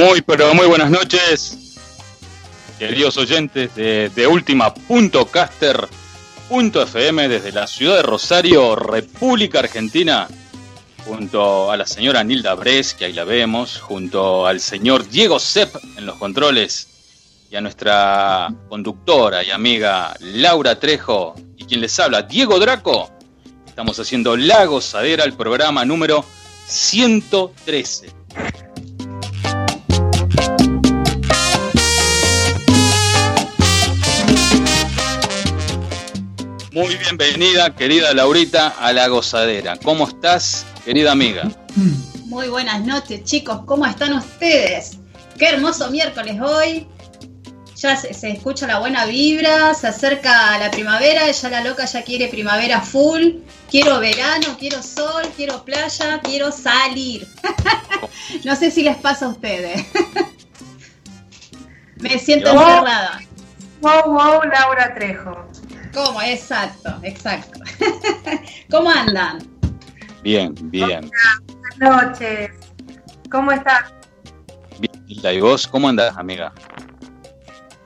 Muy, pero muy buenas noches, queridos oyentes de, de Última.caster.fm desde la ciudad de Rosario, República Argentina, junto a la señora Nilda Bres, que ahí la vemos, junto al señor Diego Sepp en los controles y a nuestra conductora y amiga Laura Trejo y quien les habla, Diego Draco. Estamos haciendo La Gozadera, el programa número 113. Muy bienvenida, querida Laurita, a La Gozadera. ¿Cómo estás, querida amiga? Muy buenas noches, chicos. ¿Cómo están ustedes? Qué hermoso miércoles hoy. Ya se, se escucha la buena vibra, se acerca la primavera, ya la loca ya quiere primavera full. Quiero verano, quiero sol, quiero playa, quiero salir. no sé si les pasa a ustedes. Me siento encerrada. Wow, wow, Laura Trejo. ¿Cómo? Exacto, exacto. ¿Cómo andan? Bien, bien. Buenas noches. ¿Cómo estás? bien. Hilda, ¿Y vos cómo andás, amiga?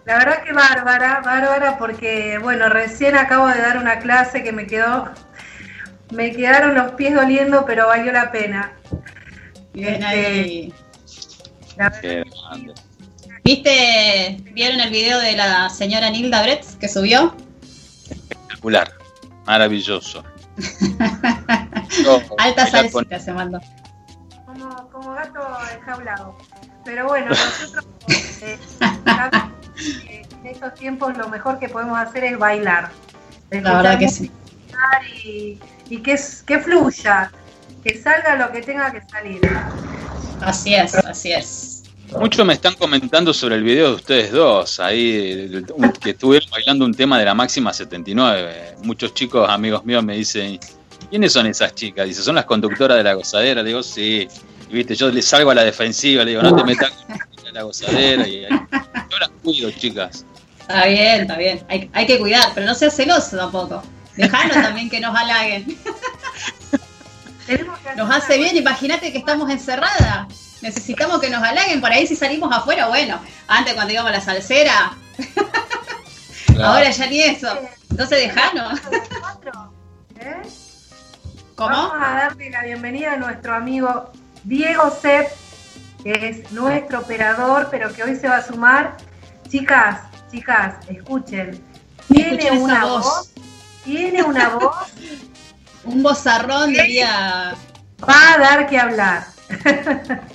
La verdad que bárbara, bárbara, porque bueno, recién acabo de dar una clase que me quedó, me quedaron los pies doliendo, pero valió la pena. Bien Este, ahí. La verdad- Qué grande. ¿Viste? ¿Vieron el video de la señora Nilda Bretz que subió? Espectacular. Maravilloso. Yo, Alta salsita se mandó. como, como gato enjaulado. Pero bueno, nosotros eh, en estos tiempos lo mejor que podemos hacer es bailar. La verdad que sí. Y, y que, es- que fluya, que salga lo que tenga que salir. Así es, así es. Muchos me están comentando sobre el video de ustedes dos, ahí que estuvieron bailando un tema de la máxima 79. Muchos chicos, amigos míos, me dicen, ¿quiénes son esas chicas? Dice, son las conductoras de la gozadera. Le digo, sí. Y viste, yo les salgo a la defensiva, le digo, no te metas con la gozadera. Y yo las cuido, chicas. Está bien, está bien. Hay, hay que cuidar, pero no seas celoso tampoco. Dejanos también que nos halaguen. Nos hace bien, imagínate que estamos encerradas. Necesitamos que nos halaguen, por ahí si salimos afuera, bueno. Antes cuando íbamos a la salsera, ahora ya ni eso. Entonces dejanos. cuatro, ¿eh? ¿Cómo? Vamos a darle la bienvenida a nuestro amigo Diego Sepp, que es nuestro operador, pero que hoy se va a sumar. Chicas, chicas, escuchen. Tiene una voz. voz. tiene una voz, Un bozarrón diría. va a dar que hablar.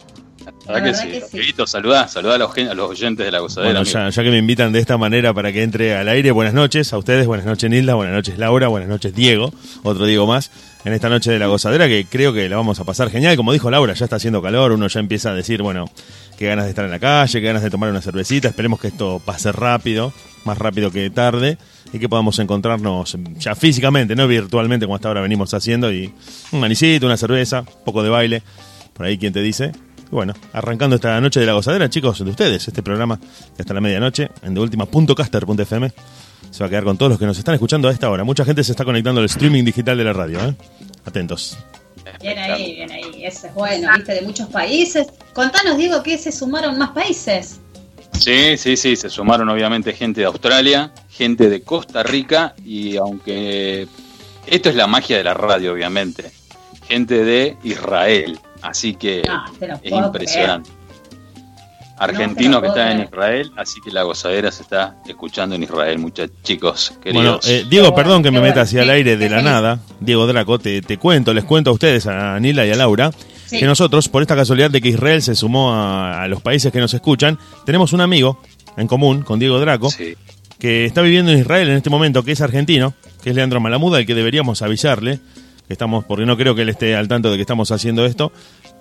Verdad que sí. que sí. Dieguito, saludá, saludá a los, gen- a los oyentes de la gozadera. Bueno, ya, ya que me invitan de esta manera para que entre al aire, buenas noches a ustedes, buenas noches Nilda, buenas noches Laura, buenas noches Diego, otro Diego más, en esta noche de la gozadera que creo que la vamos a pasar genial. Como dijo Laura, ya está haciendo calor, uno ya empieza a decir, bueno, qué ganas de estar en la calle, qué ganas de tomar una cervecita, esperemos que esto pase rápido, más rápido que tarde, y que podamos encontrarnos ya físicamente, no virtualmente como hasta ahora venimos haciendo, y un manicito, una cerveza, un poco de baile, por ahí quien te dice. Y bueno, arrancando esta noche de la gozadera, chicos, de ustedes, este programa que hasta la medianoche en deultima.caster.fm se va a quedar con todos los que nos están escuchando a esta hora. Mucha gente se está conectando al streaming digital de la radio, ¿eh? Atentos. Bien ahí, bien ahí. Ese es bueno, viste, de muchos países. Contanos, Diego, que se sumaron más países. Sí, sí, sí, se sumaron obviamente gente de Australia, gente de Costa Rica y aunque esto es la magia de la radio, obviamente, gente de Israel, así que Ah, es impresionante. No Argentinos te que están en. Israel, así que la gozadera se está escuchando en Israel, muchachos, chicos, Bueno, queridos. eh, Diego, bueno, perdón que me meta hacia el Sí, aire de la nada. Diego Draco, te, te cuento, les cuento a ustedes, a Nila y a Laura, Sí. que nosotros, por esta casualidad de que Israel se sumó a, a los países que nos escuchan, tenemos un amigo en común con Diego Draco, Sí. que está viviendo en Israel en este momento, que es argentino, que es Leandro Malamuda, al que deberíamos avisarle, que estamos, porque no creo que él esté al tanto de que estamos haciendo esto,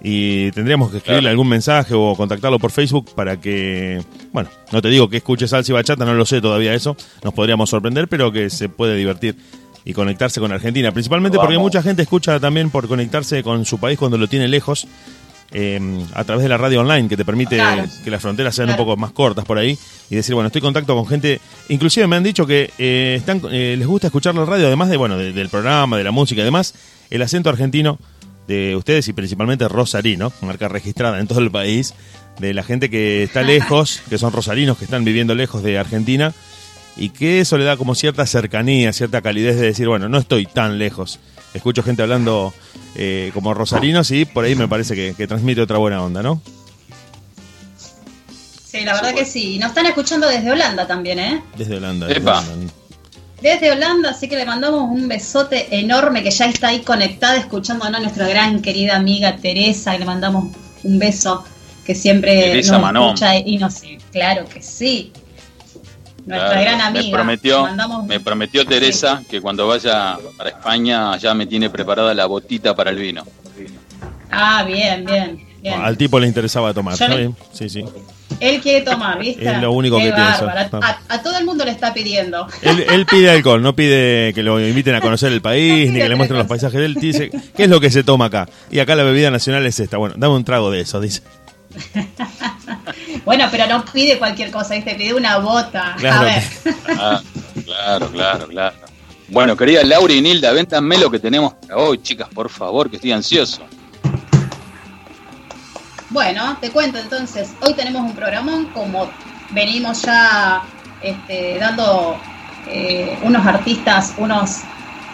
y tendríamos que escribirle Claro. algún mensaje o contactarlo por Facebook para que, bueno, no te digo que escuche salsa y bachata, no lo sé todavía eso, nos podríamos sorprender, pero que se puede divertir y conectarse con Argentina, principalmente porque mucha gente escucha también por conectarse con su país cuando lo tiene lejos. Eh, a través de la radio online que te permite Claro. que las fronteras sean Claro. un poco más cortas por ahí y decir, bueno, estoy en contacto con gente, inclusive me han dicho que eh, están, eh, les gusta escuchar la radio, además de, bueno, de- del programa, de la música y demás, el acento argentino de ustedes y principalmente Rosarino, marca registrada en todo el país, de la gente que está lejos, que son rosarinos, que están viviendo lejos de Argentina, y que eso le da como cierta cercanía, cierta calidez de decir, bueno, no estoy tan lejos. Escucho gente hablando eh, como rosarinos y por ahí me parece que, que transmite otra buena onda, ¿no? Sí, la verdad que sí. Nos están escuchando desde Holanda también, ¿eh? Desde Holanda. Epa. desde Holanda. Desde Holanda, así que le mandamos un besote enorme que ya está ahí conectada escuchándonos a nuestra gran querida amiga Teresa y le mandamos un beso que siempre Teresa nos Manón. escucha y nos claro que sí. Nuestra Claro, gran amiga. Me prometió, mandamos- me prometió Teresa que cuando vaya para España ya me tiene preparada la botita para el vino. Ah, bien, bien, bien. Al tipo le interesaba tomar, ¿está le- bien? Sí, sí. Él quiere tomar, ¿viste? Es lo único Qué que pienso. bárbaro. A, a- a todo el mundo le está pidiendo. Él, él pide alcohol, no pide que lo inviten a conocer el país, ni que le muestren los paisajes. Él dice, ¿qué es lo que se toma acá? Y acá la bebida nacional es esta. Bueno, dame un trago de eso, dice. Bueno, pero no pide cualquier cosa, ¿viste? Pide una bota. Claro. A ver. Ah, claro, claro, claro. Bueno, querida Laura y Nilda, véntanme lo que tenemos para hoy, chicas, por favor, que estoy ansioso. Bueno, te cuento entonces, hoy tenemos un programón como venimos ya este, dando eh, unos artistas, unos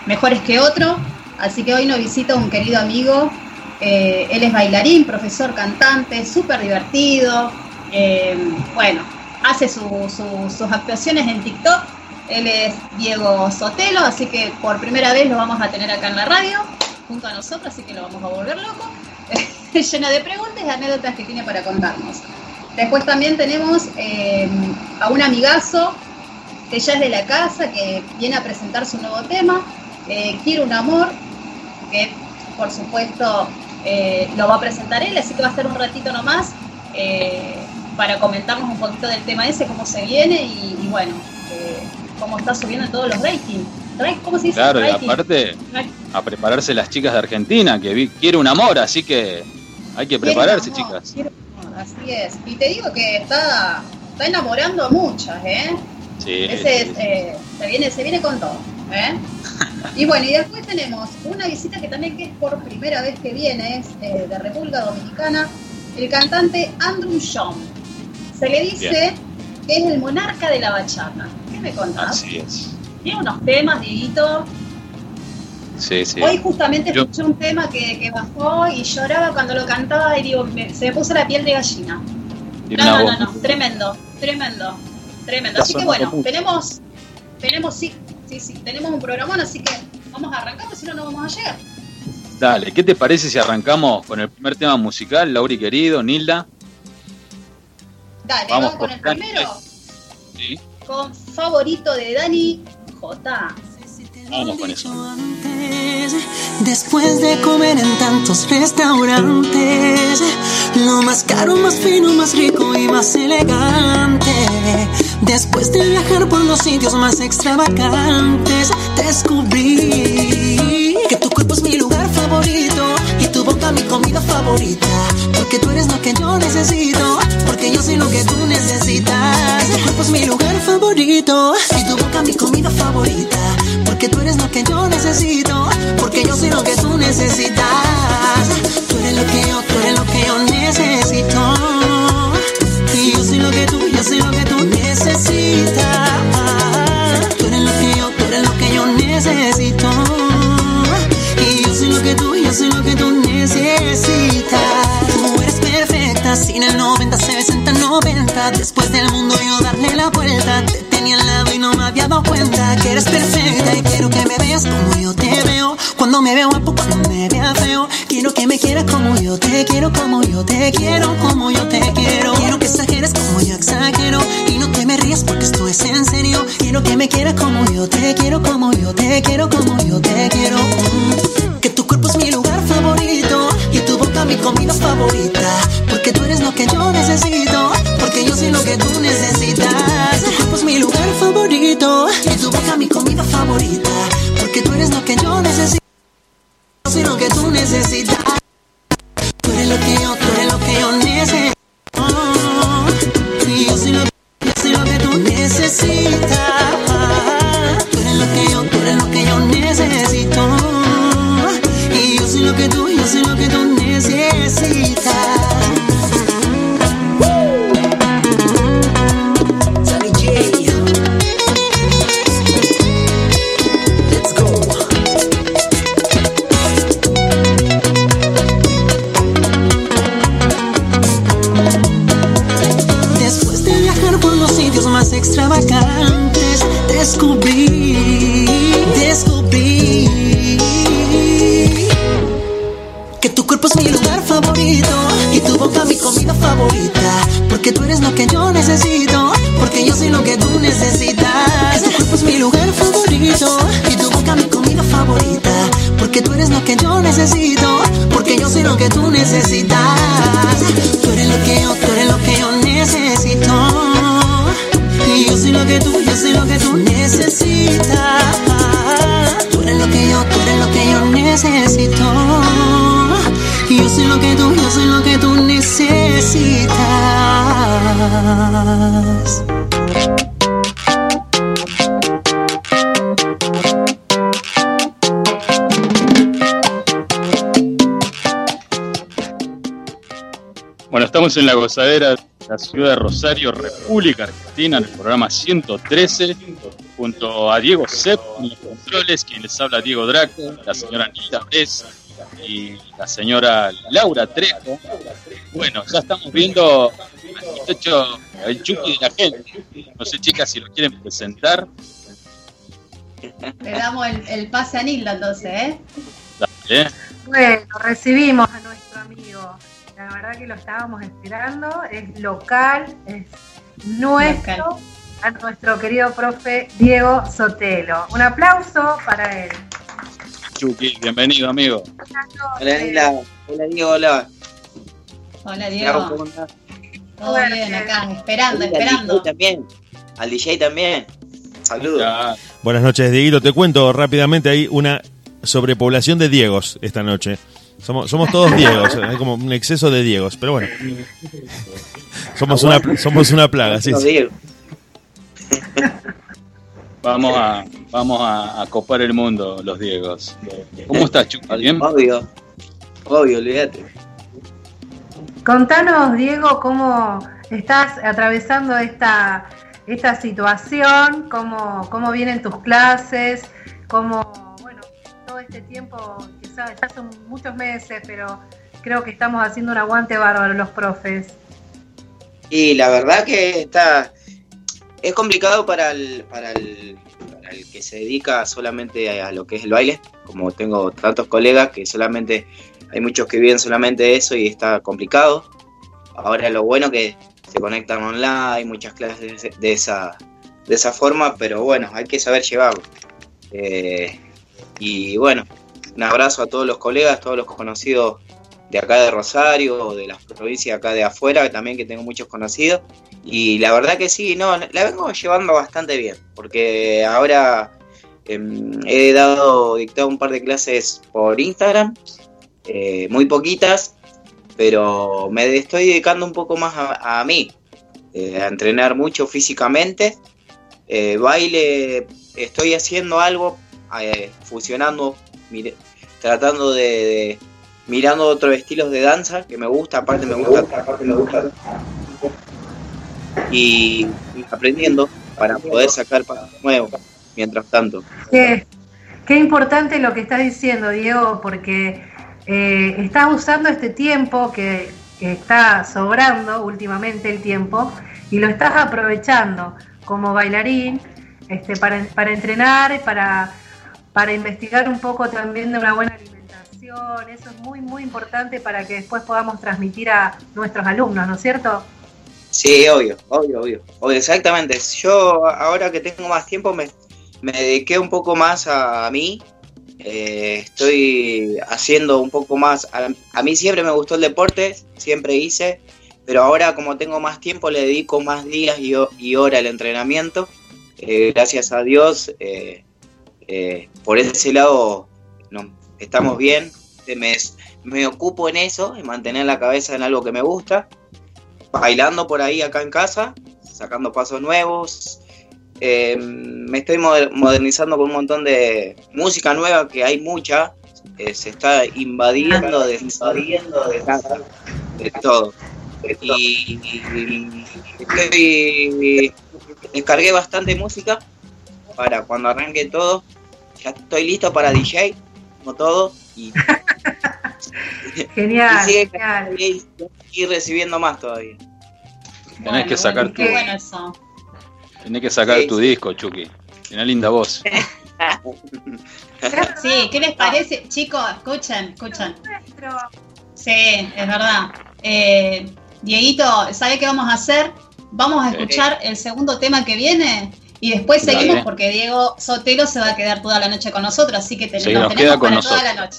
mejores que otros, así que hoy nos visita un querido amigo, eh, él es bailarín, profesor, cantante, súper divertido, eh, bueno, hace su- su- sus actuaciones en TikTok, él es Diego Sotelo, así que por primera vez lo vamos a tener acá en la radio, junto a nosotros, así que lo vamos a volver loco. llena de preguntas y anécdotas que tiene para contarnos. Después también tenemos eh, a un amigazo que ya es de la casa, que viene a presentar su nuevo tema, Quiero un amor, que por supuesto eh, lo va a presentar él, así que va a estar un ratito nomás eh, para comentarnos un poquito del tema ese, cómo se viene y, y bueno, eh, cómo está subiendo en todos los ratings. Ra- ¿Cómo se dice? Claro, y aparte a prepararse las chicas de Argentina, que vi- quiere un amor, así que hay que prepararse, amor, chicas. quiero Así es. Y te digo que está, está enamorando a muchas, ¿eh? Sí, Ese es, eh, se, viene, se viene con todo, ¿eh? Y bueno, y después tenemos una visita que también que es por primera vez que viene, es eh, de República Dominicana, el cantante Andrew Sean. Se le dice que es el monarca de la bachata. ¿Qué me contás? Así es. Tiene unos temas, Dieguito. Sí, sí. Hoy justamente Yo- escuché un tema que, que bajó y lloraba cuando lo cantaba y digo, me- se me puso la piel de gallina. No, no, no, no, tremendo, tremendo, tremendo. Está Así que bueno, mucho. tenemos, tenemos, sí, sí, sí, tenemos un programón, así que vamos a arrancar, porque si no, no vamos a llegar. Dale, ¿qué te parece si arrancamos con el primer tema musical, Lauri querido, Nilda? Dale, Vamos vamos, con con el Dani. primero, Sí, con favorito de Dani J. vamos con eso. antes, Después de comer en tantos restaurantes, lo más caro, más fino, más rico y más elegante. Después de viajar por los sitios más extravagantes, descubrí que tu cuerpo es mi lugar favorito y tu boca mi comida favorita. Porque tú eres lo que yo necesito, porque yo soy lo que tú necesitas. Tu cuerpo es mi lugar favorito y tu boca mi comida favorita. Porque tú eres lo que yo necesito, porque yo soy lo que tú necesitas. Tú eres lo que yo, tú eres lo que yo necesito. Me veo guapo, cuando me vea feo. Quiero que me quieras como yo te quiero, como yo te quiero, como yo te quiero. Quiero que exageres como yo exagero. Y no te me rías porque esto es en serio. Quiero que me quieras como yo te quiero, como yo te quiero, en la gozadera de la ciudad de Rosario, República Argentina, en el programa 113, junto a Diego Sepp en los controles, quien les habla Diego Draco, la señora Nilda Bres y la señora Laura Trejo. Bueno, ya estamos viendo al muchacho, el chuki de la gente. No sé, chicas, si lo quieren presentar. Le damos el, el pase a Nilda entonces, ¿eh? Dale, ¿eh? Bueno, recibimos que lo estábamos esperando. Es local, es nuestro, Local. a nuestro querido profe Diego Sotelo. Un aplauso para él. Chucky, bienvenido, amigo. Hola. Hola, Diego. Hola. Hola Diego, ¿cómo andás? todo bien acá, esperando, Al esperando. DJ también. Al DJ también. Saludos. Buenas noches, Dieguito. Te cuento rápidamente, hay una sobrepoblación de Diegos esta noche. Somos, somos todos Diegos, hay como un exceso de Diegos, pero bueno. Somos una, somos una plaga, sí, sí. Diego. Vamos a, vamos a, a copar el mundo, los Diegos. ¿Cómo estás, Chucky? ¿Bien? Obvio. Obvio, olvídate. Contanos, Diego, cómo estás atravesando esta, esta situación, cómo, cómo vienen tus clases, cómo, bueno, todo este tiempo, ya son muchos meses, pero creo que estamos haciendo un aguante bárbaro los profes. Y la verdad que está. Es complicado para el, para el, que se dedica solamente a lo que es el baile. Como tengo tantos colegas que solamente. Hay muchos que viven solamente eso y está complicado. Ahora lo bueno que se conectan online, muchas clases de esa, de esa forma, pero bueno, hay que saber llevarlo. Eh, y bueno, un abrazo a todos los colegas, todos los conocidos de acá de Rosario de las provincias acá de afuera, también que tengo muchos conocidos. Y la verdad que sí, no, la vengo llevando bastante bien, porque ahora em, he dado, dictado un par de clases por Instagram, eh, muy poquitas, pero me estoy dedicando un poco más a, mí, eh, a entrenar mucho físicamente. Eh, baile, estoy haciendo algo, fusionando, tratando de, de- mirando otros estilos de danza que me gusta, aparte me gusta, me gusta y, aprendiendo para poder sacar pasos nuevos mientras tanto. Qué, qué importante lo que estás diciendo, Diego, porque eh, estás usando este tiempo que, que está sobrando últimamente el tiempo y lo estás aprovechando como bailarín este, para, para entrenar, para, para investigar un poco también de una buena alimentación. Eso es muy, muy importante para que después podamos transmitir a nuestros alumnos, ¿no es cierto? Sí, obvio, obvio, obvio, obvio, exactamente. Yo ahora que tengo más tiempo me, dediqué un poco más a, a mí. Eh, estoy haciendo un poco más. A, a mí siempre me gustó el deporte, siempre hice, pero ahora como tengo más tiempo le dedico más días y, y hora al entrenamiento. Eh, gracias a Dios, eh, eh, por ese lado estamos bien. Me, me ocupo en eso, en mantener la cabeza en algo que me gusta bailando por ahí acá en casa, sacando pasos nuevos. Eh, me estoy moder- modernizando con un montón de música nueva, que hay mucha. se está invadiendo de, invadiendo de, de todo. Y, y estoy- descargué bastante música para cuando arranque todo. Ya estoy listo para DJ, como todo. Y, Genial, y sigue genial. y, y recibiendo más todavía. Tenés que sacar qué tu- bueno eso. Tenés que sacar Sí, tu sí. disco, Chucky. Tiene una linda voz. Sí, ¿qué les parece? Chicos, escuchen, escuchen. Sí, es verdad. Eh, Dieguito, ¿sabe qué vamos a hacer? Vamos a escuchar el segundo tema que viene y después Dale. seguimos porque Diego Sotelo se va a quedar toda la noche con nosotros, así que te- Sí, nos nos tenemos queda con para toda la noche.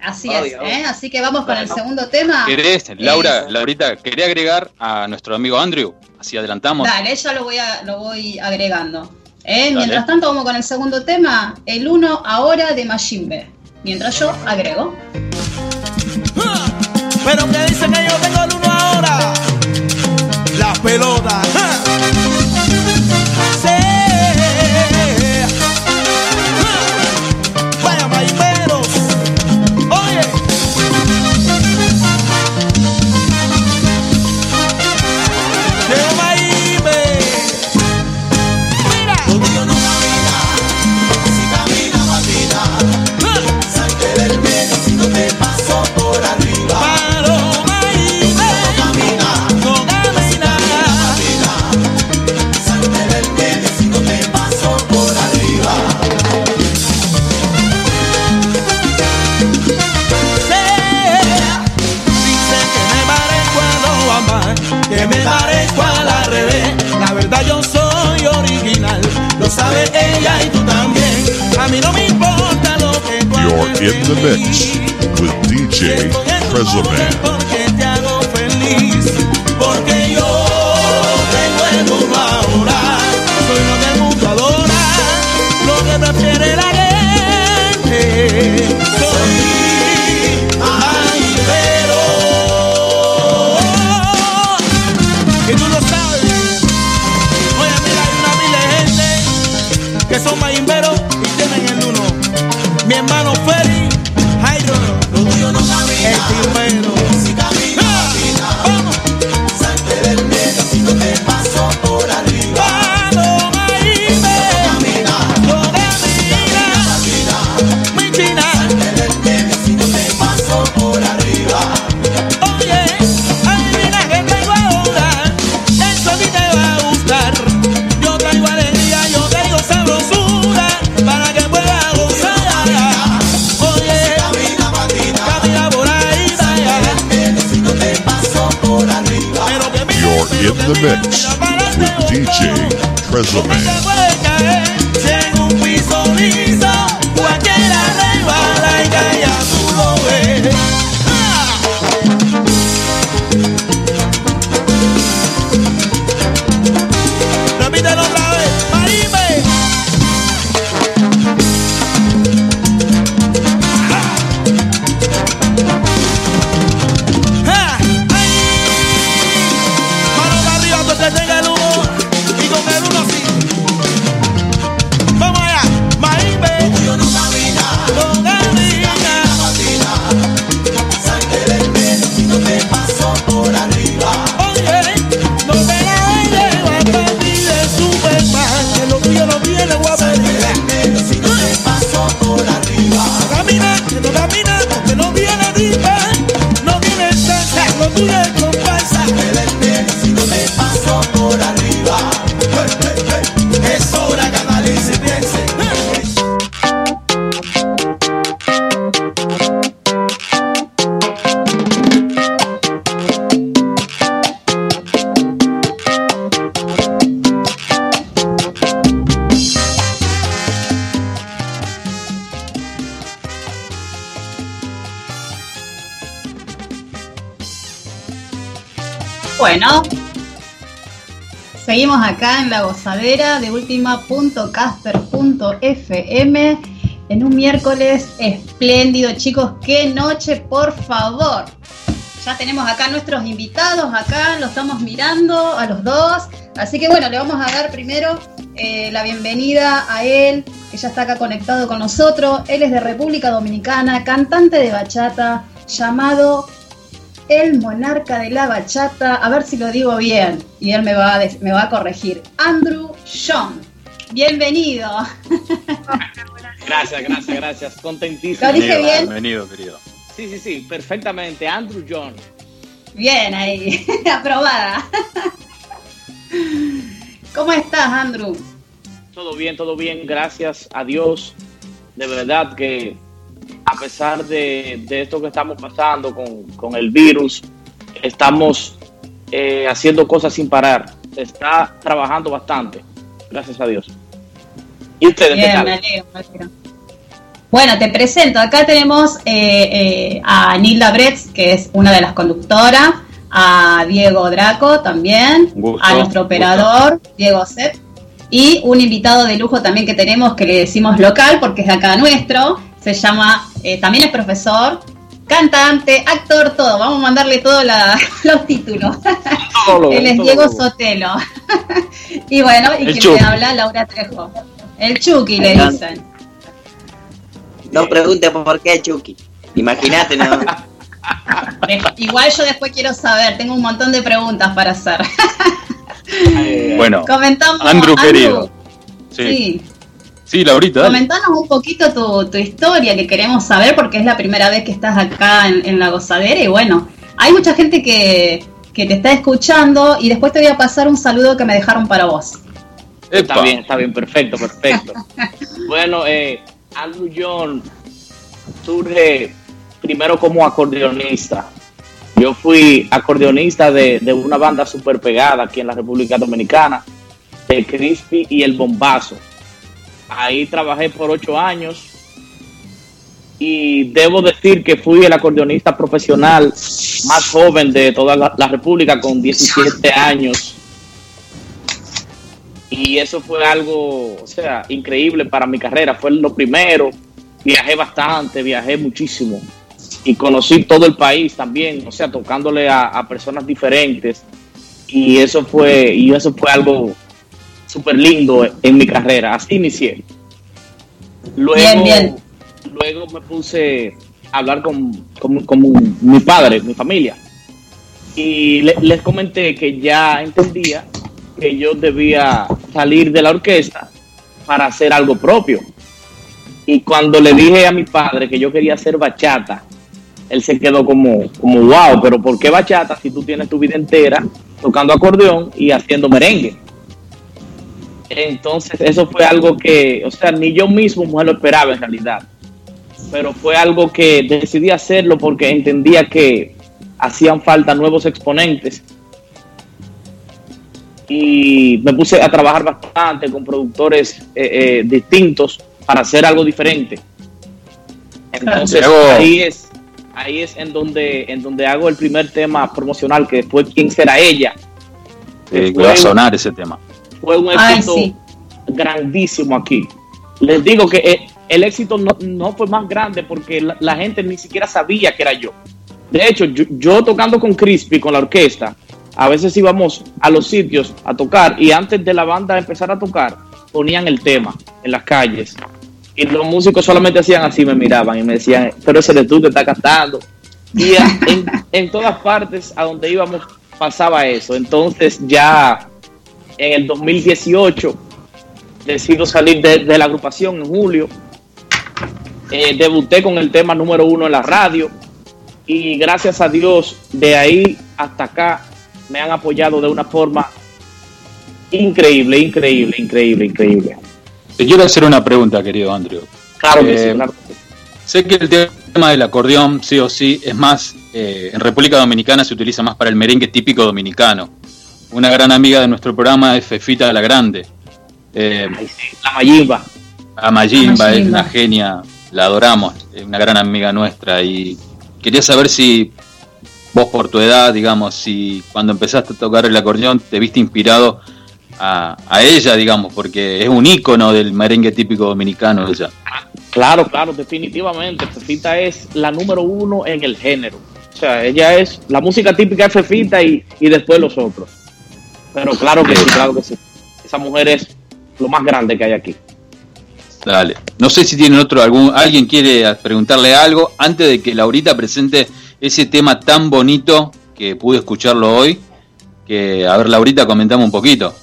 Así Obvio, es, ¿eh? Así que vamos con el segundo tema. ¿Querés, Laura, Eso. Laurita, quería agregar a nuestro amigo Andrew? Así adelantamos. Dale, ya lo voy, a, lo voy agregando. ¿eh? Mientras tanto, vamos con el segundo tema, el 1 ahora de Majimbe. Mientras yo agrego. Pero que dicen que yo tengo el uno ahora. La pelota. Que me parezco a la revés. La verdad yo soy original, lo sabe ella y tú también. A mí no me importa lo que tú You're in the mix with DJ Porque te hago feliz, porque yo the mira, mix mira para with adelante, DJ ¿Cómo acá en la gozadera de última.caster.fm en un miércoles espléndido, chicos. ¡Qué noche, por favor! Ya tenemos acá nuestros invitados, acá los estamos mirando a los dos. Así que bueno, le vamos a dar primero eh, la bienvenida a él, que ya está acá conectado con nosotros. Él es de República Dominicana, cantante de bachata, llamado el monarca de la bachata, a ver si lo digo bien, y él me va a, me va a corregir. Andrew John, bienvenido. Gracias, gracias, gracias. Contentísimo. Lo dije Bienvenido, bien. Bienvenido, querido. Sí, sí, sí, perfectamente. Andrew John. Bien ahí, aprobada. ¿Cómo estás, Andrew? Todo bien, todo bien, gracias a Dios. De verdad que a pesar de, de esto que estamos pasando con, con el virus, estamos eh, haciendo cosas sin parar. Se está trabajando bastante, gracias a Dios. ¿Y ustedes qué Bien, tal? me alegro, me alegro. Bueno, te presento. Acá tenemos eh, eh, a Nilda Bretz, que es una de las conductoras, a Diego Draco también, Gusto, a nuestro operador, Diego Sepp, y un invitado de lujo también que tenemos que le decimos local porque es de acá nuestro. Se llama, eh, también es profesor, cantante, actor, todo. Vamos a mandarle todos la- los títulos. Todo, Él es todo. Diego Sotelo. y bueno, y El quien le habla, Laura Trejo. El Chucky le dicen. No pregunte por qué, Chucky. Imagínate, ¿no? Igual yo después quiero saber, tengo un montón de preguntas para hacer. Bueno, Comentamos. Andrew querido. Sí, Sí, sí, Laurita, dale. comentanos un poquito tu, tu historia que queremos saber porque es la primera vez que estás acá en, en La Gozadera y bueno, hay mucha gente que, que te está escuchando y después te voy a pasar un saludo que me dejaron para vos. Está bien, está bien, perfecto, perfecto. bueno, eh, Andrew John surge primero como acordeonista. Yo fui acordeonista de, de una banda super pegada aquí en la República Dominicana, de Crispy y el Bombazo. Ahí trabajé por ocho años y debo decir que fui el acordeonista profesional más joven de toda la, la República con 17 años y eso fue algo, o sea, increíble para mi carrera. Fue lo primero. Viajé bastante, viajé muchísimo y conocí todo el país también, o sea, tocándole a, a personas diferentes y eso fue y eso fue algo súper lindo en mi carrera. Así inicié. Luego, Bien, bien. luego me puse a hablar con, con- con mi padre, mi familia y le- les comenté que ya entendía que yo debía salir de la orquesta para hacer algo propio. Y cuando le dije a mi padre que yo quería hacer bachata, él se quedó como, como wow, pero ¿por qué bachata si tú tienes tu vida entera tocando acordeón y haciendo merengue? Entonces eso fue algo que, o sea, ni yo mismo me lo esperaba en realidad, pero fue algo que decidí hacerlo porque entendía que hacían falta nuevos exponentes y me puse a trabajar bastante con productores eh, eh, distintos para hacer algo diferente. Entonces ahí es ahí es en donde en donde hago el primer tema promocional que fue quién será ella. Eh, que Fue va a sonar ese tema. Fue un Ay, éxito sí. grandísimo aquí. Les digo que eh, el éxito no, no fue más grande porque la, la gente ni siquiera sabía que era yo. De hecho, yo, yo tocando con Crispy, con la orquesta, a veces íbamos a los sitios a tocar y antes de la banda empezar a tocar, ponían el tema en las calles. Y los músicos solamente hacían así, me miraban y me decían, pero ese eres tú que está cantando. Y en, en todas partes a donde íbamos pasaba eso. Entonces ya en el 2018 decido salir de, de la agrupación en julio. Eh, debuté con el tema número uno en la radio y gracias a Dios de ahí hasta acá me han apoyado de una forma increíble, increíble, increíble, increíble. Te quiero hacer una pregunta, querido Andrew. Claro que Eh, sí, claro que sí. Sé que el tema del acordeón, sí o sí, es más, eh, en República Dominicana se utiliza más para el merengue típico dominicano. Una gran amiga de nuestro programa es Fefita la Grande. Eh, Ay, sí, La Mayimba. Amayimba es Amayimba. una genia, la adoramos, es una gran amiga nuestra y quería saber si vos por tu edad, digamos, si cuando empezaste a tocar el acordeón te viste inspirado a, a ella, digamos, porque es un ícono del merengue típico dominicano ella. Claro, claro, definitivamente. Fefita es la número uno en el género. O sea, ella es la música típica de Fefita y, y después los otros. Pero claro que sí, claro que sí. Esa mujer es lo más grande que hay aquí. Dale. No sé si tienen otro, algún, alguien quiere preguntarle algo antes de que Laurita presente ese tema tan bonito que pude escucharlo hoy. Que, a ver, Laurita, comentame un poquito.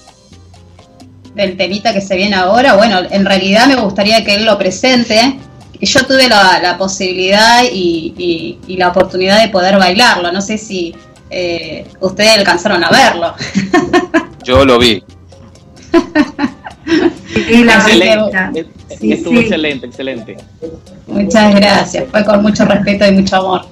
del temita que se viene ahora, bueno, en realidad me gustaría que él lo presente. Yo tuve la, la posibilidad y, y- y la oportunidad de poder bailarlo. No sé si eh, ustedes alcanzaron a verlo. Yo lo vi. Y la Excelente. Sí, Estuvo sí. excelente, excelente. Muchas gracias, fue con mucho respeto y mucho amor.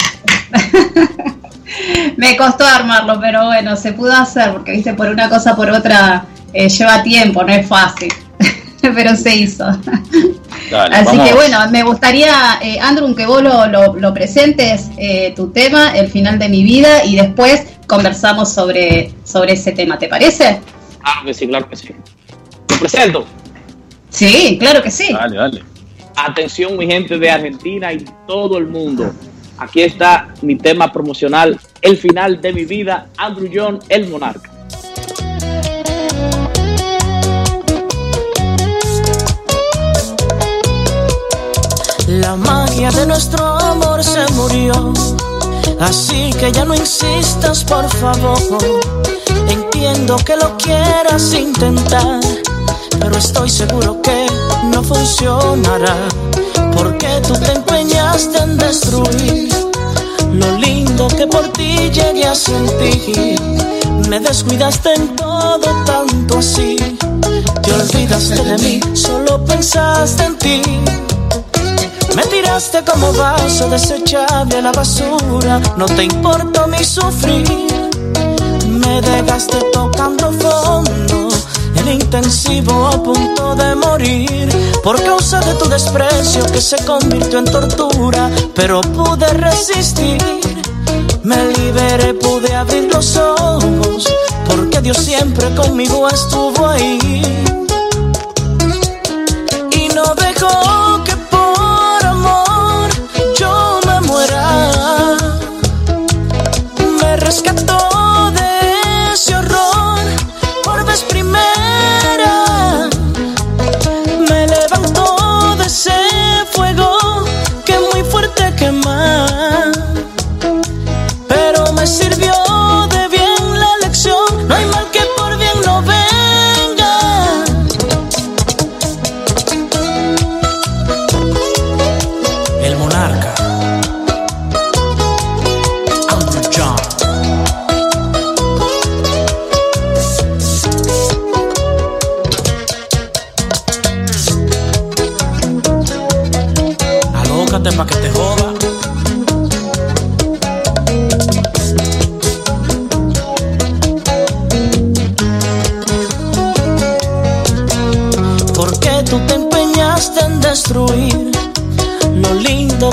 Me costó armarlo, pero bueno, se pudo hacer, porque viste, por una cosa por otra eh, lleva tiempo, no es fácil, pero se hizo. Dale, Así vamos. que bueno, me gustaría, eh, Andrew, que vos lo, lo- lo presentes, eh, tu tema, el final de mi vida, y después conversamos sobre, sobre ese tema, ¿te parece? Claro que sí, claro que sí. Lo presento. Sí, claro que sí. Dale, dale. Atención, mi gente de Argentina y todo el mundo. Aquí está mi tema promocional, el final de mi vida, Andrew John, el monarca. La magia de nuestro amor se murió. Así que ya no insistas, por favor. Entiendo que lo quieras intentar, pero estoy seguro que no funcionará. Porque tú te empeñaste en destruir lo lindo que por ti llegué a sentir. Me descuidaste en todo tanto así. Te olvidaste de mí, solo pensaste en ti. Me tiraste como vaso desechable a la basura. No te importó mi sufrir. Me dejaste tocando fondo. En intensivo a punto de morir. Por causa de tu desprecio que se convirtió en tortura. Pero pude resistir. Me liberé, pude abrir los ojos. Porque Dios siempre conmigo estuvo ahí y no dejó Pero me sirvió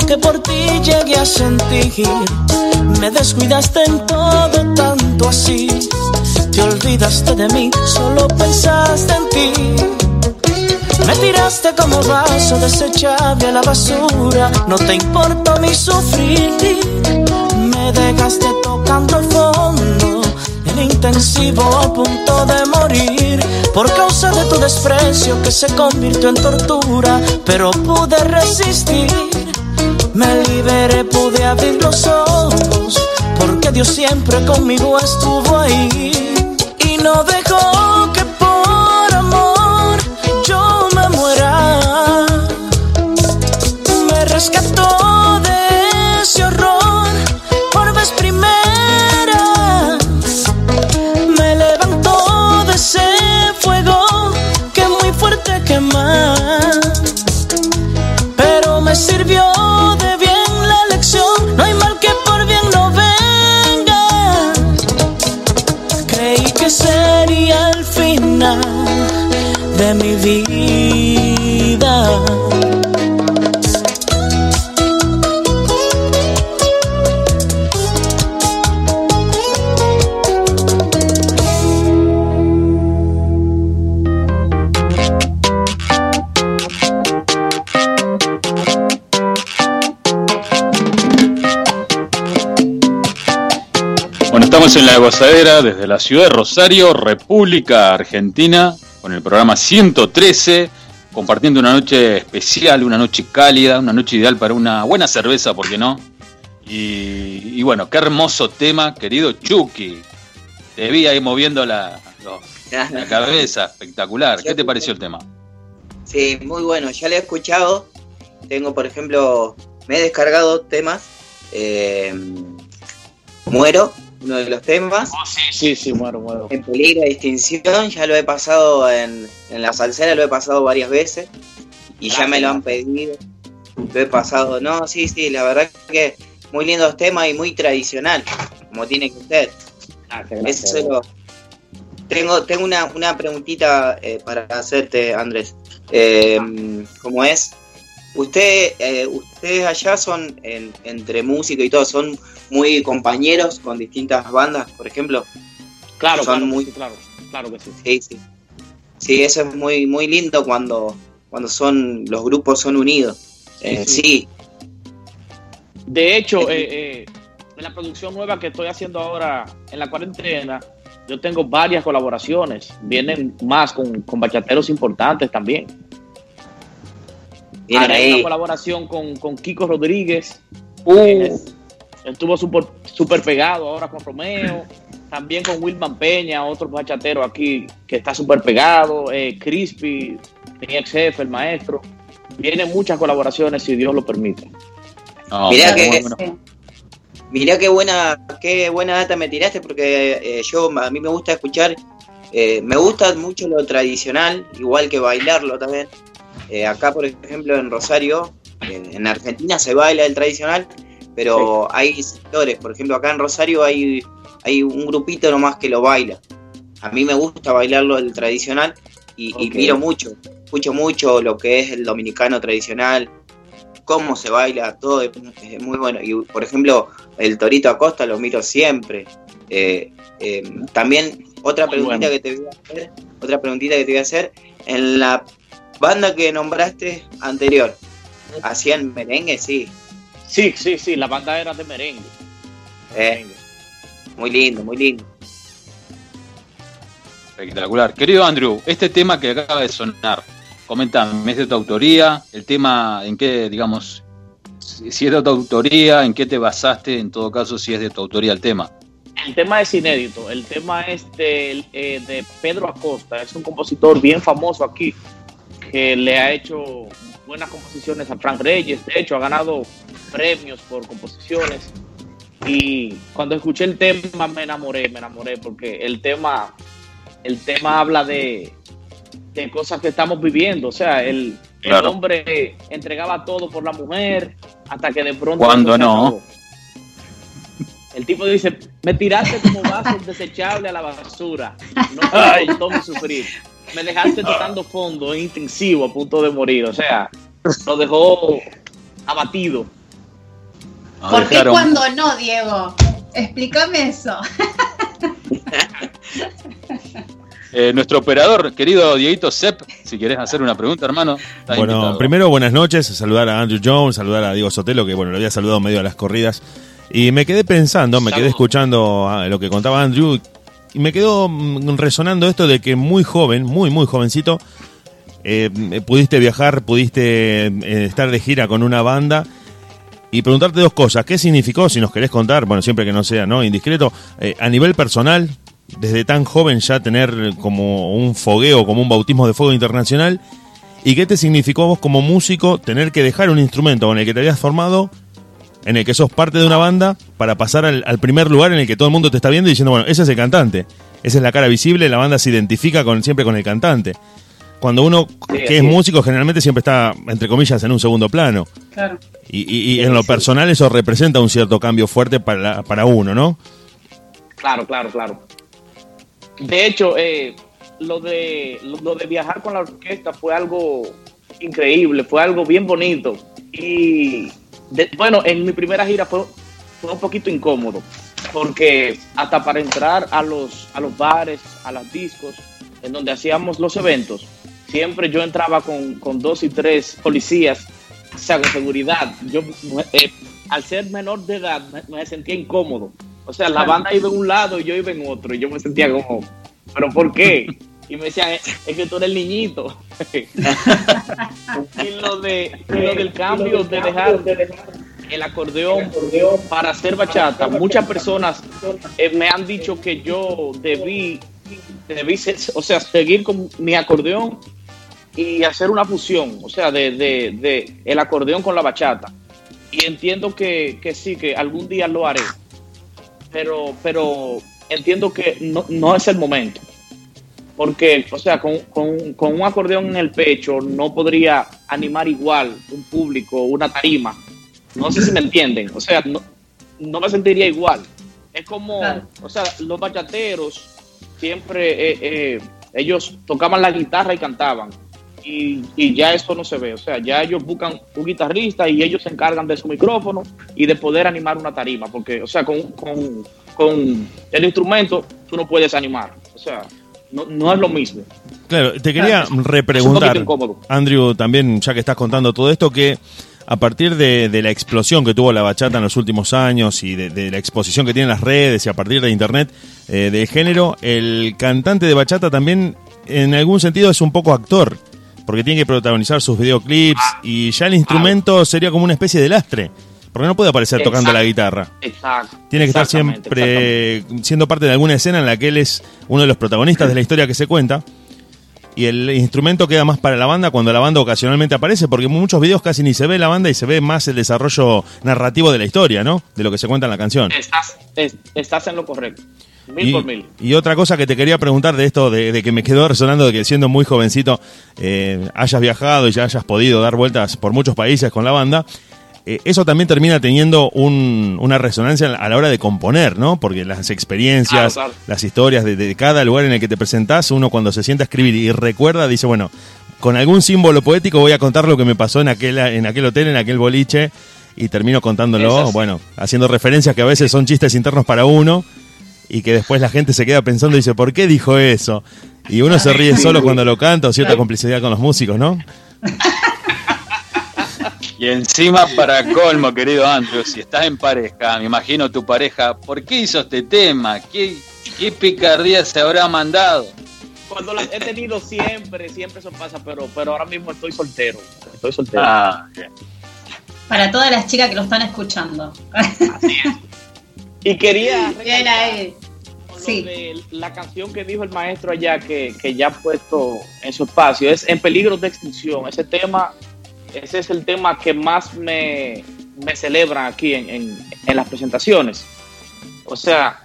que por ti llegué a sentir. Me descuidaste en todo tanto así. Te olvidaste de mí, solo pensaste en ti. Me tiraste como vaso desechable a la basura. No te importó mi sufrir. Me dejaste tocando fondo. En intensivo a punto de morir. Por causa de tu desprecio que se convirtió en tortura. Pero pude resistir. Me liberé, pude abrir los ojos. Porque Dios siempre conmigo estuvo ahí. Y no dejó que la gozadera desde la ciudad de Rosario, República Argentina, con el programa 113, compartiendo una noche especial, una noche cálida, una noche ideal para una buena cerveza, ¿por qué no? Y, y bueno, qué hermoso tema, querido Chucky. Te vi ahí moviendo la, la cabeza, espectacular. ¿Qué te pareció el tema? Sí, muy bueno, ya lo he escuchado. Tengo, por ejemplo, me he descargado temas. eh, Muero uno de los temas. Oh, sí, sí, sí, muero, muero. En peligro de extinción, ya lo he pasado en, en la salsera, lo he pasado varias veces y ya me lo han pedido. Lo he pasado, no, sí, sí, la verdad que muy lindos temas y muy tradicional, como tiene que ser. Gracias, Eso gracias. solo- Tengo, tengo una, una preguntita eh, para hacerte, Andrés. Eh, ¿Cómo es? Usted, eh, ustedes allá son, en- entre músicos y todo, son muy compañeros con distintas bandas, por ejemplo. Claro, son claro, que muy- sí, claro, claro que sí. Sí, sí. Sí, eso es muy, muy lindo cuando, cuando son, los grupos son unidos. Eh, Sí, sí, De hecho, eh, eh, en la producción nueva que estoy haciendo ahora en la cuarentena, yo tengo varias colaboraciones. Vienen más con, con bachateros importantes también. Haré una colaboración con, con Kiko Rodríguez. Uh, Eh, estuvo súper super pegado ahora con Romeo. También con Wilman Peña, otro bachatero aquí que está súper pegado. Eh, Crispy, mi ex jefe, el maestro. Vienen muchas colaboraciones si Dios lo permite. Que- bueno. Sí. Mirá qué buena, qué buena data me tiraste porque eh, yo a mí me gusta escuchar, eh, me gusta mucho lo tradicional, igual que bailarlo también. Eh, acá, por ejemplo, en Rosario, eh, en Argentina se baila el tradicional, pero hay sectores, por ejemplo, acá en Rosario hay, hay un grupito nomás que lo baila. A mí me gusta bailarlo el tradicional y, miro mucho, escucho mucho lo que es el dominicano tradicional, cómo se baila, todo es, es muy bueno. Y por ejemplo, el Torito Acosta lo miro siempre. Eh, eh, también otra preguntita bueno. que te voy a hacer, otra preguntita que te voy a hacer, en la banda que nombraste anterior, hacían merengue, sí, Sí, sí, sí, la banda era de merengue. eh, muy lindo, muy lindo. Espectacular. Querido Andrew, este tema que acaba de sonar, comentame, ¿es de tu autoría? ¿El tema en qué, digamos, si es de tu autoría, en qué te basaste, en todo caso, si es de tu autoría el tema? El tema es inédito. El tema es de, eh, de Pedro Acosta. Es un compositor bien famoso aquí que le ha hecho buenas composiciones a Frank Reyes. De hecho, ha ganado premios por composiciones. Y cuando escuché el tema me enamoré, me enamoré porque el tema, el tema habla de, de cosas que estamos viviendo. O sea, el, el hombre entregaba todo por la mujer hasta que de pronto... Cuando no. acabó. El tipo dice, me tiraste como vaso desechable a la basura. No me costó mi sufrir. Me dejaste tocando fondo, intensivo, a punto de morir. O sea, lo dejó abatido. ¿Por qué cuando no, Diego? Explícame eso. Eh, nuestro operador, querido Dieguito Sepp, si querés hacer una pregunta, hermano. Bueno, invitado. primero buenas noches, saludar a Andrew Jones, saludar a Diego Sotelo, que bueno, lo había saludado medio a las corridas. Y me quedé pensando, me quedé escuchando ah, lo que contaba Andrew, y me quedó mm, resonando esto de que muy joven, muy, muy jovencito, eh, pudiste viajar, pudiste eh, estar de gira con una banda. Y preguntarte dos cosas, ¿qué significó, si nos querés contar, bueno, siempre que no sea no indiscreto, eh, a nivel personal, desde tan joven ya tener como un fogueo, como un bautismo de fuego internacional, ¿Y qué te significó a vos como músico tener que dejar un instrumento con el que te habías formado, en el que sos parte de una banda, para pasar al, al primer lugar en el que todo el mundo te está viendo y diciendo, bueno, ese es el cantante, esa es la cara visible, la banda se identifica con, siempre con el cantante. Cuando uno que es es. músico generalmente siempre está, entre comillas, en un segundo plano. Claro. Y, y- y en lo personal eso representa un cierto cambio fuerte para, para uno, ¿no? Claro, claro, claro. De hecho, eh, lo, de, lo de viajar con la orquesta fue algo increíble, fue algo bien bonito. Y de- bueno, en mi primera gira fue, fue un poquito incómodo, porque hasta para entrar a los, a los bares, a los discos, en donde hacíamos los eventos, siempre yo entraba con, con dos y tres policías, o sea, con seguridad. Yo, eh, al ser menor de edad, me, me sentía incómodo. O sea, la banda iba en un lado y yo iba en otro, y yo me sentía como, ¿pero por qué? Y me decían, es es que tú eres el niñito. y lo, de, lo del cambio de dejar el acordeón para hacer bachata, muchas personas eh, me han dicho que yo debí, debí ser- o sea, seguir con mi acordeón y hacer una fusión, o sea, de, de, de el acordeón con la bachata. Y entiendo que, que sí, que algún día lo haré. pero, pero entiendo que no, no es el momento. Porque, o sea, con, con- con un acordeón en el pecho no podría animar igual un público, una tarima. No sé si me entienden. O sea, no, no me sentiría igual. Es como, Claro. o sea, los bachateros siempre, eh, eh, ellos tocaban la guitarra y cantaban. Y, y ya eso no se ve. O sea, ya ellos buscan un guitarrista y ellos se encargan de su micrófono y de poder animar una tarima. Porque, o sea, con, con, con el instrumento tú no puedes animar. O sea, no, no es lo mismo. Claro, te quería Es un repreguntar. Andrew, también ya que estás contando todo esto, que a partir de, de la explosión que tuvo la bachata en los últimos años y de, de la exposición que tienen las redes y a partir de internet eh, del género, el cantante de bachata también en algún sentido es un poco actor, porque tiene que protagonizar sus videoclips y ya el instrumento sería como una especie de lastre, porque no puede aparecer tocando la guitarra. Exacto. Tiene que estar siempre siendo parte de alguna escena en la que él es uno de los protagonistas de la historia que se cuenta. Y el instrumento queda más para la banda cuando la banda ocasionalmente aparece, porque en muchos videos casi ni se ve la banda y se ve más el desarrollo narrativo de la historia, ¿no? De lo que se cuenta en la canción. Estás, es- estás en lo correcto. Mil Y, por mil. y otra cosa que te quería preguntar de esto, de, de que me quedó resonando de que siendo muy jovencito eh, hayas viajado y ya hayas podido dar vueltas por muchos países con la banda, eh, eso también termina teniendo un- una resonancia a la hora de componer, ¿no? Porque las experiencias, claro. las historias de, de cada lugar en el que te presentás, uno cuando se sienta a escribir y recuerda, dice, bueno, con algún símbolo poético voy a contar lo que me pasó en aquel, en aquel hotel, en aquel boliche, y termino contándolo, bueno, haciendo referencias que a veces son chistes internos para uno, y que después la gente se queda pensando y dice, ¿por qué dijo eso? Y uno se ríe solo cuando lo canta o cierta complicidad con los músicos, ¿no? Y encima, para colmo, querido Andrew, si estás en pareja, me imagino tu pareja, ¿por qué hizo este tema? ¿Qué, qué picardía se habrá mandado? Cuando las he tenido siempre, siempre eso pasa, pero, pero ahora mismo estoy soltero. Estoy soltero. Ah, bien. Para todas las chicas que lo están escuchando. Y quería Bien ahí. con lo Sí. de la canción que dijo el maestro allá, que, que ya ha puesto en su espacio, es En peligro de extinción. Ese tema, ese es el tema que más me, me celebran aquí en, en- en las presentaciones. O sea,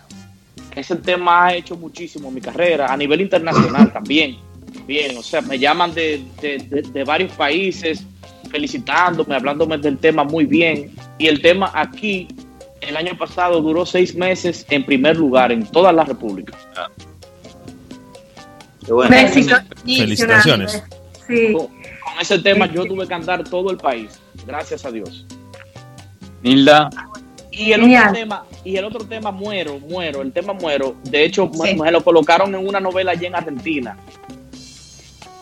ese tema ha hecho muchísimo en mi carrera, a nivel internacional también. Bien, o sea, me llaman de, de- de- de varios países felicitándome, hablándome del tema muy bien. Y el tema aquí, el año pasado, duró seis meses en primer lugar en toda la República. Qué bueno. México. Felicitaciones. Sí. Con, ese tema yo tuve que andar todo el país, gracias a Dios. Nilda, Y el Genial. otro tema, y el otro tema muero, muero, el tema muero, de hecho me- Sí. me, lo colocaron en una novela allá en Argentina.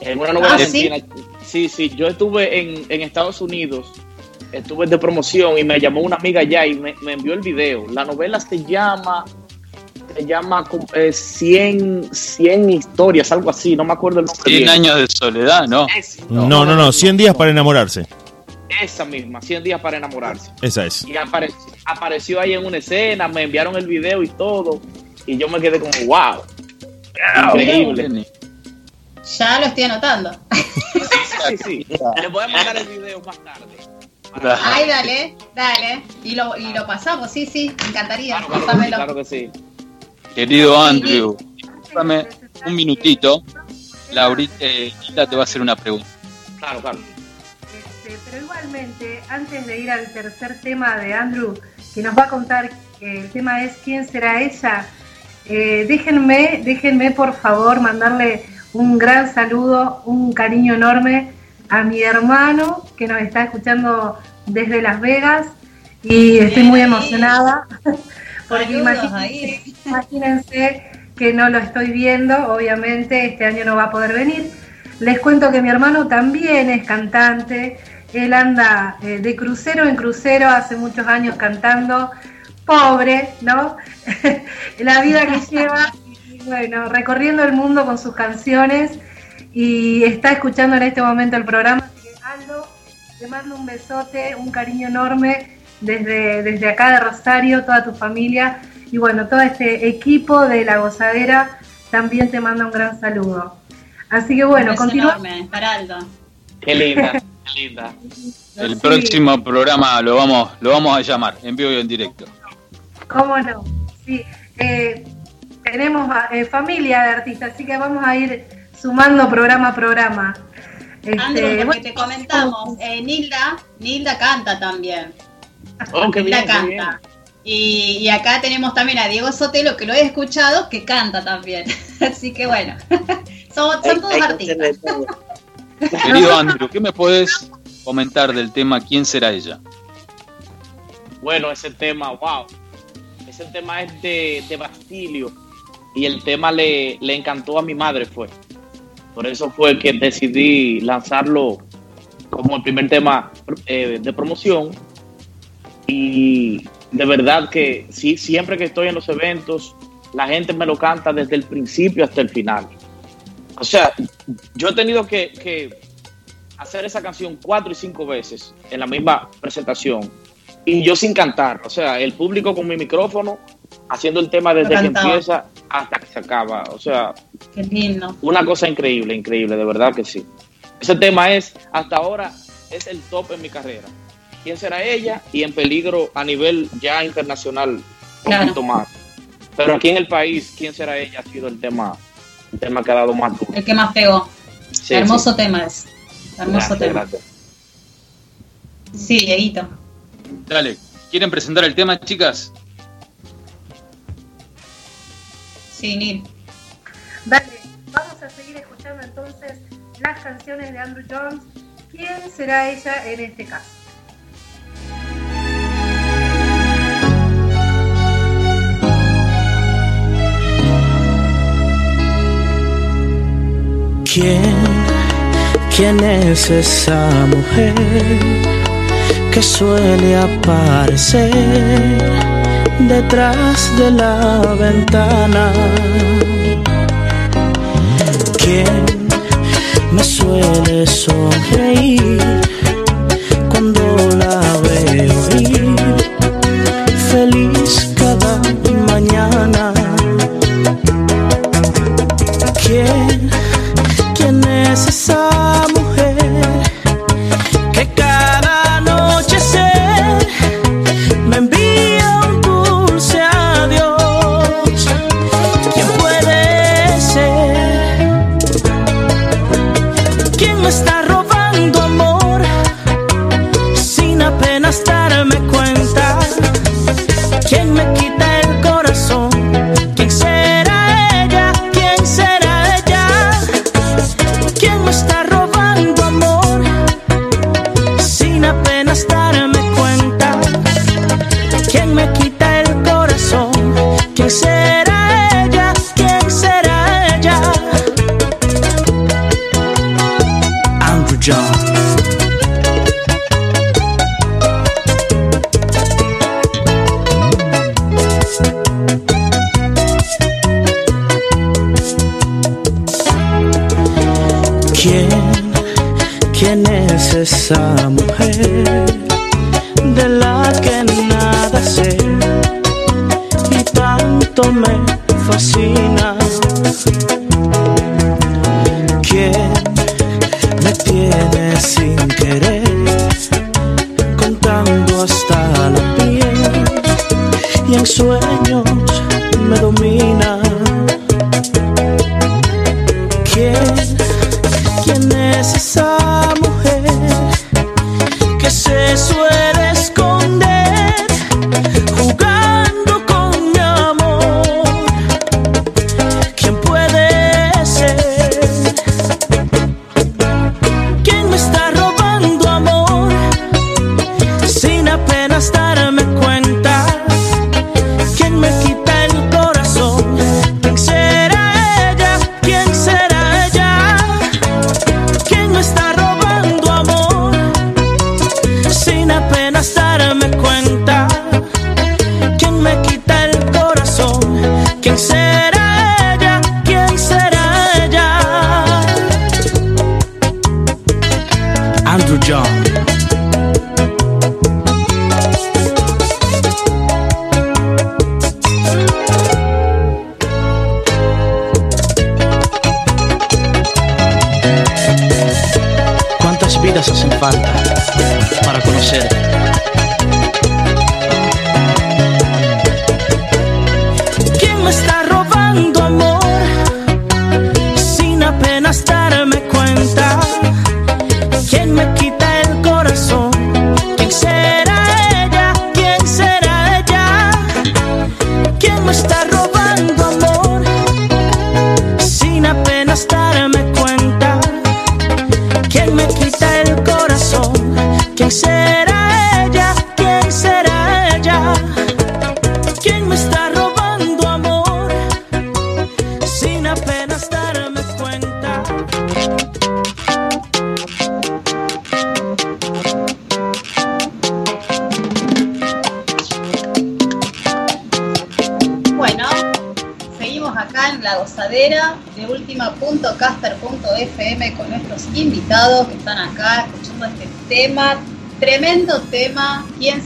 En una novela Ah, ¿sí? argentina. Sí, sí, yo estuve en, en Estados Unidos, estuve de promoción y me llamó una amiga allá y me, me envió el video. La novela se llama se llama eh, 100, 100 historias, algo así, no me acuerdo el nombre. 100 bien. años de soledad, ¿no? Es- No, no, no, 100 días para enamorarse. Esa misma, 100 días para enamorarse. Esa es. Y apare- apareció ahí en una escena, me enviaron el video y todo. Y yo me quedé como, wow. Increíble. Ya lo estoy anotando. Sí, sí. Les voy a mandar el video más tarde. Ay, dale, dale. Y lo, y lo pasamos, sí, sí, me encantaría. Claro, claro, sí, claro que sí. Querido Andrew, dame un minutito. Laurita eh, te va a hacer una pregunta. Claro, claro. Este, pero igualmente, antes de ir al tercer tema de Andrew, que nos va a contar, que el tema es ¿Quién será ella? Eh, déjenme, déjenme por favor mandarle un gran saludo, un cariño enorme a mi hermano que nos está escuchando desde Las Vegas y estoy muy emocionada porque imagínense, que no lo estoy viendo, obviamente este año no va a poder venir. Les cuento que mi hermano también es cantante, él anda eh, de crucero en crucero hace muchos años cantando, pobre, ¿no? La vida que lleva, bueno, recorriendo el mundo con sus canciones y está escuchando en este momento el programa. Así que, Aldo, te mando un besote, un cariño enorme desde, desde acá de Rosario, toda tu familia y bueno, todo este equipo de La Gozadera también te manda un gran saludo. Así que bueno, Aldo. Qué linda, qué linda. El Sí, próximo programa lo vamos, lo vamos a llamar en vivo y en directo. ¿Cómo no? Sí, eh, tenemos eh, familia de artistas, así que vamos a ir sumando programa a programa. Este, Andrew, porque bueno, te comentamos, eh, Nilda, Nilda canta también. Oh, qué Nilda bien, qué bien. canta. Y, y acá tenemos también a Diego Sotelo, que lo he escuchado, que canta también. Así que bueno, son, son Hay- todos artistas. Querido Andrew, ¿qué me puedes comentar del tema ¿Quién será ella? Bueno, ese tema, wow. Ese tema es de, de Bastilio. Y el tema le, le encantó a mi madre, fue. Por eso fue que decidí lanzarlo como el primer tema eh, de promoción. Y de verdad que sí, siempre que estoy en los eventos, la gente me lo canta desde el principio hasta el final. O sea, yo he tenido que, que hacer esa canción cuatro y cinco veces en la misma presentación y yo sin cantar, o sea, el público con mi micrófono haciendo el tema desde que empieza hasta que se acaba, o sea, Qué lindo. una cosa increíble, increíble, de verdad que sí. Ese tema es, hasta ahora, es el top en mi carrera. ¿Quién será ella? Y en peligro a nivel ya internacional, un Claro. poquito más. Pero aquí en el país, ¿quién será ella? Ha sido el tema, el tema que ha dado más duro. El que más pegó. Sí, Hermoso sí. tema es. Hermoso Gracias, tema. gracias. Sí, Dieguito. Dale, ¿quieren presentar el tema, chicas? Sí, Nil. Dale, vamos a seguir escuchando entonces las canciones de Andrew Jones. ¿Quién será ella en este caso? ¿Quién, quién es esa mujer que suele aparecer detrás de la ventana? ¿Quién me suele sonreír cuando la veo ir feliz cada mañana?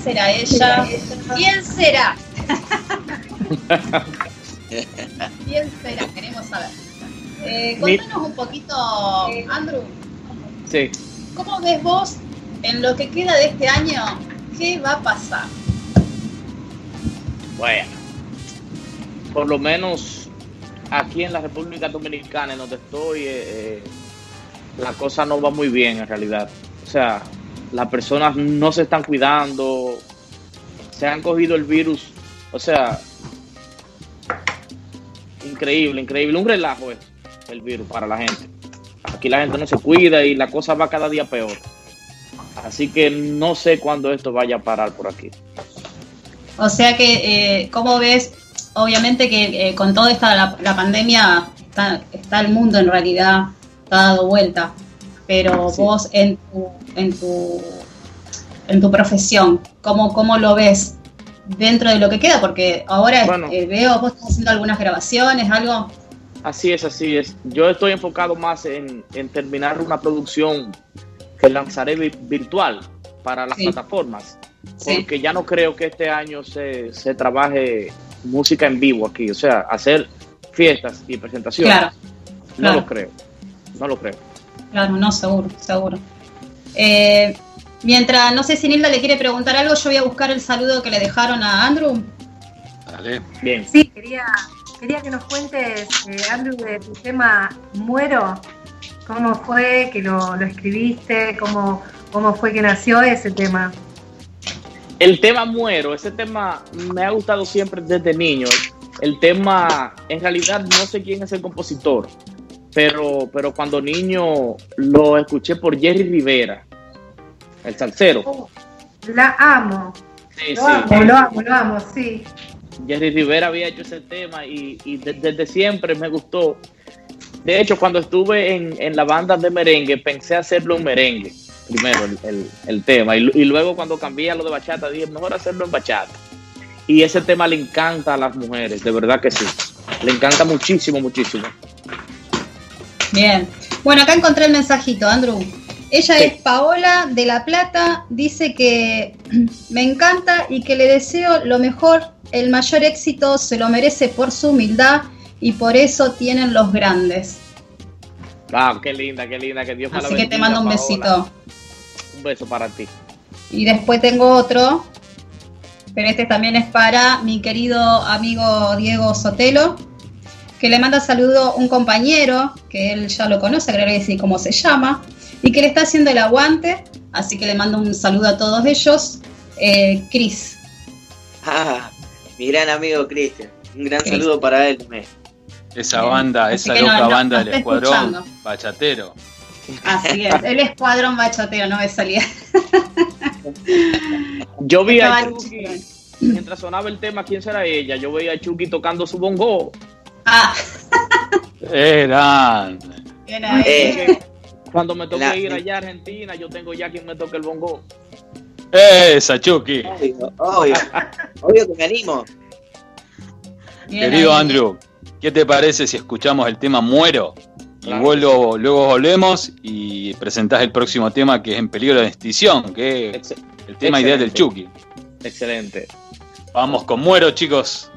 Será ella? ¿Quién será? ¿Quién será? Queremos saber. Eh, contanos un poquito, Andrew. Sí. ¿Cómo ves vos en lo que queda de este año? ¿Qué va a pasar? Bueno, por lo menos aquí en la República Dominicana, en donde estoy, eh, eh, la cosa no va muy bien en realidad. O sea, las personas no se están cuidando, se han cogido el virus, o sea, increíble, increíble, un relajo es el virus para la gente. Aquí la gente no se cuida y la cosa va cada día peor. Así que no sé cuándo esto vaya a parar por aquí. O sea que, eh, ¿cómo ves? Obviamente que eh, con toda esta la, la pandemia está, está, el mundo en realidad, está dado vuelta. Pero sí. vos en tu, en tu en tu profesión, ¿cómo, cómo lo ves dentro de lo que queda? Porque ahora bueno, eh, veo, vos estás haciendo algunas grabaciones, algo. Así es, así es. Yo estoy enfocado más en, en terminar una producción que lanzaré virtual para las sí. plataformas. Porque sí. ya no creo que este año se, se, trabaje música en vivo aquí. O sea, hacer fiestas y presentaciones. Claro, no claro. lo creo. No lo creo. Claro, no, seguro, seguro. Eh, mientras, no sé si Nilda le quiere preguntar algo, yo voy a buscar el saludo que le dejaron a Andrew. Dale. Bien. Sí, quería, quería que nos cuentes, eh, Andrew, de tu tema Muero. ¿Cómo fue que lo, lo escribiste? ¿Cómo, ¿Cómo fue que nació ese tema? El tema Muero, ese tema me ha gustado siempre desde niño. El tema, en realidad no sé quién es el compositor, pero, pero cuando niño lo escuché por Jerry Rivera, el salsero. Oh, la amo. Sí, lo sí. amo, lo amo, lo amo, sí. Jerry Rivera había hecho ese tema y, y de, desde siempre me gustó. De hecho, cuando estuve en, en, la banda de merengue, pensé hacerlo en merengue, primero el, el, el tema, y, y, luego cuando cambié a lo de bachata, dije, mejor hacerlo en bachata. Y ese tema le encanta a las mujeres, de verdad que sí. Le encanta muchísimo, muchísimo. Bien. Bueno, acá encontré el mensajito, Andrew. Ella sí. es Paola de La Plata, dice que me encanta y que le deseo lo mejor, el mayor éxito, se lo merece por su humildad y por eso tienen los grandes. Ah, qué linda, qué linda, que Dios Así que te mando un Paola. besito. Un beso para ti. Y después tengo otro, pero este también es para mi querido amigo Diego Sotelo, que le manda saludo un compañero, que él ya lo conoce, creo que decir cómo se llama, y que le está haciendo el aguante, así que le mando un saludo a todos ellos, eh, Cris. Ah, mi gran amigo Cristian, un gran Chris. saludo para él. Esa banda, Así esa loca no, no, banda del escuadrón escuchando. bachatero. Así es, el escuadrón bachatero, no me salía. Yo vi a Chucky, mientras sonaba el tema, ¿quién será ella? Yo veía a Chucky tocando su bongo. Ah. Eran. Eh, cuando me toque la, ir allá a Argentina, yo tengo ya quien me toque el bongo. Esa, Chucky. Obvio, obvio, obvio que me animo. Bien Querido ahí. Andrew, ¿qué te parece si escuchamos el tema Muero? Claro. Y luego, luego volvemos y presentás el próximo tema que es En peligro de extinción, que es el tema Excelente. ideal del Chucky. Excelente. Vamos con Muero, chicos.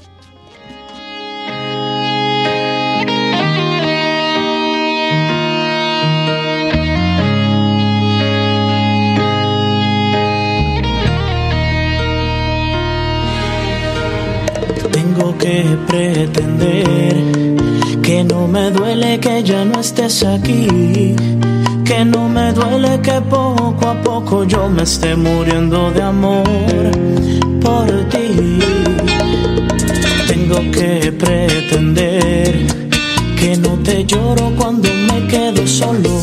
Tengo que pretender. Que no me duele que ya no estés aquí, que no me duele que poco a poco yo me esté muriendo de amor por ti. Tengo que pretender que no te lloro cuando me quedo solo,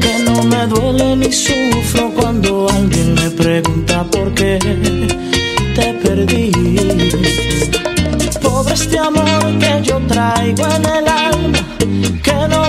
que no me duele ni sufro cuando alguien me pregunta por qué traigo en el alma, que no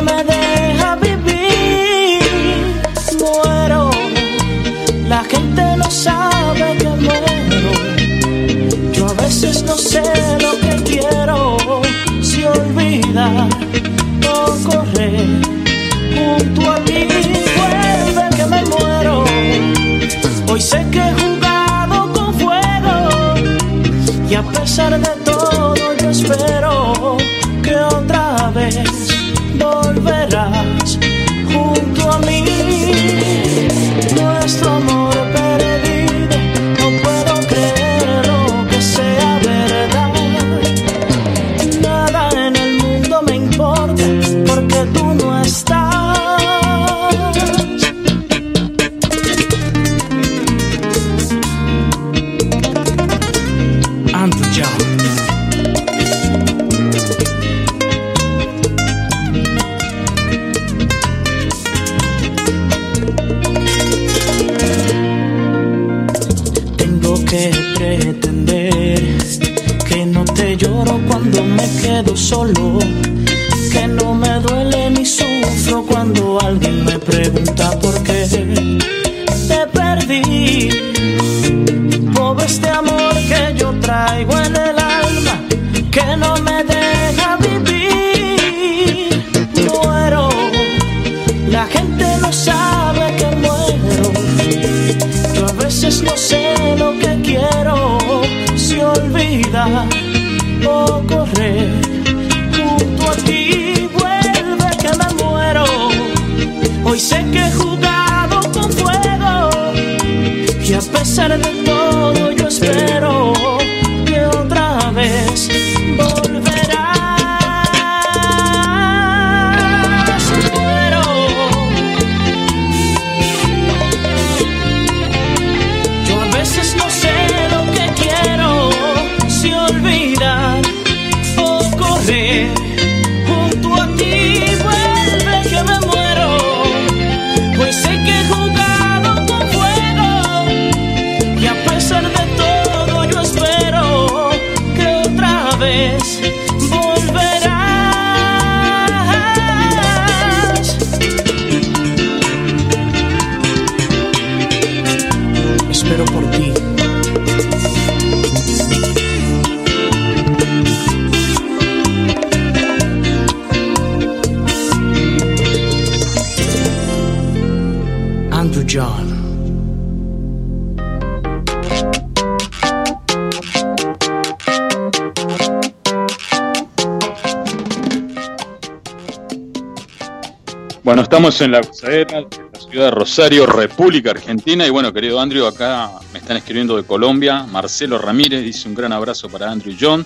estamos en la gozadera de la ciudad de Rosario, República Argentina. Y bueno, querido Andrew, acá me están escribiendo de Colombia. Marcelo Ramírez dice un gran abrazo para Andrew John.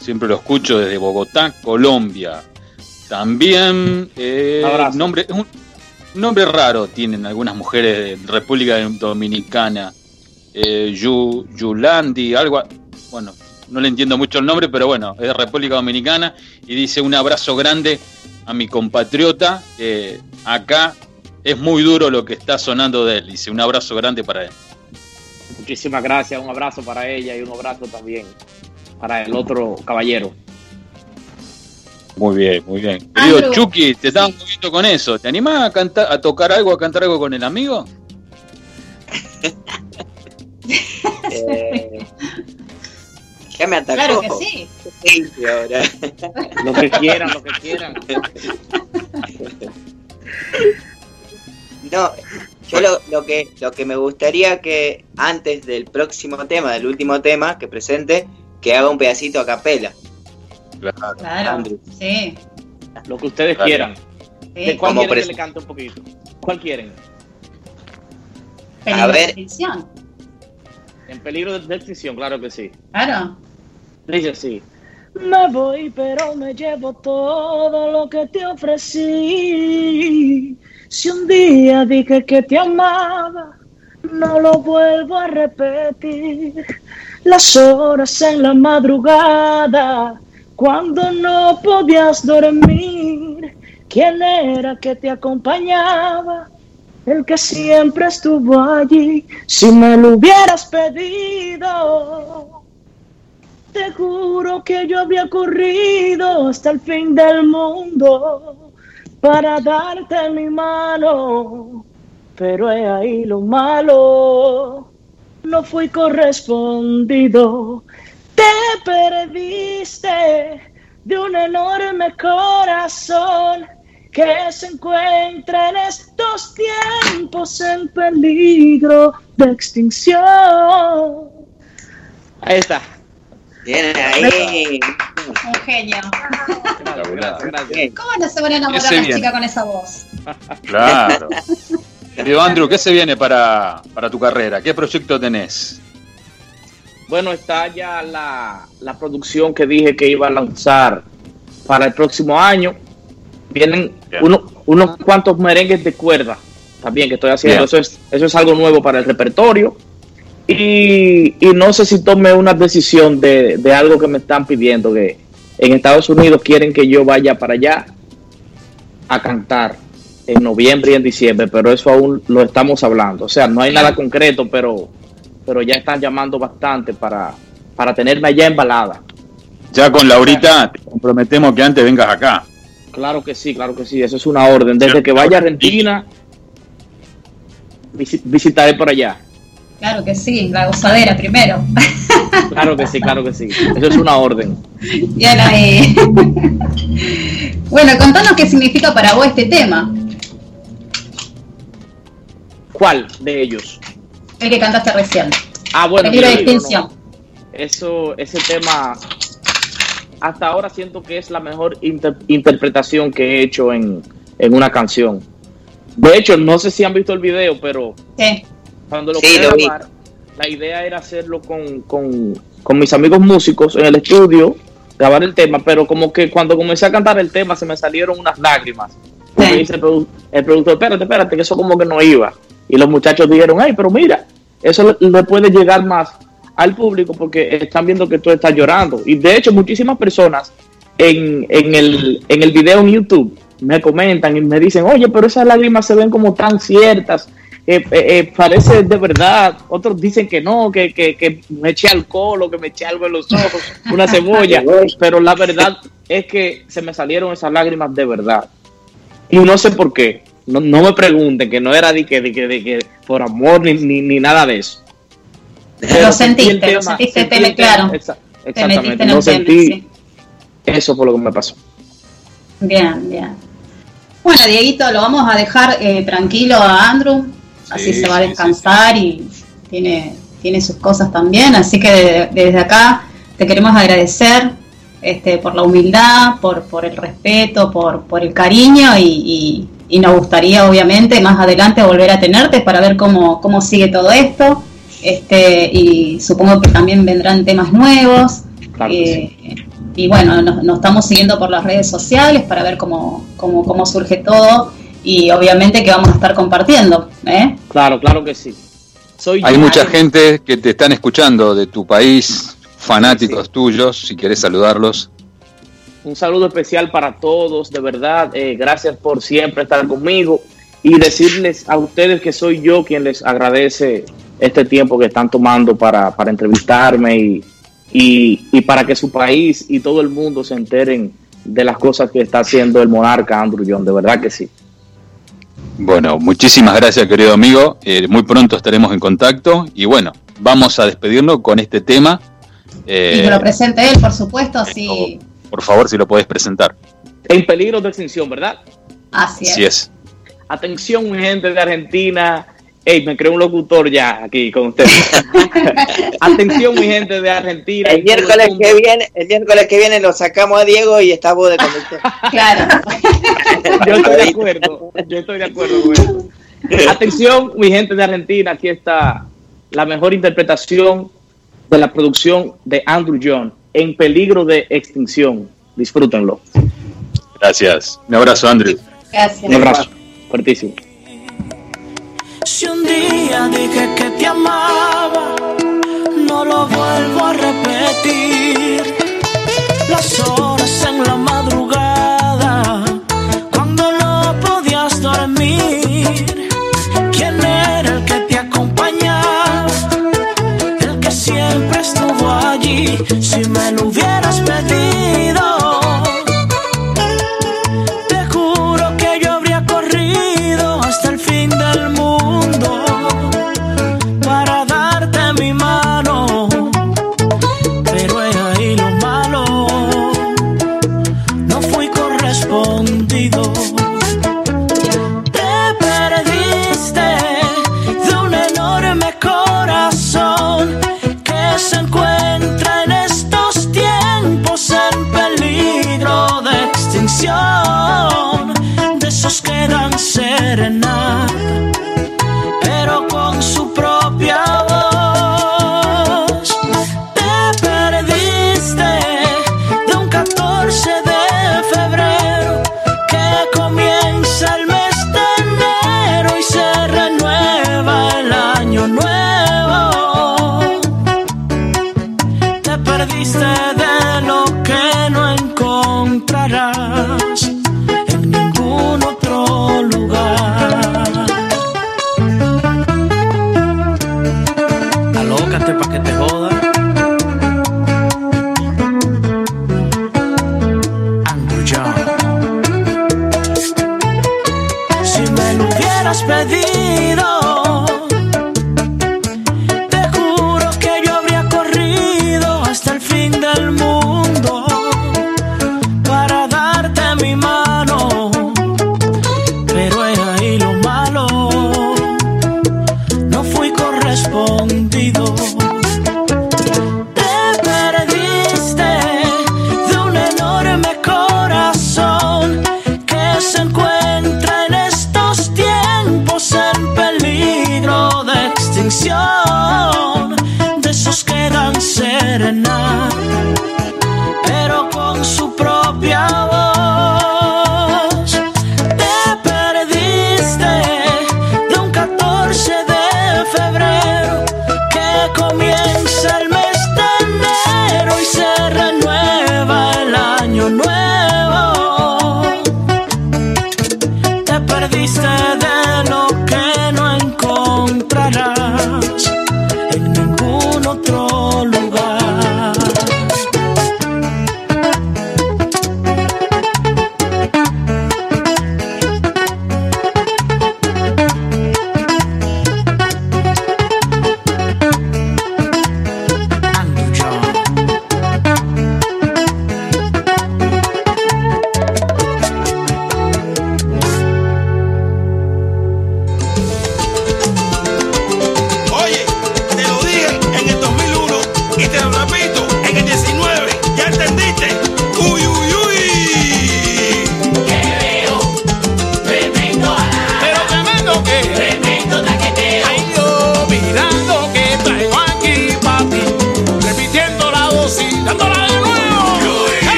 Siempre lo escucho desde Bogotá, Colombia. También, eh, nombre, es un nombre raro tienen algunas mujeres de República Dominicana. Eh, Yu- Yulandi, algo. Bueno, no le entiendo mucho el nombre, pero bueno, es de República Dominicana. Y dice un abrazo grande a mi compatriota. que acá es muy duro lo que está sonando de él. Dice un abrazo grande para él. Muchísimas gracias, un abrazo para ella y un abrazo también para el otro caballero. Muy bien, muy bien. Querido. Chucky, te estaba moviendo con eso. ¿Te animás a cantar, a tocar algo, a cantar algo con el amigo? Eh, ya me atacó. Claro que sí. Sí, ahora. Lo que quieran, lo que quieran. No, yo lo, lo que lo que me gustaría que antes del próximo tema, del último tema que presente, que haga un pedacito a capela. Claro. Claro. Andrew. Sí. Lo que ustedes Claro. quieran. sí. ¿De ¿Cuál Como quieren que le cante un poquito? ¿Cuál quieren? Peligro A ver. de extinción. En peligro de de extinción, claro que sí. Claro. Dice así. Me voy, pero me llevo todo lo que te ofrecí. Si un día dije que te amaba, no lo vuelvo a repetir. Las horas en la madrugada, cuando no podías dormir, ¿quién era que te acompañaba? El que siempre estuvo allí, si me lo hubieras pedido. Te juro que yo habría corrido hasta el fin del mundo para darte mi mano. Pero he ahí lo malo, no fui correspondido. Te perdiste de un enorme corazón que se encuentra en estos tiempos en peligro de extinción. Ahí está. Bien ahí. Un genio. Gracias, gracias. ¿Cómo no se van a enamorar las chicas con esa voz? Claro. Querido Andrew, ¿qué se viene para, para tu carrera? ¿Qué proyecto tenés? Bueno, está ya la, la producción que dije que iba a lanzar para el próximo año. Vienen uno- unos cuantos merengues de cuerda también que estoy haciendo. Bien. Eso es, eso es algo nuevo para el repertorio. Y, y no sé si tome una decisión de, de algo que me están pidiendo, que en Estados Unidos quieren que yo vaya para allá a cantar en noviembre y en diciembre, pero eso aún lo estamos hablando. O sea, no hay nada concreto, pero, pero ya están llamando bastante para, para tenerme allá embalada. Ya con Laurita te comprometemos que antes vengas acá. Claro que sí, claro que sí, eso es una orden. Desde que vaya a Argentina, visi- visitaré por allá. Claro que sí, la gozadera primero. Claro que sí, claro que sí. Eso es una orden. Bien ahí. bueno, contanos qué significa para vos este tema, ¿Cuál de ellos? el que cantaste recién. Ah, bueno, Peligro de sí, no, extinción. Eso, ese tema, hasta ahora siento que es la mejor inter- interpretación que he hecho en, en una canción. De hecho, no sé si han visto el video, pero Sí. Cuando lo Sí, grabar, la idea era hacerlo con, con, con mis amigos músicos en el estudio, grabar el tema, pero como que cuando comencé a cantar el tema se me salieron unas lágrimas. Me Sí. dice el, produ- el productor, espérate, espérate, que eso como que no iba. Y los muchachos dijeron, ay, pero mira, eso le, le puede llegar más al público porque están viendo que tú estás llorando. Y de hecho, muchísimas personas en, en, el, en el video en YouTube me comentan y me dicen, oye, pero esas lágrimas se ven como tan ciertas, eh, eh, eh, parece de verdad. Otros dicen que no, que, que, que me eché alcohol o que me eché algo en los ojos, una cebolla. pero la verdad es que se me salieron esas lágrimas de verdad. Y no sé por qué. No, no me pregunten, que no era de que, de que, de que por amor ni, ni, ni nada de eso. Pero sentí sentiste, lo sentiste, sentí tema, claro. exa- Te Exactamente, no sentí. sí. Eso fue lo que me pasó. Bien, bien. Bueno, Dieguito, lo vamos a dejar eh, tranquilo a Andrew, así Sí, se va a sí, descansar y tiene, tiene sus cosas también, así que de- desde acá te queremos agradecer este, por la humildad, por, por el respeto, por, por el cariño y, y- y nos gustaría obviamente más adelante volver a tenerte para ver cómo, cómo sigue todo esto. Este, y supongo que también vendrán temas nuevos. Claro Eh, y bueno, nos, nos estamos siguiendo por las redes sociales para ver cómo, cómo, cómo surge todo y obviamente que vamos a estar compartiendo. ¿eh? Claro, claro que sí. Soy Hay mucha gente que te están escuchando de tu país, fanáticos tuyos, si querés saludarlos. Un saludo especial para todos, de verdad. eh, gracias por siempre estar conmigo y decirles a ustedes que soy yo quien les agradece este tiempo que están tomando para, para entrevistarme y, y, y para que su país y todo el mundo se enteren de las cosas que está haciendo el monarca Andrew John. De verdad que sí. Bueno, muchísimas gracias, querido amigo. Eh, muy pronto estaremos en contacto. Y bueno, vamos a despedirnos con este tema. Eh, y que lo presente él, por supuesto, así, por favor, si lo podés presentar. En peligro de extinción, ¿verdad? así es. Así es. Atención, gente de Argentina. Ey, me creo un locutor ya aquí con ustedes. Atención, mi gente de Argentina. El miércoles que viene, el miércoles que viene lo sacamos a Diego y está vos de conductor. Claro. Yo estoy de acuerdo. Yo estoy de acuerdo con eso. Atención, mi gente de Argentina. Aquí está la mejor interpretación de la producción de Andrew John en peligro de extinción. Disfrútenlo. Gracias. Un abrazo, Andrew. Gracias. Un abrazo. Fuertísimo. Si un día dije que te amaba, no lo vuelvo a repetir. Las horas en la madrugada, cuando no podías dormir. ¿Quién era el que te acompañaba? El que siempre estuvo allí. Si me lo hubieras pedido. enough.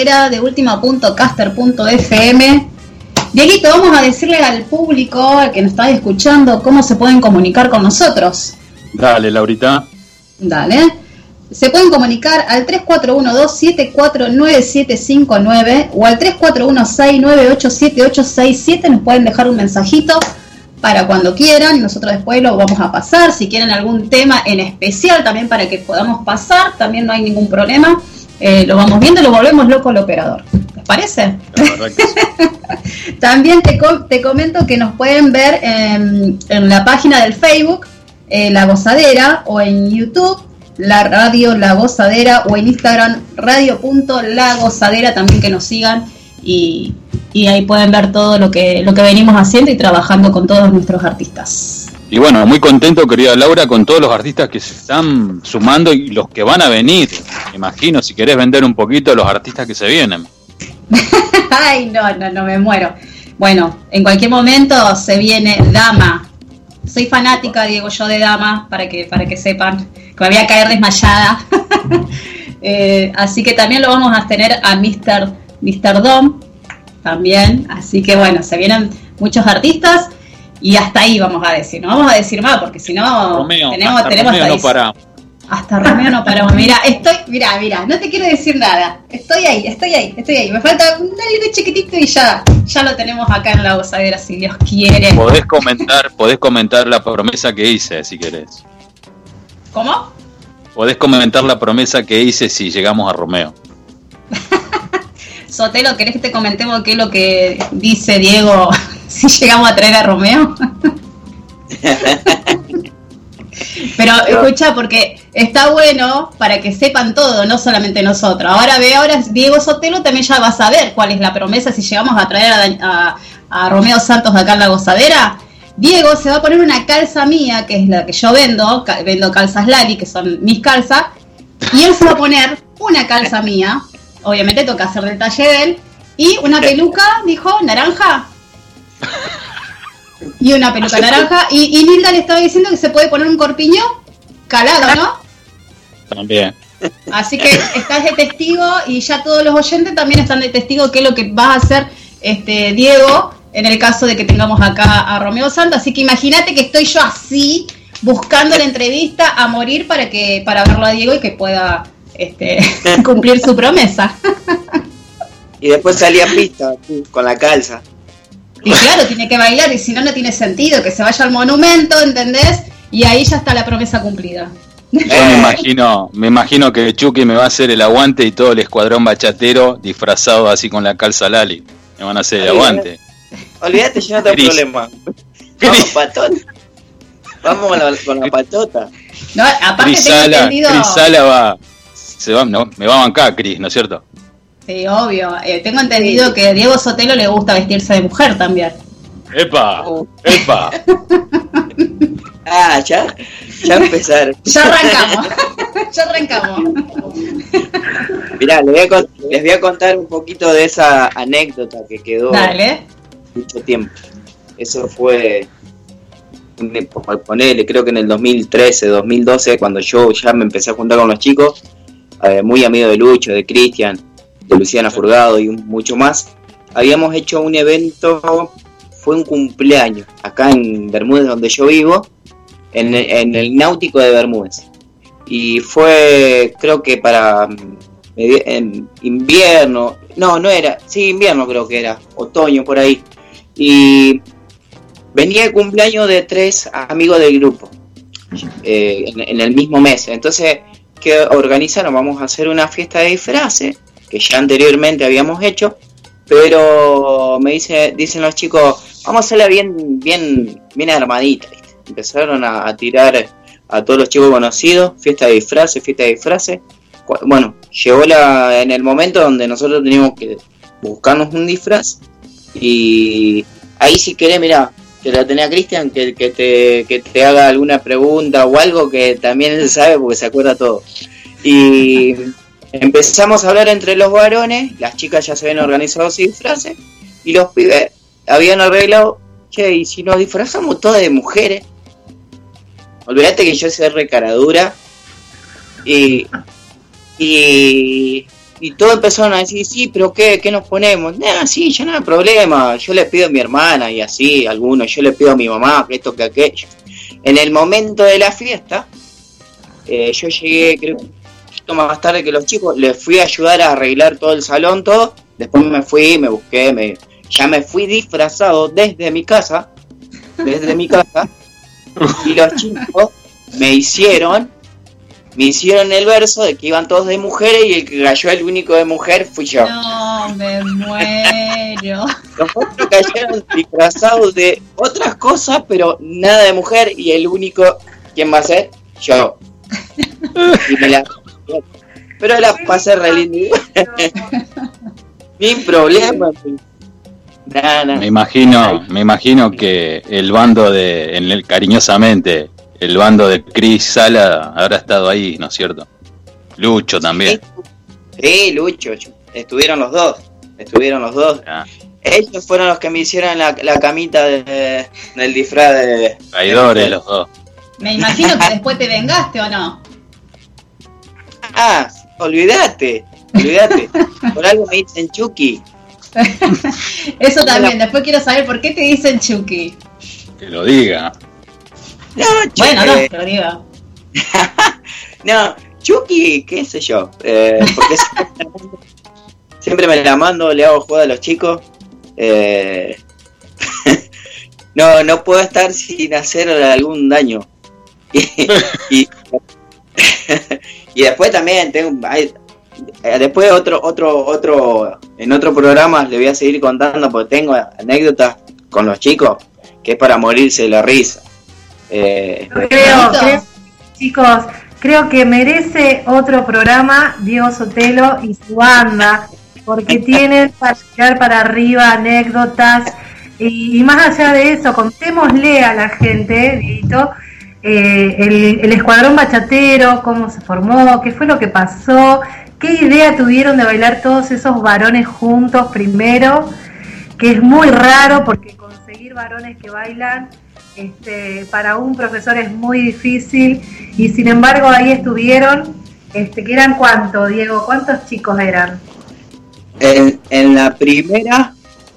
De ultima.caster.fm. Dieguito, vamos a decirle al público, al que nos está escuchando, cómo se pueden comunicar con nosotros. Dale, Laurita. Dale. Se pueden comunicar al 3412-749759 o al 3416987867. Nos pueden dejar un mensajito para cuando quieran nosotros después lo vamos a pasar. Si quieren algún tema en especial también para que podamos pasar, también no hay ningún problema eh, lo vamos viendo, lo volvemos loco al operador. ¿Les parece? También te, co te, comento que nos pueden ver en, en la página del Facebook, eh, La Gozadera, o en YouTube, la radio La Gozadera, o en Instagram, radio.lagozadera, también que nos sigan y, y ahí pueden ver todo lo que, lo que venimos haciendo y trabajando con todos nuestros artistas. Y bueno, muy contento, querida Laura, con todos los artistas que se están sumando y los que van a venir. Imagino, si querés vender un poquito los artistas que se vienen. Ay, no, no, no me muero. Bueno, en cualquier momento se viene Dama. Soy fanática, Diego, yo de Dama, para que, para que sepan que me voy a caer desmayada. Eh, así que también lo vamos a tener a Mr. Mr. Dom, también. Así que bueno, se vienen muchos artistas y hasta ahí vamos a decir. No vamos a decir más, porque si no, Romeo, tenemos, hasta tenemos Romeo no paramos. Hasta Romeo no paramos. Mira, estoy, mira, mira, no te quiero decir nada. Estoy ahí, estoy ahí, estoy ahí. Me falta un algo chiquitito y ya, ya lo tenemos acá en la gozadera, si Dios quiere. Podés comentar, podés comentar la promesa que hice, si querés. ¿Cómo? Podés comentar la promesa que hice si llegamos a Romeo. Sotelo, ¿querés que te comentemos qué es lo que dice Diego si llegamos a traer a Romeo? Pero escucha, porque está bueno para que sepan todo, no solamente nosotros. Ahora ve, ahora Diego Sotelo también ya va a saber cuál es la promesa si llegamos a traer a, Dan- a- a Romeo Santos de acá en la gozadera. Diego se va a poner una calza mía, que es la que yo vendo, vendo calzas Lali, que son mis calzas, y él se va a poner una calza mía, obviamente toca hacer del talle de él, y una peluca, dijo, naranja. Y una peluca naranja. Y, y Nilda le estaba diciendo que se puede poner un corpiño calado, ¿no? También. Así que estás de testigo y ya todos los oyentes también están de testigo qué es lo que va a hacer este Diego en el caso de que tengamos acá a Romeo Santos. Así que imagínate que estoy yo así buscando la entrevista a morir para que para verlo a Diego y que pueda este, cumplir su promesa. Y después salía pista con la calza. Y claro, tiene que bailar y si no, no tiene sentido que se vaya al monumento, ¿entendés? Y ahí ya está la promesa cumplida. Yo me imagino, me imagino que Chucky me va a hacer el aguante y todo el escuadrón bachatero disfrazado así con la calza Lali. Me van a hacer el aguante. Olvídate, yo no tengo Gris. problema. Vamos, patota. Vamos con la, con la patota. No, aparte Cris tengo entendido. Cris Sala va, se va, no, me va a bancar Cris, ¿no es cierto? Sí, obvio. Eh, tengo entendido que a Diego Sotelo le gusta vestirse de mujer también. ¡Epa! ¡Epa! Ah, ya, ya empezaron. Ya arrancamos. ya arrancamos. Mirá, les voy, a, con- les voy a contar un poquito de esa anécdota que quedó Dale. mucho tiempo. Eso fue, ponele, creo que en el 2013, 2012, cuando yo ya me empecé a juntar con los chicos, eh, muy amigo de Lucho, de Cristian, de Luciana Furgado y un- mucho más, habíamos hecho un evento, fue un cumpleaños, acá en Bermúdez, donde yo vivo, en, el- en el náutico de Bermúdez. Y fue, creo que para en invierno, no, no era, sí, invierno creo que era, otoño por ahí. Y venía el cumpleaños de tres amigos del grupo eh, en, en el mismo mes. Entonces, que organizaron? Vamos a hacer una fiesta de disfraces que ya anteriormente habíamos hecho, pero me dice, dicen los chicos, vamos a hacerla bien, bien, bien armadita. Empezaron a, tirar a todos los chicos conocidos, fiesta de disfraces, fiesta de disfraces. Bueno, llegó la, en el momento donde nosotros teníamos que buscarnos un disfraz y ahí si querés, mira, te la tenía Cristian, que, que, te, que te haga alguna pregunta o algo que también él sabe porque se acuerda todo. Y empezamos a hablar entre los varones, las chicas ya se habían organizado sus disfraces y los pibes habían arreglado, che, y si nos disfrazamos todas de mujeres, olvídate que yo soy recaradura y, y, y todos empezaron a decir, sí, pero ¿qué, qué nos ponemos? Nah, sí, ya no hay problema, yo le pido a mi hermana y así, algunos, yo le pido a mi mamá, que esto, que aquello. En el momento de la fiesta, eh, yo llegué, creo, un poquito más tarde que los chicos, les fui a ayudar a arreglar todo el salón, todo, después me fui, me busqué, me, ya me fui disfrazado desde mi casa, desde mi casa, y los chicos me hicieron me hicieron el verso de que iban todos de mujeres y el que cayó el único de mujer fui yo. No, me muero. Los otros cayeron disfrazados de otras cosas, pero nada de mujer y el único ¿quién va a ser? Yo. Y me la... Pero la pasé re lindo. Ni problema. Nada, nada. Me imagino, me imagino que el bando de, en el, cariñosamente, el bando de Chris Sala habrá estado ahí, ¿no es cierto? Lucho también. Sí, Lucho, estuvieron los dos, estuvieron los dos. Ah, Ellos fueron los que me hicieron la, la camita de- del disfraz de... traidores los dos. Me imagino que después te vengaste o no. Ah, olvídate, olvídate. Por algo me dicen Chucky. Eso también. Después quiero saber por qué te dicen Chucky. Que lo diga. No, Chucky. Bueno, no, te lo digo. No, Chucky, qué sé yo. eh, porque siempre, me la mando- le hago juego a los chicos. eh, no, no puedo estar sin hacer algún daño. Y, y, y después también tengo. hay- eh, después otro, otro, otro, en otro programa le voy a seguir contando porque tengo anécdotas con los chicos que es para morirse de la risa. Eh, Creo, creo- chicos, creo que merece otro programa Diego Sotelo y su banda, porque tienen para tirar para arriba anécdotas y, más allá de eso, contémosle a la gente, Dieguito, eh, el, el escuadrón bachatero, cómo se formó, qué fue lo que pasó, qué idea tuvieron de bailar todos esos varones juntos primero, que es muy raro porque conseguir varones que bailan este, para un profesor es muy difícil y sin embargo ahí estuvieron, este, que eran cuánto, Diego, cuántos chicos eran. En, la primera,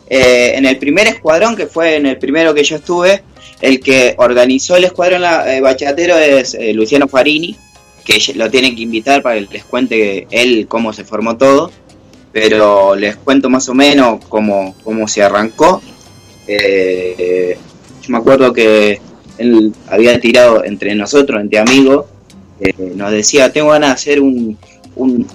eh, en el primer escuadrón, que fue en el primero que yo estuve, el que organizó el escuadrón eh, bachatero es eh, Luciano Farini, que lo tienen que invitar para que les cuente él cómo se formó todo, pero les cuento más o menos cómo, cómo se arrancó. Eh, yo me acuerdo que él había tirado entre nosotros, entre amigos, eh, nos decía, tengo ganas de hacer un, un,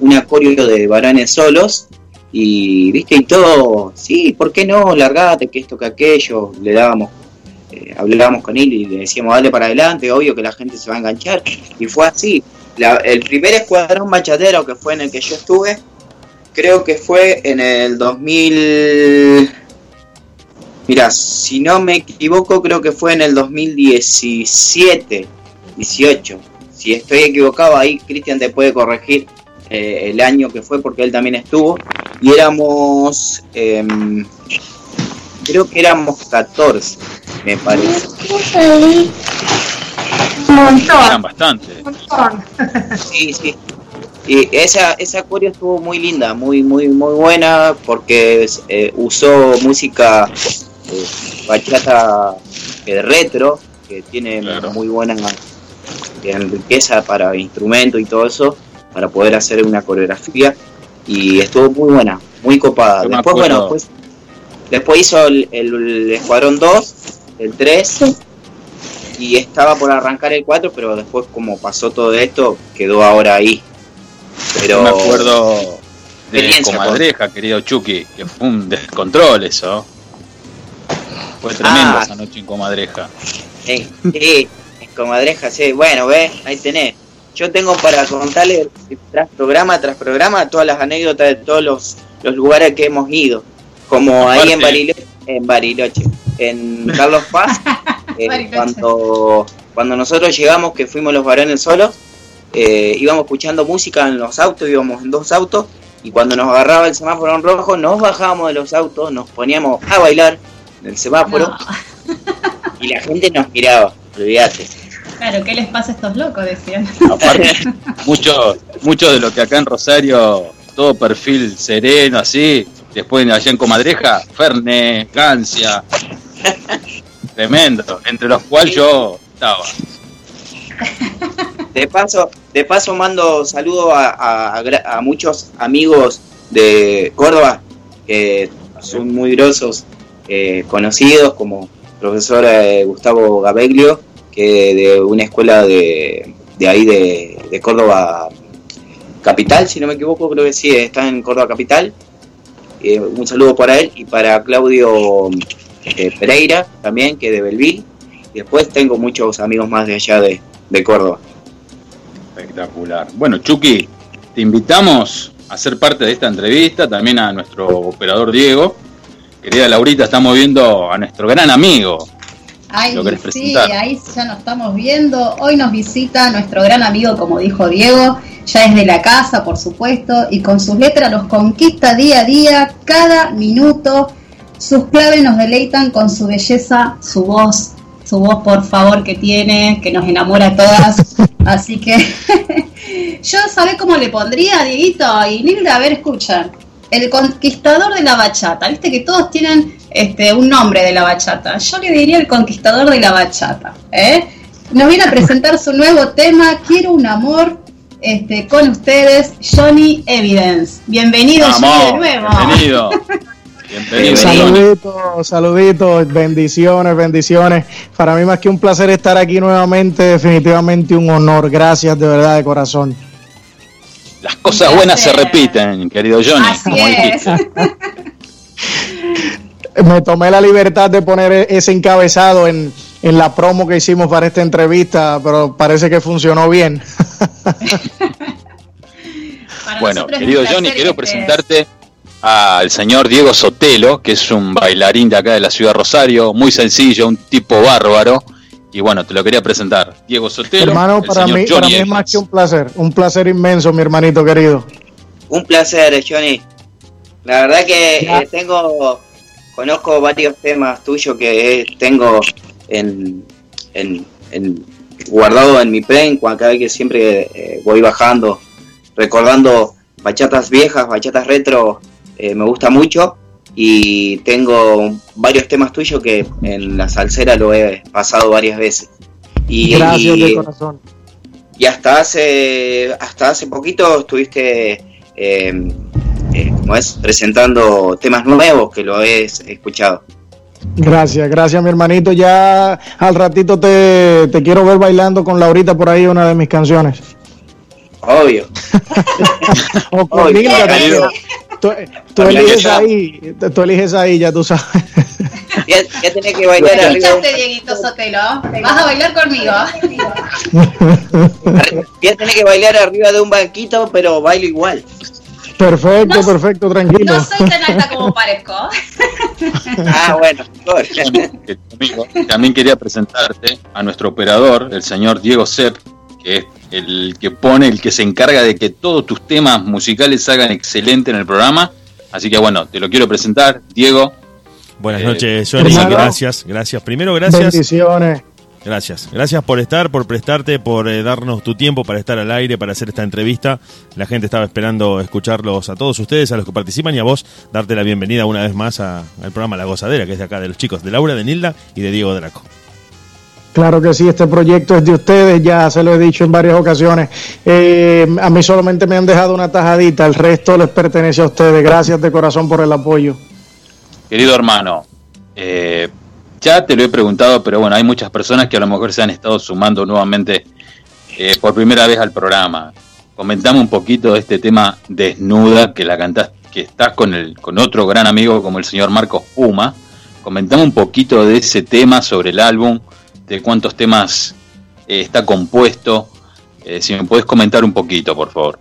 un acorio de varones solos y viste y todo sí por qué no largate que esto que aquello le dábamos eh, hablábamos con él y le decíamos dale para adelante obvio que la gente se va a enganchar y fue así. El primer escuadrón bachatero que fue en el que yo estuve creo que fue en el 2000 mira si no me equivoco creo que fue en el 2017 18 si estoy equivocado ahí Cristian te puede corregir eh, el año que fue porque él también estuvo y éramos em, creo que éramos 14 me parece Un montón. Eran bastante. Un montón. sí sí y esa esa coreo estuvo muy linda muy muy muy buena porque eh, usó música eh, bachata eh, retro que tiene muy buena riqueza para instrumentos y todo eso para poder hacer una coreografía y estuvo muy buena, muy copada. Yo Después, bueno, después, después hizo el, el- el Escuadrón 2, el 3 y estaba por arrancar el 4, pero después como pasó todo esto, quedó ahora ahí. Pero Yo me acuerdo de Comadreja, querido Chucky, que fue un descontrol eso. Fue tremendo Ah. esa noche en Comadreja. Sí, sí, en comadreja, sí. Bueno, ve, ahí tenés. Yo tengo para contarle tras programa tras programa todas las anécdotas de todos los, los lugares que hemos ido. Como ahí en Bariloche, en Bariloche, en Carlos Paz, eh, cuando, cuando nosotros llegamos, que fuimos los varones solos, eh, íbamos escuchando música en los autos, íbamos en dos autos, y cuando nos agarraba el semáforo en rojo, nos bajábamos de los autos, nos poníamos a bailar en el semáforo, No. y la gente nos miraba, olvídate. Claro, ¿qué les pasa a estos locos? Decían. Aparte, mucho, mucho de lo que acá en Rosario, todo perfil sereno, así. Después allá en Comadreja, Ferne, Gancia. Tremendo. Entre los cuales yo estaba. De paso, de paso mando saludos a, a- a gra- a muchos amigos de Córdoba que son muy grosos, eh, conocidos como profesor eh, Gustavo Gabeglio, que de una escuela de, de ahí de, Córdoba Capital, si no me equivoco, creo que sí, está en Córdoba Capital. Eh, un saludo para él y para Claudio eh, Pereira también, que de Belville. Y después tengo muchos amigos más de allá de, de Córdoba. Espectacular. Bueno, Chucky, te invitamos a ser parte de esta entrevista, también a nuestro operador Diego. Querida Laurita, estamos viendo a nuestro gran amigo. Ay, ¿Lo querés sí, ahí ya nos estamos viendo. Hoy nos visita nuestro gran amigo, como dijo Diego, ya es de la casa, por supuesto, y con sus letras los conquista día a día, cada minuto. Sus claves nos deleitan con su belleza, su voz, su voz, por favor, que tiene, que nos enamora a todas. Así que yo, ¿sabés cómo le pondría, Dieguito? Y Nilda, a ver, escucha. El conquistador de la bachata. Viste que todos tienen este, un nombre de la bachata. Yo le diría el conquistador de la bachata. ¿eh? Nos viene a presentar su nuevo tema, Quiero un amor, este, con ustedes, Johnny Evidence. Bienvenido, Johnny, de nuevo. bienvenido. Bienvenido. Saluditos, saluditos, bendiciones, bendiciones. Para mí más que un placer estar aquí nuevamente, definitivamente un honor. Gracias de verdad de corazón. Las cosas buenas se repiten, querido Johnny. Así como es. dijiste. Me tomé la libertad de poner e- ese encabezado en, en la promo que hicimos para esta entrevista, pero parece que funcionó bien. Bueno, querido Johnny, quiero presentarte al señor Diego Sotelo, que es un bailarín de acá de la ciudad de Rosario, muy sencillo, un tipo bárbaro. Y bueno, te lo quería presentar. Diego Sotelo, Hermano, el para señor mí, Johnny para mí es más que un placer, un placer inmenso, mi hermanito querido. Un placer, Johnny. La verdad que eh, tengo, conozco varios temas tuyos que eh, tengo en, en, en- guardado en mi cuando cada vez que siempre eh, voy bajando, recordando bachatas viejas, bachatas retro, eh, me gusta mucho. Y tengo varios temas tuyos que en la salsera lo he pasado varias veces. Y, Gracias y- de corazón. y hasta hace hasta hace poquito estuviste eh, eh, como es presentando temas nuevos que lo he escuchado Gracias, gracias mi hermanito. Ya al ratito te, te quiero ver bailando con Laurita por ahí una de mis canciones. obvio O con Obvio, Nilda querido. también. Tú, tú eliges ahí, tú eliges ahí, ya tú sabes. ya, ya tenés que bailar ¿Me arriba, escuchaste, Dieguito Sotelo? ¿Vas a bailar conmigo? ya tenés que bailar arriba de un banquito pero bailo igual Perfecto, No- perfecto, tranquilo. No soy tan alta como parezco. ah bueno. También quería presentarte a nuestro operador, el señor Diego Sepp, que es el que pone, el que se encarga de que todos tus temas musicales salgan excelente en el programa. Así que bueno, te lo quiero presentar, Diego. Buenas Eh, noches, Johnny. Gracias, gracias. Primero, gracias. Bendiciones. Gracias. Gracias por estar, por prestarte, por eh, darnos tu tiempo para estar al aire, para hacer esta entrevista. La gente estaba esperando escucharlos a todos ustedes, a los que participan y a vos darte la bienvenida una vez más al programa La Gozadera, que es de acá de los chicos de Laura, de Nilda y de Diego Draco. Claro que sí, este proyecto es de ustedes, ya se lo he dicho en varias ocasiones. Eh, a mí solamente me han dejado una tajadita, el resto les pertenece a ustedes. Gracias de corazón por el apoyo. Querido hermano, eh, ya te lo he preguntado, pero bueno, hay muchas personas que a lo mejor se han estado sumando nuevamente eh, por primera vez al programa. Comentame un poquito de este tema Desnuda, que la cantás, que estás con el, con otro gran amigo como el señor Marcos Puma. Comentame un poquito de ese tema sobre el álbum, de cuántos temas eh, está compuesto. Eh, si me puedes comentar un poquito, por favor.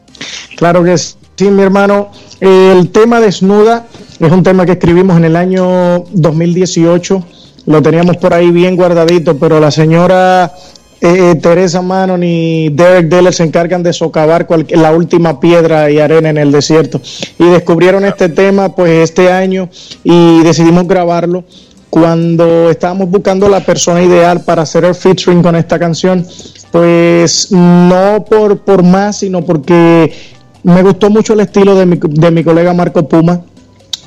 Claro que sí, mi hermano. El tema Desnuda es un tema que escribimos en el año 2018. Lo teníamos por ahí bien guardadito, pero la señora eh, Teresa Manon y Derek Deller se encargan de socavar la última piedra y arena en el desierto. Y descubrieron este tema pues este año y decidimos grabarlo. Cuando estábamos buscando la persona ideal para hacer el featuring con esta canción, pues no por, por más, sino porque me gustó mucho el estilo de mi, de mi colega Marco Puma,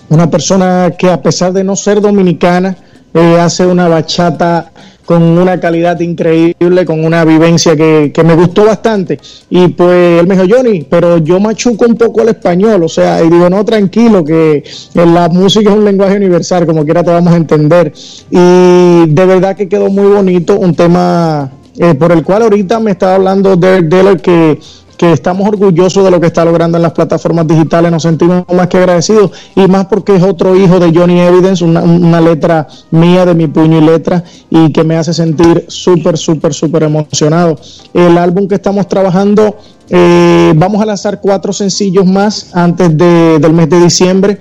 una persona que a pesar de no ser dominicana, eh, hace una bachata con una calidad increíble, con una vivencia que, que me gustó bastante. Y pues él me dijo, Johnny, pero yo machuco un poco el español, o sea, y digo, no, tranquilo, que la música es un lenguaje universal, como quiera te vamos a entender. Y de verdad que quedó muy bonito, un tema eh, por el cual ahorita me estaba hablando Derek Deller que que estamos orgullosos de lo que está logrando en las plataformas digitales, nos sentimos más que agradecidos y más porque es otro hijo de Johnny Evidence, una, una letra mía de mi puño y letra y que me hace sentir súper, súper, súper emocionado. El álbum que estamos trabajando, eh, vamos a lanzar cuatro sencillos más antes de- del mes de diciembre.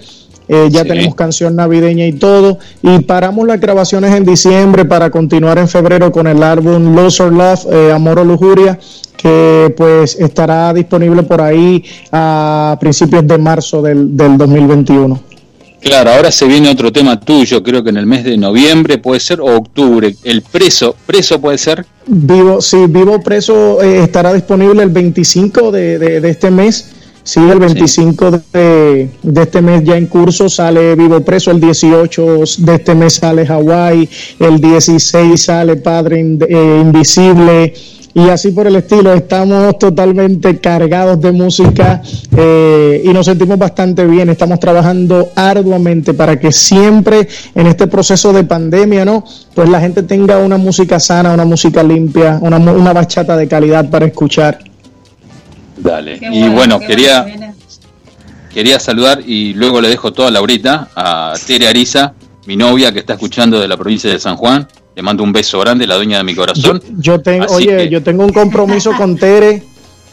Eh, ya Sí. tenemos canción navideña y todo. Y paramos las grabaciones en diciembre para continuar en febrero con el álbum Lost or Love, eh, Amor o Lujuria, que pues estará disponible por ahí a principios de marzo del, del 2021. Claro, ahora se viene otro tema tuyo, creo que en el mes de noviembre puede ser, o octubre. El preso, preso puede ser. Vivo, sí, Vivo Preso eh, estará disponible el 25 de, de- de este mes. Sí, el 25 de, de este mes ya en curso sale Vivo Preso, el 18 de este mes sale Hawái, el 16 sale Padre eh, Invisible y así por el estilo. Estamos totalmente cargados de música eh, y nos sentimos bastante bien. Estamos trabajando arduamente para que siempre en este proceso de pandemia, ¿no? Pues la gente tenga una música sana, una música limpia, una, mu- una bachata de calidad para escuchar. Dale. Qué y bueno, quería, bueno quería saludar y luego le dejo toda la Laurita a Tere Ariza, mi novia que está escuchando de la provincia de San Juan. Le mando un beso grande, la dueña de mi Yo, corazón. yo tengo, oye, que- yo tengo un compromiso con Tere.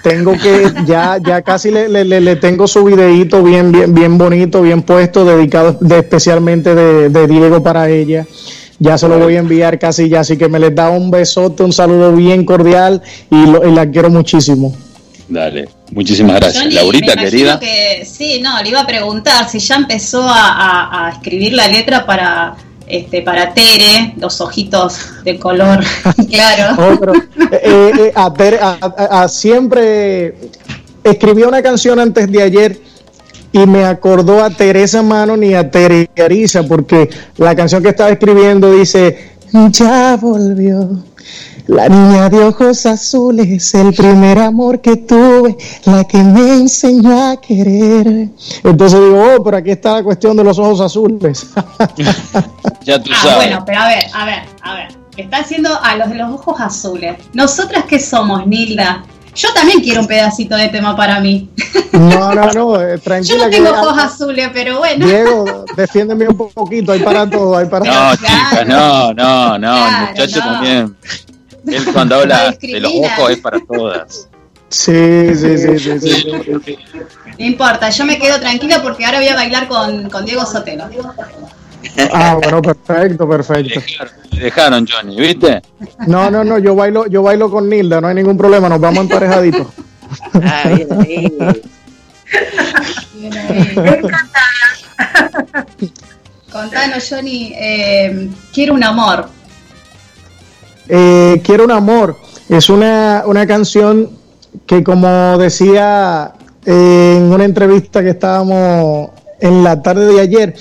Tengo que, ya, ya casi le, le- le- tengo su videíto bien, bien, bien bonito, bien puesto, dedicado de, especialmente de, de Diego para ella. Ya se lo voy a enviar casi ya, así que me les da un besote, un saludo bien cordial y, lo- y la quiero muchísimo. Dale, muchísimas gracias. Johnny, Laurita, me querida. Que, sí, no, le iba a preguntar si ya empezó a, a- a escribir la letra para este para Tere, los ojitos de color claro. Pero, eh, eh, a Tere- siempre escribí una canción antes de ayer y me acordó a Teresa Mano y a Tere Arisa porque la canción que estaba escribiendo dice ya volvió la niña de ojos azules, el primer amor que tuve, la que me enseñó a querer. Entonces digo, oh, pero aquí está la cuestión de los ojos azules. Ya tú Ah, sabes. bueno, pero a ver, a ver, a ver. Está haciendo a los de los ojos azules. ¿Nosotras qué somos, Nilda? Yo también quiero un pedacito de tema para mí. No, no, no, eh, Yo tranquila. no que- tengo ojos azules, pero bueno. Diego, defiéndeme un poquito, hay para todo, hay para No, todo. chicas, no, no, no. Claro, el muchacho no. también. Él cuando habla de los ojos es para todas. Sí, sí, sí, sí, sí. No importa, yo me quedo tranquila porque ahora voy a bailar con, con Diego Sotelo. Ah, bueno, perfecto, perfecto. Le dejaron, Johnny, ¿viste? No, no, no, yo bailo, yo bailo con Nilda, no hay ningún problema, nos vamos emparejaditos. Ah, bien ahí. Contanos, Johnny, eh, quiero un amor. Eh, Quiero un amor. Es una, una canción que, como decía eh, en una entrevista que estábamos en la tarde de ayer,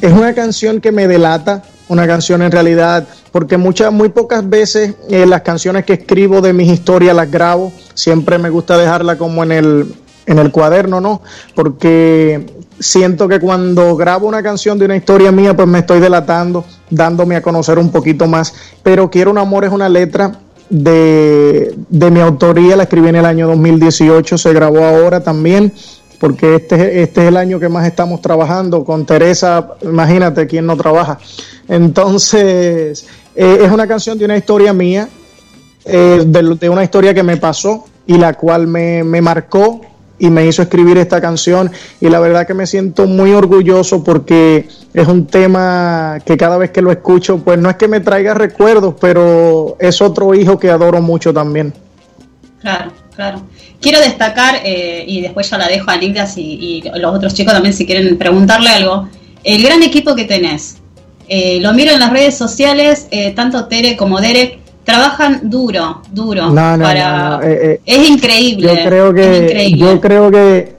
es una canción que me delata, una canción en realidad, porque muchas, muy pocas veces eh, las canciones que escribo de mis historias las grabo, siempre me gusta dejarla como en el, en el cuaderno, ¿no? Porque siento que cuando grabo una canción de una historia mía, pues me estoy delatando, dándome a conocer un poquito más. Pero Quiero un amor es una letra de, de mi autoría, la escribí en el año 2018, se grabó ahora también, porque este, este es el año que más estamos trabajando. Con Teresa, imagínate quién no trabaja. Entonces, eh, es una canción de una historia mía, eh, de, de una historia que me pasó y la cual me, me marcó y me hizo escribir esta canción y la verdad que me siento muy orgulloso porque es un tema que cada vez que lo escucho pues no es que me traiga recuerdos pero es otro hijo que adoro mucho también. Claro, claro. Quiero destacar, eh, y después ya la dejo a Nilda si- y los otros chicos también si quieren preguntarle algo, el gran equipo que tenés. Eh, lo miro en las redes sociales, eh, tanto Tere como Derek trabajan duro, duro. No, no, para... no, es increíble. Yo creo que increíble. yo creo que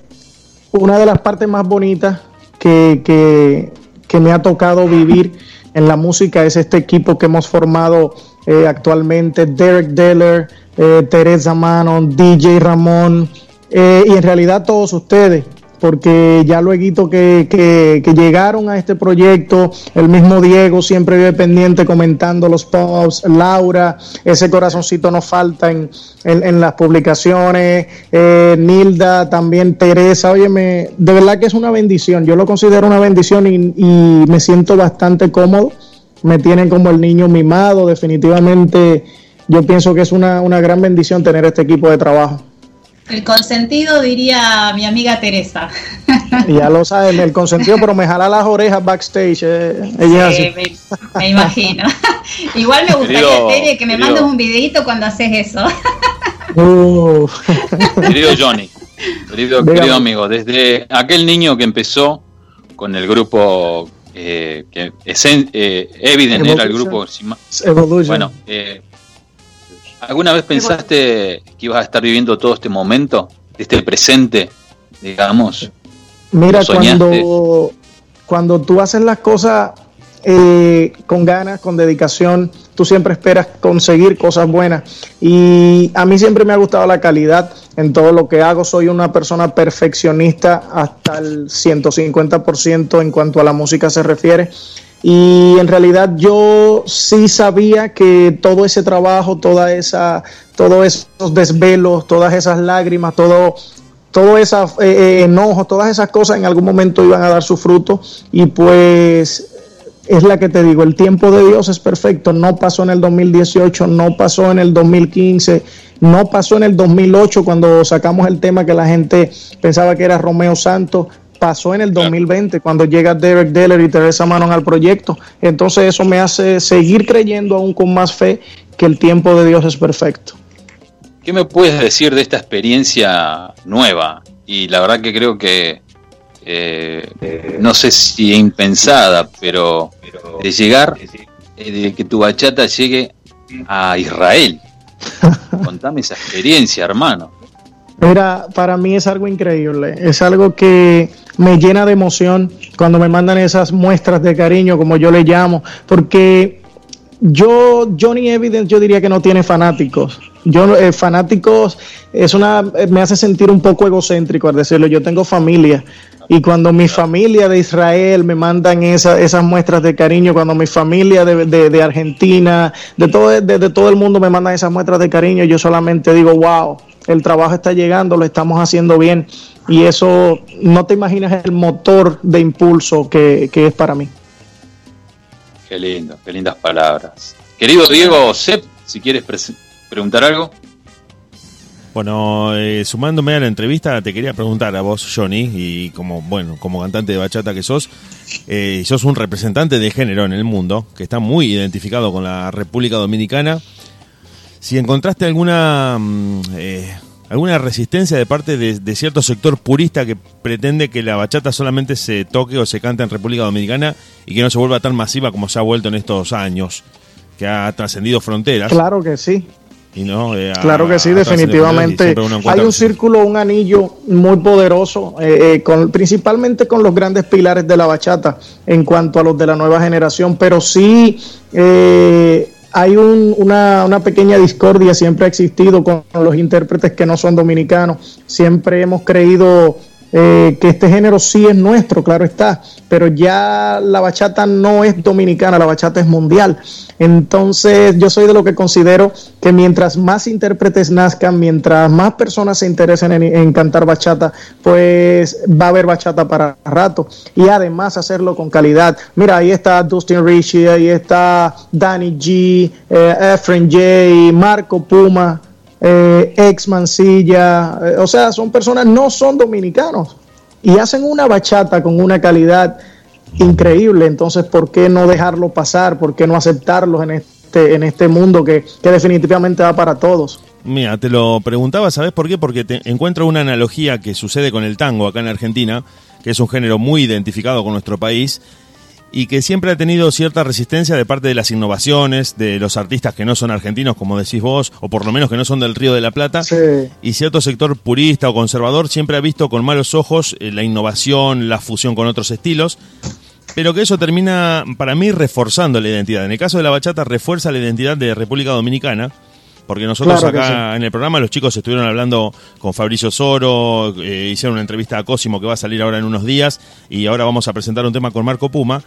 una de las partes más bonitas que, que, que me ha tocado vivir en la música es este equipo que hemos formado eh, actualmente, Derek Deller, eh, Teresa Manon, DJ Ramón, eh, y en realidad todos ustedes, porque ya luego que, que, que llegaron a este proyecto, el mismo Diego siempre vive pendiente comentando los posts, Laura, ese corazoncito nos falta en, en, en las publicaciones, eh, Nilda, también Teresa, óyeme, de verdad que es una bendición, yo lo considero una bendición y, y me siento bastante cómodo, me tienen como el niño mimado, definitivamente. Yo pienso que es una, una gran bendición tener este equipo de trabajo. El consentido diría mi amiga Teresa. Ya lo saben, el consentido, pero me jala las orejas backstage. eh, ella es Sí, así. me, me imagino. Igual me gustaría, Querido- Tere, que me querido- mandes un videito cuando haces eso. Uh. Querido Johnny, querido, querido amigo, desde aquel niño que empezó con el grupo eh, que Essen- eh, Evident era el grupo. Evolution. Bueno, eh, ¿alguna vez pensaste que ibas a estar viviendo todo este momento, este presente, digamos? Mira, cuando, cuando tú haces las cosas eh, con ganas, con dedicación, tú siempre esperas conseguir cosas buenas. Y a mí siempre me ha gustado la calidad en todo lo que hago. Soy una persona perfeccionista hasta el 150% en cuanto a la música se refiere. Y en realidad yo sí sabía que todo ese trabajo, toda esa, todos esos desvelos, todas esas lágrimas, todo, todo ese enojo, todas esas cosas en algún momento iban a dar su fruto. Y pues es la que te digo, el tiempo de Dios es perfecto. No pasó en el 2018, no pasó en el 2015, no pasó en el 2008 cuando sacamos el tema que la gente pensaba que era Romeo Santos. Pasó en el 2020 cuando llega Derek Deller y Teresa Manon al proyecto. Entonces eso me hace seguir creyendo aún con más fe que el tiempo de Dios es perfecto. ¿Qué me puedes decir de esta experiencia nueva? Y la verdad que creo que, eh, no sé si impensada, pero de llegar, eh, de que tu bachata llegue a Israel. Contame esa experiencia, hermano. Mira, para mí es algo increíble, es algo que me llena de emoción cuando me mandan esas muestras de cariño, como yo le llamo, porque yo, Johnny Evidence, yo diría que no tiene fanáticos. Yo, eh, fanáticos, es una, eh, me hace sentir un poco egocéntrico al decirlo. Yo tengo familia y cuando mi familia de Israel me mandan esa- esas muestras de cariño, cuando mi familia de, de- Argentina, de todo, de todo el mundo me mandan esas muestras de cariño, yo solamente digo, wow, el trabajo está llegando, lo estamos haciendo bien y eso no te imaginas el motor de impulso que, que es para mí. Qué lindo, qué lindas palabras. Querido Diego Sepp, si quieres preguntar algo. Bueno, eh, sumándome a la entrevista, te quería preguntar a vos, Johnny, y como bueno, como cantante de bachata que sos, eh, sos un representante de género en el mundo, que está muy identificado con la República Dominicana. Si encontraste alguna mm, eh, alguna resistencia de parte de, de cierto sector purista que pretende que la bachata solamente se toque o se cante en República Dominicana y que no se vuelva tan masiva como se ha vuelto en estos años, que ha trascendido fronteras. Claro que sí. Y no, eh, Claro que sí, definitivamente. Hay un círculo, un anillo muy poderoso, eh, eh, con, principalmente con los grandes pilares de la bachata en cuanto a los de la nueva generación, pero sí eh, hay un- una, una pequeña discordia, siempre ha existido con los intérpretes que no son dominicanos. Siempre hemos creído eh, que este género sí es nuestro, claro está, pero ya la bachata no es dominicana, la bachata es mundial. Entonces yo soy de lo que considero que mientras más intérpretes nazcan, mientras más personas se interesen en, cantar bachata, pues va a haber bachata para rato. Y además hacerlo con calidad. Mira, ahí está Dustin Richie, ahí está Danny G, eh, Efren J, Marco Puma eh, ex Mancilla, eh, o sea, son personas, no son dominicanos y hacen una bachata con una calidad increíble, entonces, ¿por qué no dejarlo pasar? ¿Por qué no aceptarlos en este, en este mundo que, que definitivamente va para todos? Mira, te lo preguntaba, ¿sabes por qué? Porque te encuentro una analogía que sucede con el tango acá en Argentina, que es un género muy identificado con nuestro país y que siempre ha tenido cierta resistencia de parte de las innovaciones, de los artistas que no son argentinos, como decís vos, o por lo menos que no son del Río de la Plata, y cierto sector purista o conservador siempre ha visto con malos ojos eh, la innovación, la fusión con otros estilos, pero que eso termina, para mí, reforzando la identidad. En el caso de la bachata, refuerza la identidad de República Dominicana, porque nosotros Claro acá en el programa los chicos estuvieron hablando con Fabricio Soro, eh, hicieron una entrevista a Cosimo que va a salir ahora en unos días y ahora vamos a presentar un tema con Marco Puma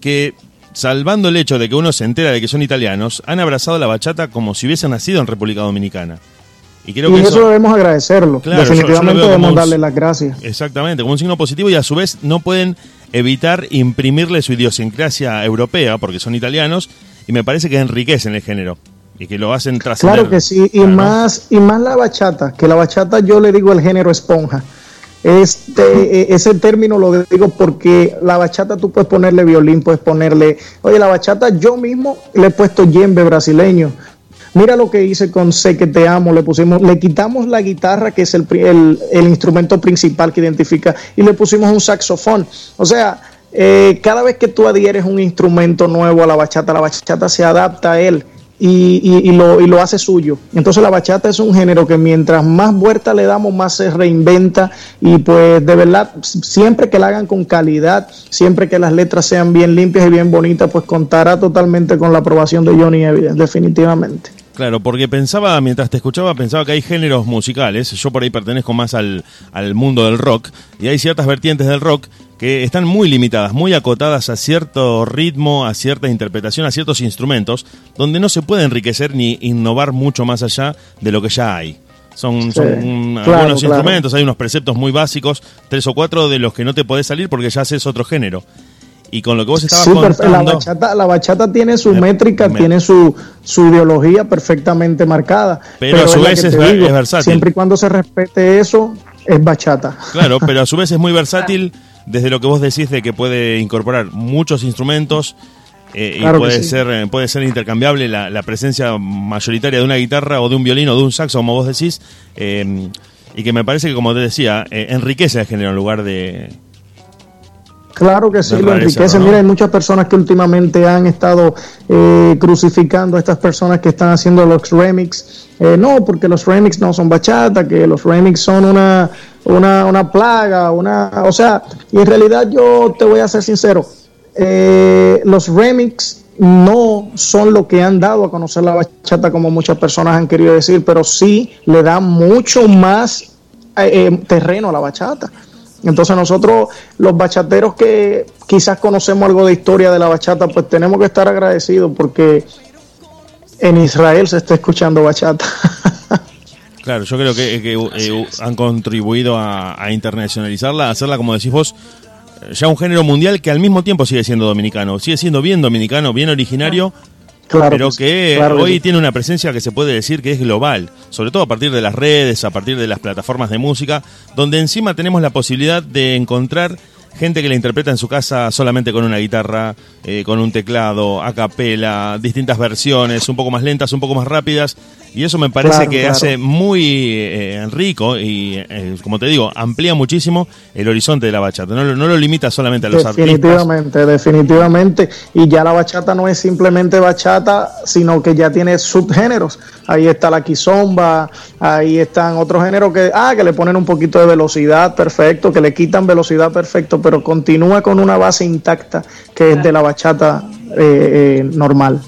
que salvando el hecho de que uno se entera de que son italianos, han abrazado la bachata como si hubiesen nacido en República Dominicana. Y creo y que eso, eso, debemos agradecerlo. Claro, Definitivamente debemos un- darle las gracias. Exactamente, como un signo positivo y a su vez no pueden evitar imprimirle su idiosincrasia europea porque son italianos y me parece que enriquecen el género y que lo hacen trascender. Claro que sí, y Claro, ¿no? más y más la bachata, que la bachata yo le digo el género esponja. Este, eh, ese término lo digo porque la bachata tú puedes ponerle violín, puedes ponerle, oye, la bachata yo mismo le he puesto yembe brasileño. Mira lo que hice con Sé que te amo, le pusimos, le quitamos la guitarra que es el, el instrumento principal que identifica y le pusimos un saxofón. O sea, eh, cada vez que tú adhieres un instrumento nuevo a la bachata, la bachata se adapta a él y, y- y lo, y lo hace suyo. Entonces la bachata es un género que mientras más vuelta le damos, más se reinventa y pues de verdad, siempre que la hagan con calidad, siempre que las letras sean bien limpias y bien bonitas, pues contará totalmente con la aprobación de Johnny Evidence, definitivamente. Claro, porque pensaba, mientras te escuchaba, pensaba que hay géneros musicales, yo por ahí pertenezco más al, al mundo del rock, y hay ciertas vertientes del rock que están muy limitadas, muy acotadas a cierto ritmo, a cierta interpretación, a ciertos instrumentos, donde no se puede enriquecer ni innovar mucho más allá de lo que ya hay. Son, Sí, son claro, algunos claro. instrumentos, hay unos preceptos muy básicos, tres o cuatro de los que no te podés salir porque ya haces otro género. Y con lo que vos estabas Sí, perfe- la contando... bachata, la bachata tiene su métrica, me- tiene su, su ideología perfectamente marcada. Pero a su vez es versátil. Siempre y cuando se respete eso, es bachata. Claro, pero a su vez es muy versátil desde lo que vos decís de que puede incorporar muchos instrumentos eh, y Claro puede sí. ser eh, puede ser intercambiable la, la presencia mayoritaria de una guitarra o de un violín o de un saxo, como vos decís, eh, y que me parece que, como te decía, eh, enriquece el género en lugar de... Claro que sí, lo enriquece. ¿no? Mira, hay muchas personas que últimamente han estado eh, crucificando a estas personas que están haciendo los remix. Eh, no, porque los remix no son bachata, que los remix son una, una, una plaga, una, o sea, y en realidad yo te voy a ser sincero, eh, los remix no son lo que han dado a conocer la bachata como muchas personas han querido decir, pero sí le dan mucho más eh, eh, terreno a la bachata. Entonces nosotros, los bachateros que quizás conocemos algo de historia de la bachata, pues tenemos que estar agradecidos porque en Israel se está escuchando bachata. Claro, yo creo que, que, eh, han contribuido a, a internacionalizarla, a hacerla, como decís vos, ya un género mundial que al mismo tiempo sigue siendo dominicano, sigue siendo bien dominicano, bien originario, Claro pero que claro hoy sí. tiene una presencia que se puede decir que es global, sobre todo a partir de las redes, a partir de las plataformas de música, donde encima tenemos la posibilidad de encontrar gente que la interpreta en su casa solamente con una guitarra, eh, con un teclado, a capela, distintas versiones, un poco más lentas, un poco más rápidas, y eso me parece Claro, que claro. hace muy eh, rico y, eh, como te digo, amplía muchísimo el horizonte de la bachata, no, lo- no lo limita solamente a los artistas. Definitivamente, definitivamente. Y ya la bachata no es simplemente bachata, sino que ya tiene subgéneros. Ahí está la quizomba, ahí están otros géneros que, ah, que le ponen un poquito de velocidad, perfecto, que le quitan velocidad, perfecto, pero continúa con una base intacta que es de la bachata eh, eh, normal.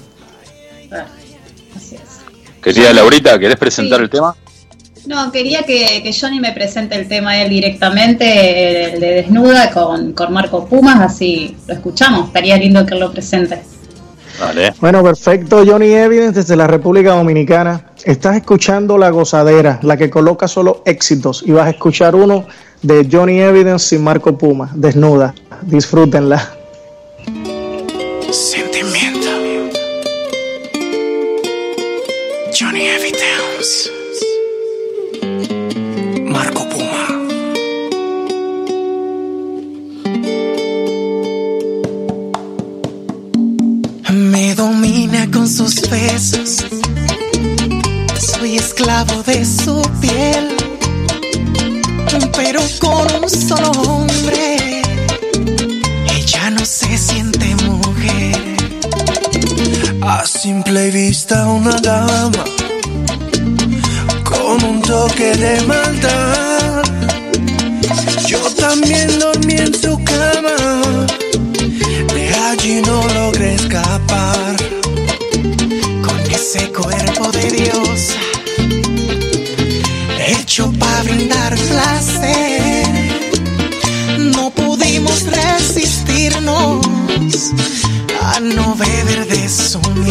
Querida Laurita, ¿querés presentar Sí. el tema? No, quería que, que Johnny me presente el tema él directamente, el de Desnuda, con, con Marco Pumas, así lo escuchamos. Estaría lindo que él lo presente. Vale. Bueno, perfecto, Johnny Evidence desde la República Dominicana. Estás escuchando La Gozadera, la que coloca solo éxitos, y vas a escuchar uno de Johnny Evidence sin Marco Puma, desnuda. Disfrútenla. Sentimiento. Johnny Evidence. Marco Puma. Me domina con sus besos. Soy esclavo de su piel. Pero con un solo hombre. A simple vista una dama con un toque de maldad. Yo también dormí en su cama, de allí no logré escapar. Con ese cuerpo de diosa, hecho para brindar placer. No pudimos resistirnos a no beber de su miel.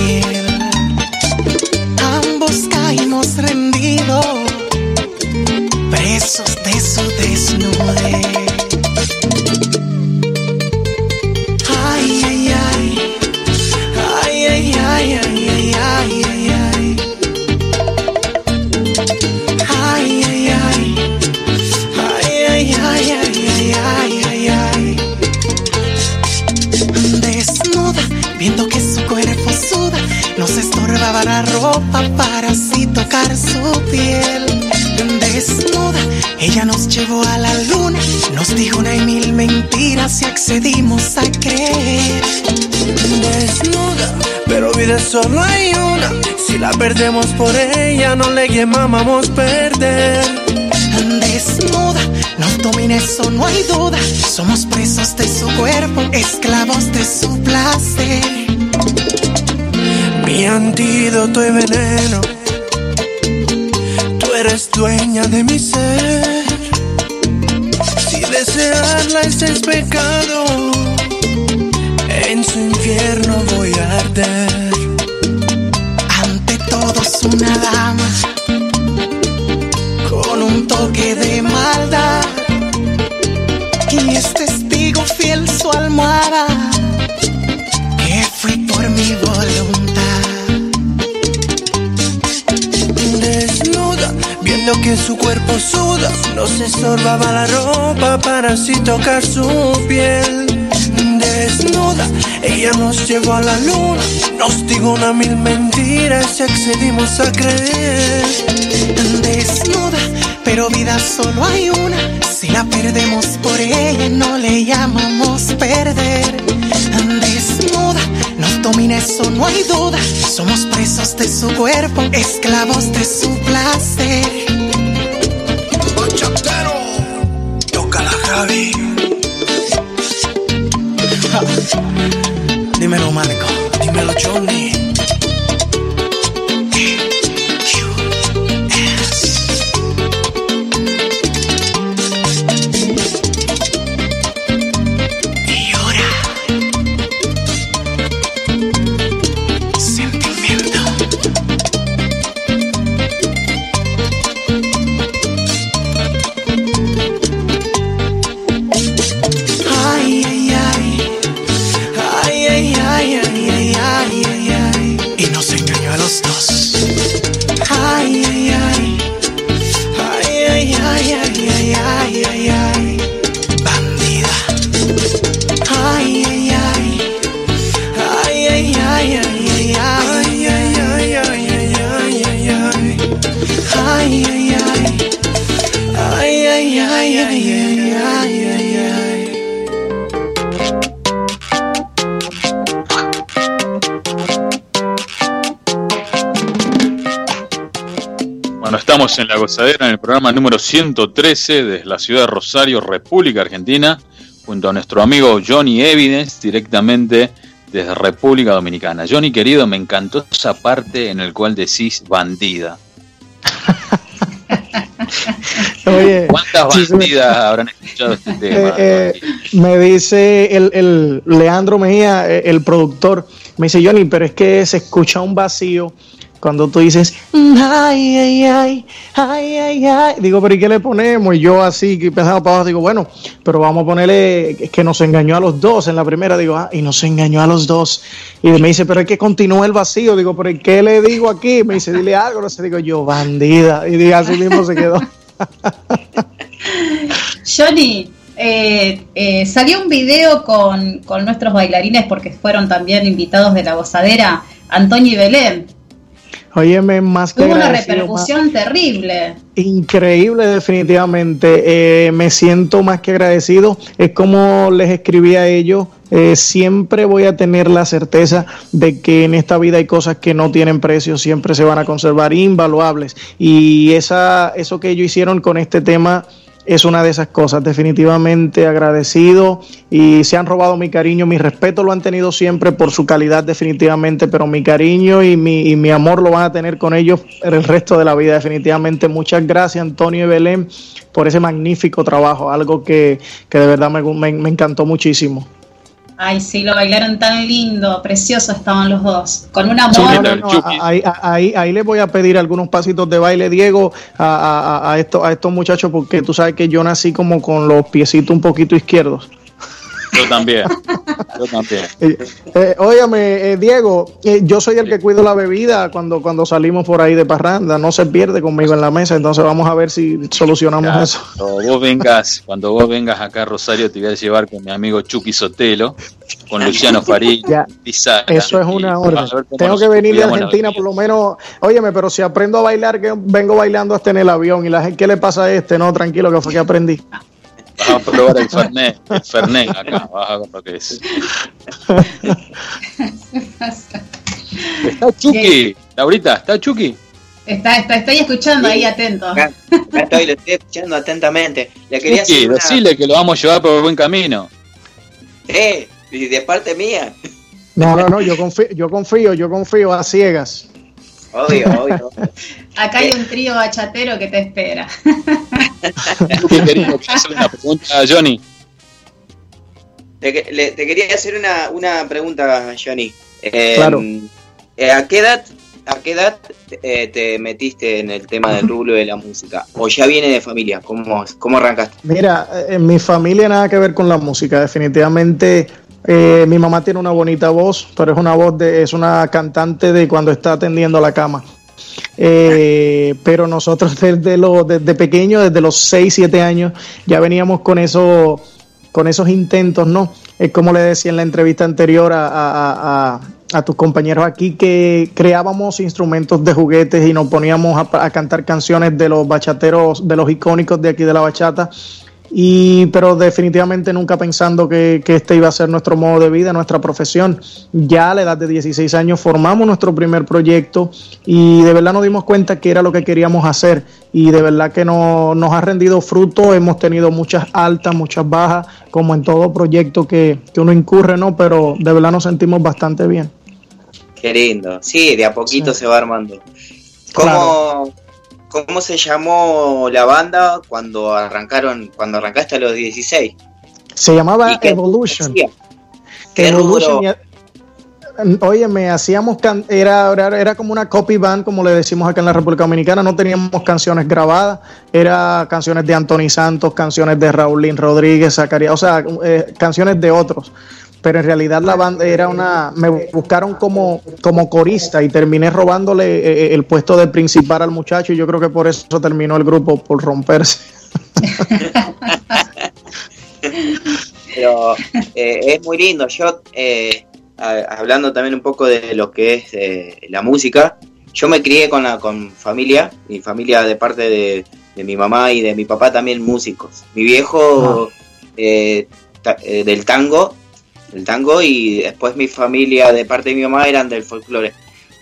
Perdemos por ella, no le llamamos perder. Desnuda, nos domina eso, no hay duda. Somos presos de su cuerpo, esclavos de su placer. Mi antídoto y veneno. Tú eres dueña de mi ser. Si desearla ese es pecado, en su infierno voy a arder. Un toque de maldad. Y es testigo fiel su almohada, que fui por mi voluntad. Desnuda, viendo que su cuerpo suda, nos estorbaba la ropa para así tocar su piel. Desnuda, ella nos llevó a la luna, nos dijo una mil mentiras y accedimos a creer. Desnuda, pero vida solo hay una. Si la perdemos por ella, no le llamamos perder. Desnuda, nos domina eso, no hay duda. Somos presos de su cuerpo, esclavos de su placer. Bachatero, toca la Javi. Dímelo, Marco. Dímelo, Johnny. Estamos en La Gozadera, en el programa número 113 desde la ciudad de Rosario, República Argentina, junto a nuestro amigo Johnny Evidence, directamente desde República Dominicana. Johnny, querido, me encantó esa parte en el cual decís bandida. Oye, ¿Cuántas sí, se me- bandidas habrán escuchado este tema? Eh, eh, me dice el, el Leandro Mejía, eh, el productor, me dice Johnny, pero es que se escucha un vacío cuando tú dices "Mm, ay, ay, ay, ay, ay, ay. Digo, pero ¿y qué le ponemos? Y yo así, que pensaba para abajo, digo, bueno, pero vamos a ponerle es que nos engañó a los dos en la primera. Digo, ah, y nos engañó a los dos. Y me dice, pero es que continúa el vacío. Digo, pero ¿y qué le digo aquí? Me dice, dile algo. No sé, digo yo, bandida. Y digo, así mismo se quedó. Johnny, eh, eh, salió un video con, con nuestros bailarines porque fueron también invitados de la gozadera, Antonio y Belén. Óyeme, más que Tuvo una repercusión terrible. Increíble, definitivamente. Eh, me siento más que agradecido. Es como les escribí a ellos. eh, siempre voy a tener la certeza de que en esta vida hay cosas que no tienen precio, siempre se van a conservar invaluables. Y esa, eso que ellos hicieron con este tema es una de esas cosas. Definitivamente agradecido y se han robado mi cariño, mi respeto lo han tenido siempre por su calidad definitivamente, pero mi cariño y mi, y mi amor lo van a tener con ellos el resto de la vida definitivamente. Muchas gracias Antonio y Belén por ese magnífico trabajo, algo que, que de verdad me, me- me encantó muchísimo. Ay, sí, lo bailaron tan lindo, precioso estaban los dos. Con un Sí, amor. no, no, no, ahí, ahí, ahí les voy a pedir algunos pasitos de baile, Diego, a, a, a- a estos, a estos muchachos, porque tú sabes que yo nací como con los piecitos un poquito izquierdos. Yo también. Yo también. Eh, eh, óyame, eh, Diego, eh, yo soy el que cuido la bebida cuando, cuando salimos por ahí de parranda, no se pierde conmigo en la mesa, entonces vamos a ver si solucionamos Ya, eso. Cuando vos vengas, cuando vos vengas acá a Rosario, te voy a llevar con mi amigo Chucky Sotelo, con Luciano. Pizarra. Eso es una orden. Tengo que venir de Argentina, por lo menos. Óyeme, pero si aprendo a bailar, que vengo bailando hasta en el avión. ¿Y la gente qué le pasa a este? No, tranquilo, que fue que aprendí. Vas a probar el Fernet, el Fernet acá, vas a ver lo que es. Está Chucky, Laurita, ¿está Chucky? Está, está, estoy escuchando ahí atento. Acá, acá estoy, lo estoy escuchando atentamente. Le quería Chucky, hacer una... decile que lo vamos a llevar por el buen camino. Eh, y de parte mía. No, no, no, yo confío, yo confío, yo confío a ciegas. Obvio, obvio. Acá hay un trío bachatero que te espera. Querido, ¿querés hacer una pregunta a Johnny? Te, le- te quería hacer una, una pregunta, Johnny. Eh, Claro. eh, ¿A qué edad, a qué edad eh, te metiste en el tema del rubro de la música? ¿O ya viene de familia? ¿Cómo, cómo arrancaste? Mira, eh, en mi familia nada que ver con la música. Definitivamente, eh, mi mamá tiene una bonita voz, pero es una voz de, es una cantante de cuando está atendiendo la cama. Eh, pero nosotros desde, lo, desde pequeño, desde los 6, 7 años, ya veníamos con eso, con esos intentos, ¿no? Es como le decía en la entrevista anterior a, a- a- tus compañeros aquí, que creábamos instrumentos de juguetes y nos poníamos a cantar canciones de los bachateros, de los icónicos de aquí de la bachata. Y, pero definitivamente nunca pensando que, que este iba a ser nuestro modo de vida, nuestra profesión. Ya a la edad de 16 años formamos nuestro primer proyecto y de verdad nos dimos cuenta que era lo que queríamos hacer y de verdad que no, nos ha rendido fruto. Hemos tenido muchas altas, muchas bajas, como en todo proyecto que, que uno incurre, ¿no? Pero de verdad nos sentimos bastante bien. Qué lindo. Sí, de a poquito se va armando. ¿Cómo, ¿Cómo se llamó la banda cuando arrancaron, cuando arrancaste a los 16? Se llamaba ¿Y qué Evolution. Evolution. Oye, me hacíamos, can- era, era, era como una copy band, como le decimos acá en la República Dominicana, no teníamos canciones grabadas, era canciones de Anthony Santos, canciones de Raulín Rodríguez, Zacarías, o sea, eh, canciones de otros. Pero en realidad la banda era una, me buscaron como, como corista y terminé robándole eh, el puesto de principal al muchacho y yo creo que por eso terminó el grupo, por romperse. Pero eh, es muy lindo. Yo, eh, a- hablando también un poco de lo que es eh, la música, yo me crié con la con familia, mi familia de parte de, de mi mamá y de mi papá también músicos. Mi viejo eh, ta- eh, del tango, del tango y después mi familia de parte de mi mamá eran del folclore.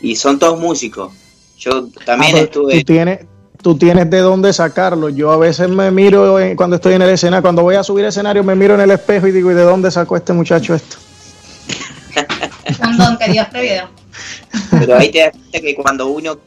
Y son todos músicos. Yo también Ah, estuve... Tú tienes, tú tienes de dónde sacarlo. Yo a veces me miro en- cuando estoy en el escenario, cuando voy a subir escenario, me miro en el espejo y digo, ¿y de dónde sacó este muchacho esto? Un don que Dios te dio. Pero ahí te das cuenta que cuando uno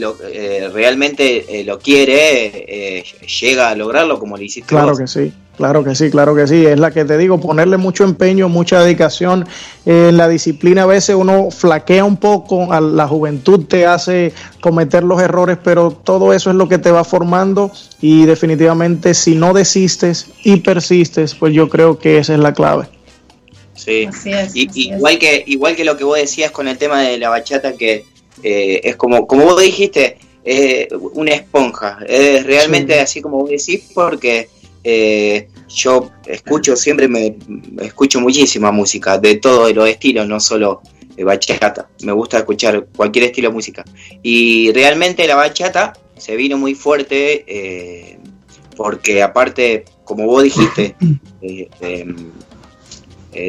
lo, eh, realmente eh, lo quiere, eh, llega a lograrlo como lo hiciste Claro vos. que sí, claro que sí, claro que sí. Es la que te digo, ponerle mucho empeño, mucha dedicación. Eh, en la disciplina a veces uno flaquea un poco, a la juventud te hace cometer los errores, pero todo eso es lo que te va formando y definitivamente si no desistes y persistes, pues yo creo que esa es la clave. Sí. Así es, Y- así es. igual, que, igual que lo que vos decías con el tema de la bachata, que eh, es como, como vos dijiste, eh, una esponja. Es realmente Sí. así como vos decís, porque eh, yo escucho, siempre me, escucho muchísima música, de todos los estilos, no solo de bachata. Me gusta escuchar cualquier estilo de música. Y realmente la bachata se vino muy fuerte, eh, porque aparte, como vos dijiste, em,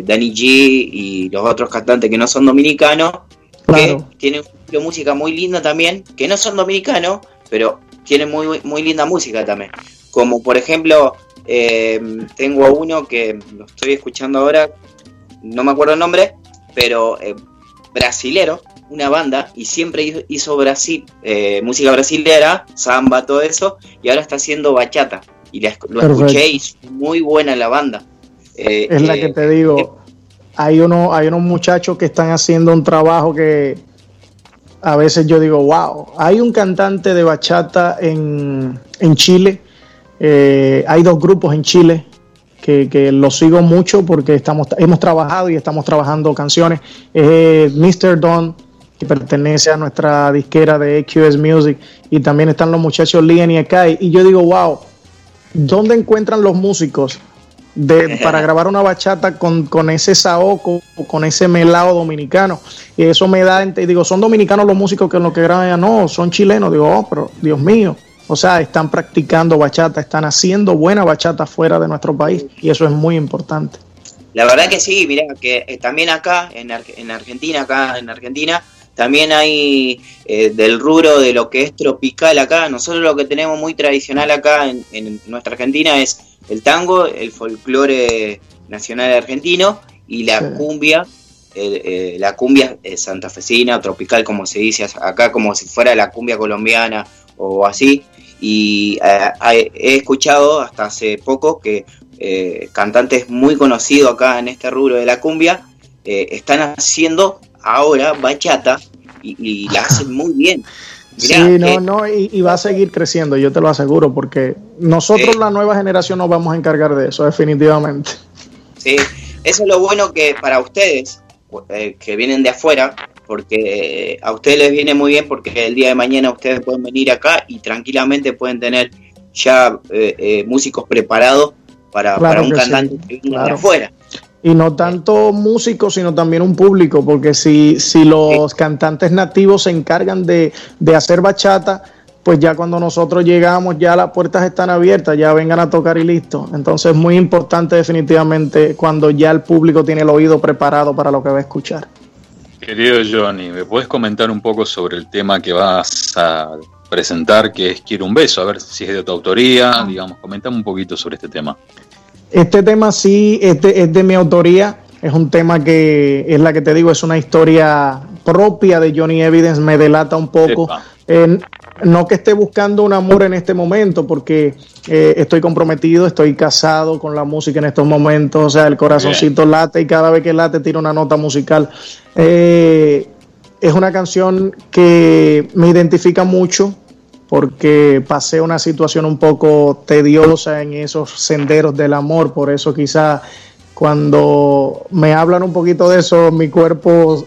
Danny G y los otros cantantes que no son dominicanos, Claro. que tienen música muy lindo también, que no son dominicanos, pero tiene muy, muy linda música también. Como por ejemplo, eh, tengo a uno que lo estoy escuchando ahora, no me acuerdo el nombre, pero eh, brasilero, una banda, y siempre hizo, hizo Brasil, eh, música brasilera, samba, todo eso, y ahora está haciendo bachata. Y la lo Perfecto. escuché y es muy buena la banda. Eh, Es la eh, que te digo. Hay, uno, hay unos muchachos que están haciendo un trabajo que a veces yo digo, wow. Hay un cantante de bachata en, en Chile. eh, hay dos grupos en Chile que, que los sigo mucho porque estamos, hemos trabajado y estamos trabajando canciones. Es Mr. Don, que pertenece a nuestra disquera de QS Music. Y también están los muchachos Lian y Akai. Y yo digo, wow, ¿dónde encuentran los músicos de, para grabar una bachata con, con ese saoco, con ese melao dominicano. Y eso me da, digo, son dominicanos los músicos que lo que graban, ya no, son chilenos. Digo, oh, pero Dios mío. O sea, están practicando bachata, están haciendo buena bachata fuera de nuestro país y eso es muy importante. La verdad que sí, mira, que eh, también acá, en, Ar- en Argentina, acá en Argentina, también hay eh, del rubro de lo que es tropical acá. Nosotros lo que tenemos muy tradicional acá en, en nuestra Argentina es el tango, el folclore nacional argentino y la Sí. cumbia, eh, eh, la cumbia eh, santafesina, tropical, como se dice acá, como si fuera la cumbia colombiana o así. Y eh, he escuchado hasta hace poco que eh, cantantes muy conocidos acá en este rubro de la cumbia eh, están haciendo ahora bachata y, y la hacen muy bien. Mirá, sí, no, eh, no, y, y va a seguir creciendo, yo te lo aseguro, porque nosotros, la nueva generación, nos vamos a encargar de eso, definitivamente. Sí, eso es lo bueno que para ustedes, eh, que vienen de afuera, porque eh, a ustedes les viene muy bien porque el día de mañana ustedes pueden venir acá y tranquilamente pueden tener ya músicos preparados para, Claro para un sí, cantante que viene de afuera. Y no tanto músicos, sino también un público, porque si, si los cantantes nativos se encargan de, de hacer bachata, pues ya cuando nosotros llegamos ya las puertas están abiertas, ya vengan a tocar y listo. Entonces es muy importante definitivamente cuando ya el público tiene el oído preparado para lo que va a escuchar. Querido Johnny, ¿me puedes comentar un poco sobre el tema que vas a presentar, que es Quiero un beso? A ver si es de tu autoría, digamos, comentame un poquito sobre este tema. Este tema sí este es de mi autoría, es un tema que es la que te digo, es una historia propia de Johnny Evidence, me delata un poco. Eh, no que esté buscando un amor en este momento, porque eh, estoy comprometido, estoy casado con la música en estos momentos, o sea, el corazoncito late y cada vez que late tira una nota musical. Eh, es una canción que me identifica mucho porque pasé una situación un poco tediosa en esos senderos del amor, por eso quizá cuando me hablan un poquito de eso, mi cuerpo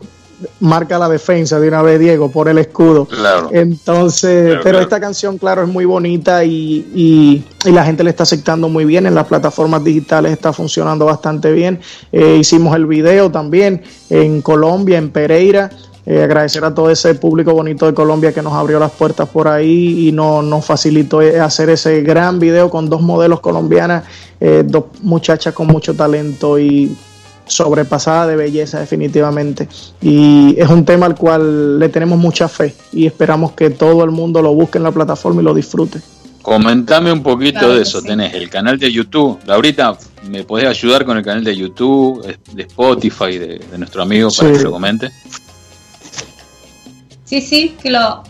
marca la defensa de una vez, Diego, por el escudo. Claro. Entonces, Claro, pero claro. esta canción, claro, es muy bonita y, y- y la gente le está aceptando muy bien. En las plataformas digitales está funcionando bastante bien. Eh, hicimos el video también en Colombia, en Pereira. Eh, agradecer a todo ese público bonito de Colombia que nos abrió las puertas por ahí y no- nos facilitó eh, hacer ese gran video con dos modelos colombianas, eh, dos muchachas con mucho talento y sobrepasada de belleza definitivamente y es un tema al cual le tenemos mucha fe y esperamos que todo el mundo lo busque en la plataforma y lo disfrute. Comentame un poquito Claro de eso. sí. Tenés el canal de YouTube. Laurita, ¿me podés ayudar con el canal de YouTube, de Spotify, de, de nuestro amigo, para Sí. que lo comente? Sí, sí, que lo.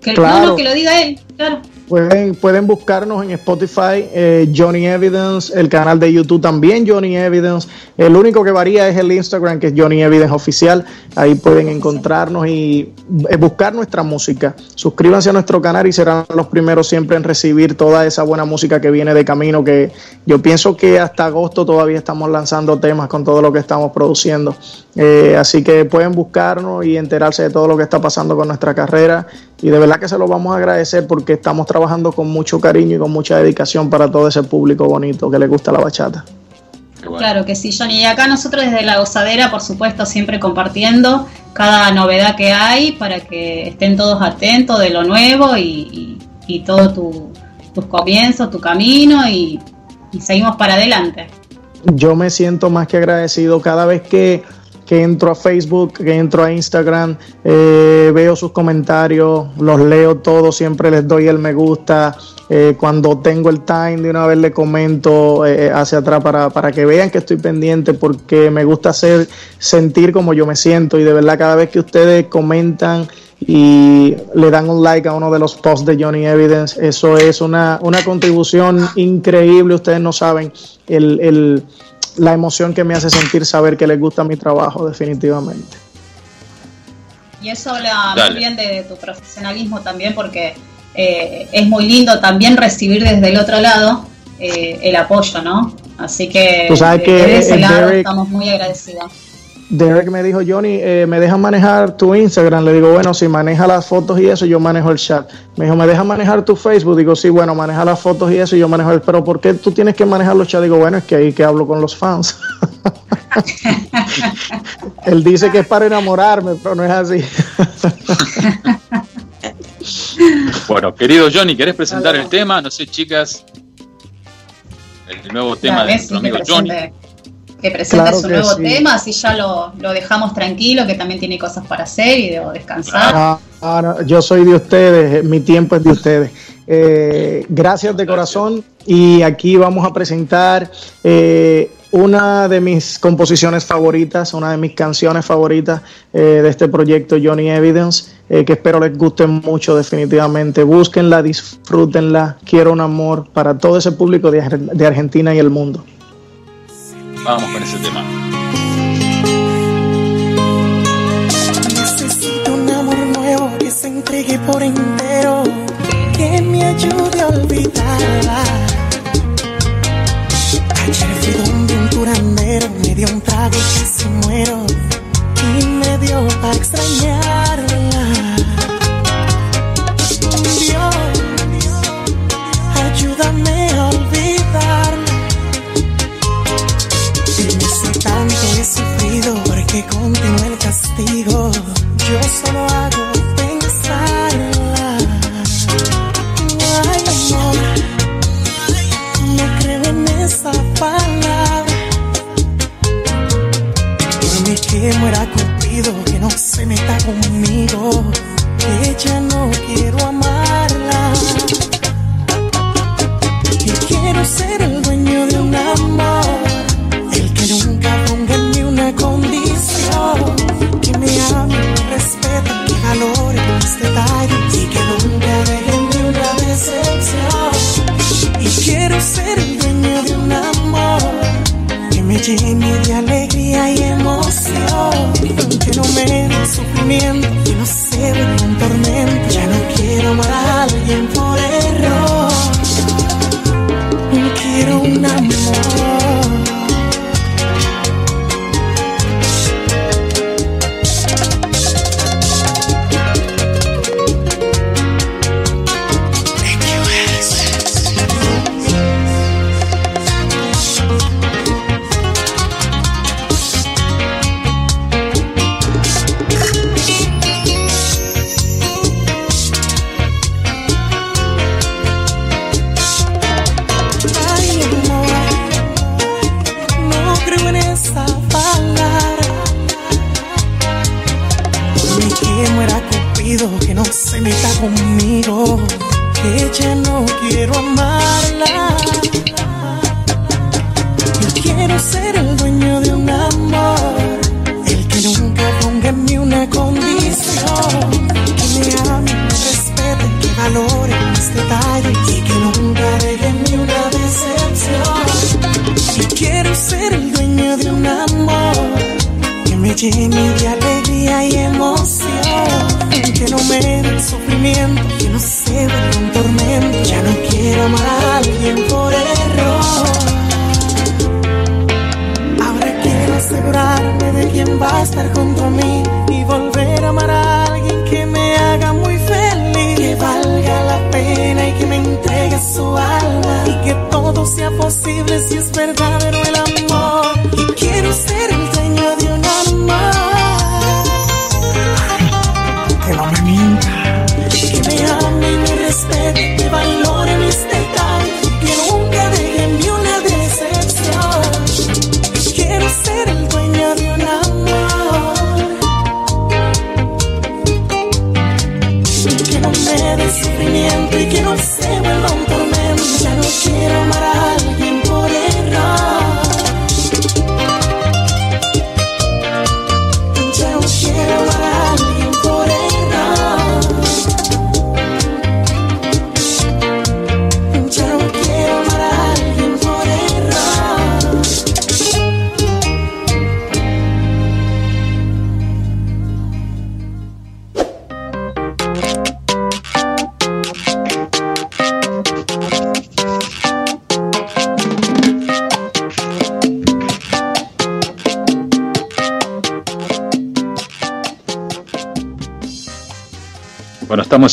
Que, Claro. no, no, que lo diga él, claro. Pueden, pueden buscarnos en Spotify, eh, Johnny Evidence, el canal de YouTube también Johnny Evidence. El único que varía es el Instagram, que es Johnny Evidence Oficial. Ahí pueden encontrarnos y eh, buscar nuestra música. Suscríbanse a nuestro canal y serán los primeros siempre en recibir toda esa buena música que viene de camino. Que yo pienso que hasta agosto todavía estamos lanzando temas con todo lo que estamos produciendo. Eh, así que pueden buscarnos y enterarse de todo lo que está pasando con nuestra carrera. Y de verdad que se lo vamos a agradecer porque estamos trabajando con mucho cariño y con mucha dedicación para todo ese público bonito que le gusta la bachata. Bueno. Claro que sí, Johnny. Y acá nosotros desde la gozadera, por supuesto, siempre compartiendo cada novedad que hay para que estén todos atentos de lo nuevo y, y, y todo tu, tus comienzos, tu camino y, y seguimos para adelante. Yo me siento más que agradecido cada vez que que entro a Facebook, que entro a Instagram, eh, veo sus comentarios, los leo todos, siempre les doy el me gusta. eh, cuando tengo el time, de una vez le comento eh, hacia atrás para, para que vean que estoy pendiente, porque me gusta hacer sentir como yo me siento. Y de verdad, cada vez que ustedes comentan y le dan un like a uno de los posts de Johnny Evidence. Eso es una, una contribución increíble. Ustedes no saben el, el- la emoción que me hace sentir saber que les gusta mi trabajo, definitivamente. Y eso habla Dale. muy bien de, tu profesionalismo también, porque eh, es muy lindo también recibir desde el otro lado eh, el apoyo, ¿no? Así que de ese lado Derek- estamos muy agradecidos. Derek me dijo, Johnny, eh, ¿me dejas manejar tu Instagram? Le digo, bueno, si maneja las fotos y eso, yo manejo el chat. Me dijo, ¿me dejas manejar tu Facebook? Digo, sí, bueno, maneja las fotos y eso, y yo manejo el... Pero ¿por qué tú tienes que manejar los chats? Digo, bueno, es que ahí que hablo con los fans. Él dice que es para enamorarme, pero no es así. Bueno, querido Johnny, ¿querés presentar el tema? No sé, chicas. El nuevo tema Dale, de sí, nuestro amigo Johnny. Que presente Claro su que nuevo sí. tema, así ya lo, lo dejamos tranquilo, que también tiene cosas para hacer y debo descansar. Ah, ah, no, yo soy de ustedes, eh, mi tiempo es de ustedes. Eh, gracias de corazón y aquí vamos a presentar eh, una de mis composiciones favoritas, una de mis canciones favoritas eh, de este proyecto Johnny Evidence, eh, que espero les guste mucho definitivamente. Búsquenla, disfrútenla, quiero un amor para todo ese público de, de Argentina y el mundo. Vamos con ese tema. Necesito un amor nuevo que se entregue por entero, que me ayude a olvidarla. Ayer fui donde un curandero me dio un trago y casi muero, y me dio para extrañarla. Porque continúa el castigo. Yo solo hago pensarla. Ay, amor, no creo en esa palabra. Por mí que muera Cupido, que no se meta conmigo. Que ya no quiero amarla.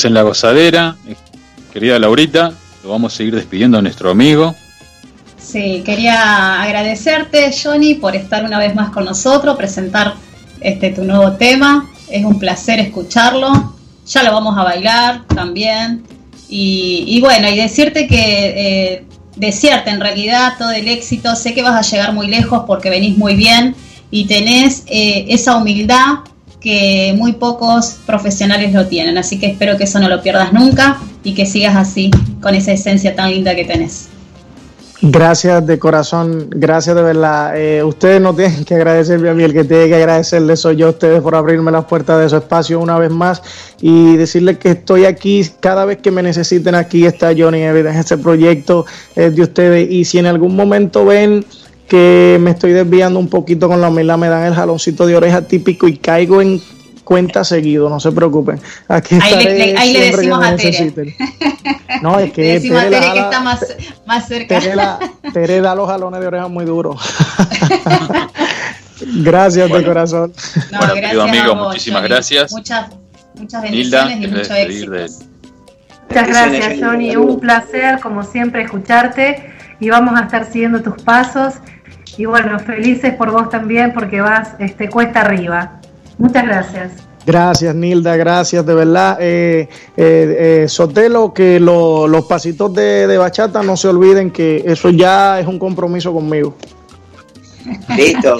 En la gozadera. Querida Laurita, lo vamos a seguir despidiendo a nuestro amigo. Sí, quería agradecerte, Johnny, por estar una vez más con nosotros, presentar este tu nuevo tema. Es un placer escucharlo. Ya lo vamos a bailar también. Y, bueno, y decirte que eh, en realidad todo el éxito. Sé que vas a llegar muy lejos porque venís muy bien y tenés eh, esa humildad que muy pocos profesionales lo tienen. Así que espero que eso no lo pierdas nunca y que sigas así, con esa esencia tan linda que tenés. Gracias de corazón, gracias de verdad. Eh, ustedes no tienen que agradecerme a mí, el que tiene que agradecerle soy yo a ustedes por abrirme las puertas de su espacio una vez más y decirles que estoy aquí cada vez que me necesiten. Aquí está Johnny Evidence, este proyecto es de ustedes y si en algún momento ven que me estoy desviando un poquito con la humildad, me dan el jaloncito de oreja típico y caigo en cuenta seguido, no se preocupen. Aquí Ahí le, ahí le decimos a Tere. necesiten. No, es que Le decimos a Tere la Tere que está más, más cerca. Tere, la- Tere da los jalones de oreja muy duros. Gracias de corazón. No, Bueno, gracias querido amigo, a vos, muchísimas gracias. Muchas, muchas Nilda, bendiciones y ¿querés mucho éxito. de- Muchas gracias, Johnny. Un placer, como siempre, escucharte y vamos a estar siguiendo tus pasos. Y bueno, felices por vos también porque vas este, cuesta arriba. Muchas gracias. Gracias, Nilda, gracias, de verdad. Eh, eh, eh, Sotelo, que lo- los pasitos de, de bachata no se olviden que eso ya es un compromiso conmigo. Listo.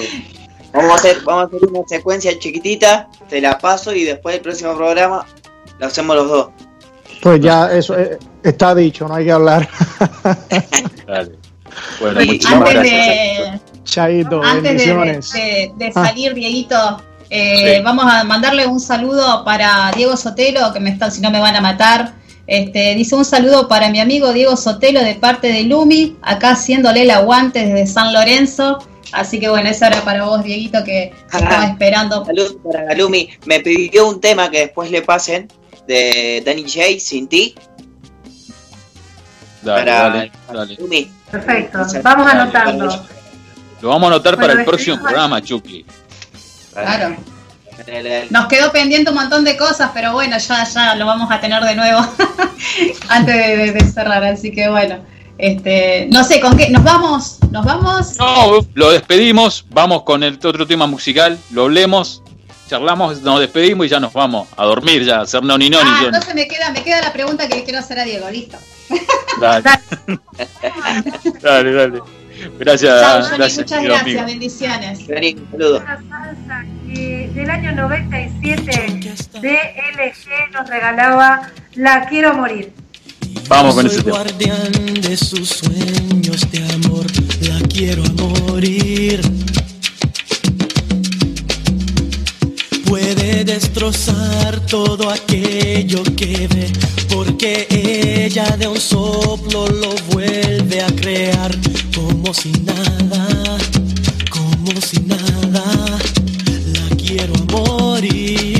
Vamos a hacer, vamos a hacer una secuencia chiquitita, te la paso y después del próximo programa lo hacemos los dos. Pues ya eso eh, está dicho, no hay que hablar. Dale. Bueno, muchísimas antes gracias. De, Chaito, antes de, bendiciones. de- de Ah. salir, Dieguito, eh, Sí. vamos a mandarle un saludo para Diego Sotelo, que me está, si no me van a matar. Este, dice un saludo para mi amigo Diego Sotelo de parte de Lumi, acá haciéndole el aguante desde San Lorenzo. Así que bueno, eso era para vos, Dieguito, que que estaba esperando. Saludos para Galumi. Me pidió un tema que después le pasen de Danny J, Sin Ti. Dale, para dale, dale. Galumi. Perfecto. Vamos anotando. Lo vamos a anotar Bueno, para el próximo programa, Chucky. Claro. Nos quedó pendiente un montón de cosas, pero bueno, ya, ya lo vamos a tener de nuevo antes de, de- de cerrar. Así que bueno, este, no sé, ¿con qué? ¿Nos vamos? ¿Nos vamos? No, lo despedimos, vamos con el otro tema musical, lo hablemos, charlamos, nos despedimos y ya nos vamos a dormir, ya, a hacer noni noni. Ah, entonces me queda, me queda la pregunta que le quiero hacer a Diego, listo. Dale. dale, dale. Gracias, Chao, Johnny, gracias, muchas gracias, amigo. bendiciones. saludos. Una salsa que del año 97 DLG nos regalaba La Quiero Morir. Vamos con ese tema. guardián de sus sueños de amor, la quiero a morir. Destrozar todo aquello que ve, porque ella de un soplo lo vuelve a crear, como si nada, como si nada. La quiero morir.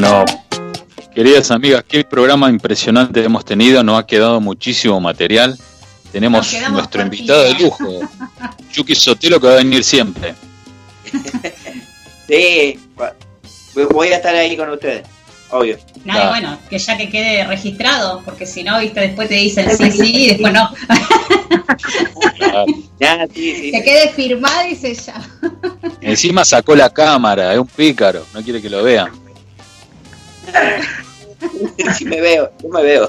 Bueno, queridas amigas, qué programa impresionante hemos tenido. Nos ha quedado muchísimo material. Tenemos nuestro invitado de lujo, Chucky Sotelo, que va a venir siempre. Sí, cua- voy a estar ahí con ustedes, obvio. No, y bueno, que ya que quede registrado, porque si no, viste, después te dicen sí, sí, y después no. Ya, sí, sí. Que quede firmado y sellado. Encima sacó la cámara, es un pícaro, no quiere que lo vean. Sí me veo, yo me veo.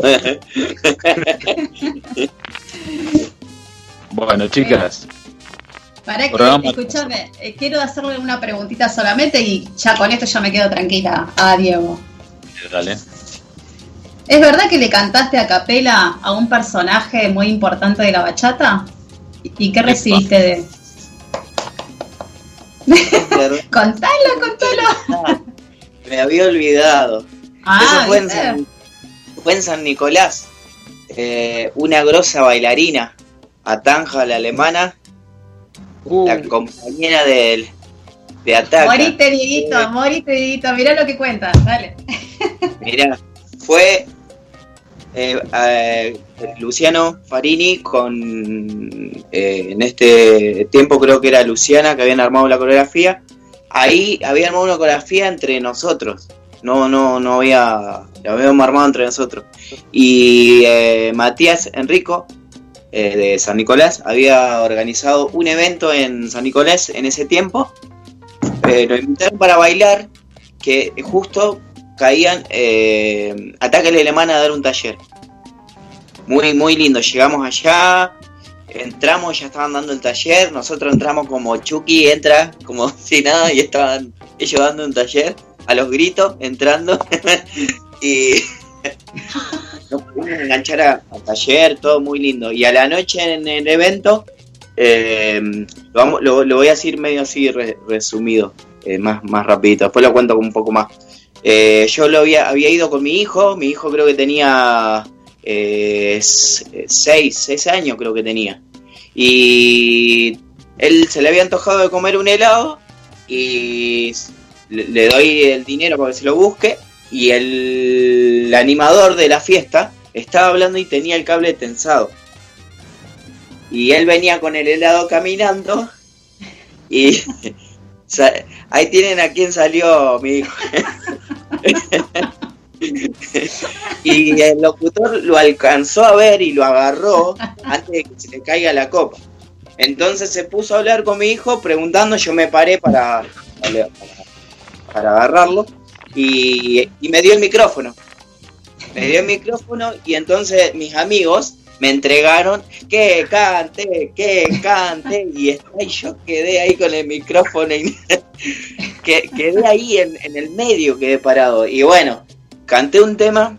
Bueno, chicas, Para que, Programa- escúchame, eh, quiero hacerle una preguntita solamente y ya con esto ya me quedo tranquila a Diego. dale. ¿Es verdad que le cantaste a capela a un personaje muy importante de la bachata? ¿Y y qué recibiste de...? contalo, contalo. Me había olvidado. Ah, Eso fue en. San, fue en San Nicolás. Eh, una grosa bailarina, Atanja, la alemana, la compañera del, de Ataca. Morite, Dieguito, morite, Dieguito. Mirá lo que cuentas, dale. Mirá, fue eh, eh, Luciano Farini con, eh, en este tiempo creo que era Luciana que habían armado la coreografía. Ahí había armado una coreografía entre nosotros. No, no, no había, la habíamos armado entre nosotros. Y eh, Matías Enrico, eh, de San Nicolás, había organizado un evento en San Nicolás en ese tiempo. Eh, nos invitaron para bailar, que justo caían eh, Ataque a la Alemana a dar un taller. Muy, muy lindo. Llegamos allá, entramos, ya estaban dando el taller. Nosotros entramos como Chucky entra, como si nada, y estaban ellos dando un taller a los gritos, entrando. y nos pudimos enganchar a- al taller, todo muy lindo. Y a la noche en el evento, eh, lo, vamos- lo- lo voy a decir medio así re- resumido, eh, más, más rapidito. Después lo cuento un poco más. Eh, yo lo había, había ido con mi hijo, mi hijo creo que tenía eh, eh, seis, seis años creo que tenía. Y él se le había antojado de comer un helado y le, doy el dinero para que se lo busque y el, el animador de la fiesta estaba hablando y tenía el cable tensado. Y él venía con el helado caminando y ahí tienen a quién salió mi hijo. y el locutor lo alcanzó a ver y lo agarró antes de que se le caiga la copa. Entonces se puso a hablar con mi hijo preguntando, yo me paré para, para, agarrarlo y, me dio el micrófono. Me dio el micrófono y entonces mis amigos me entregaron que cante, que cante y, y yo quedé ahí con el micrófono y que, quedé ahí en, en el medio, quedé parado. Y bueno, canté un tema,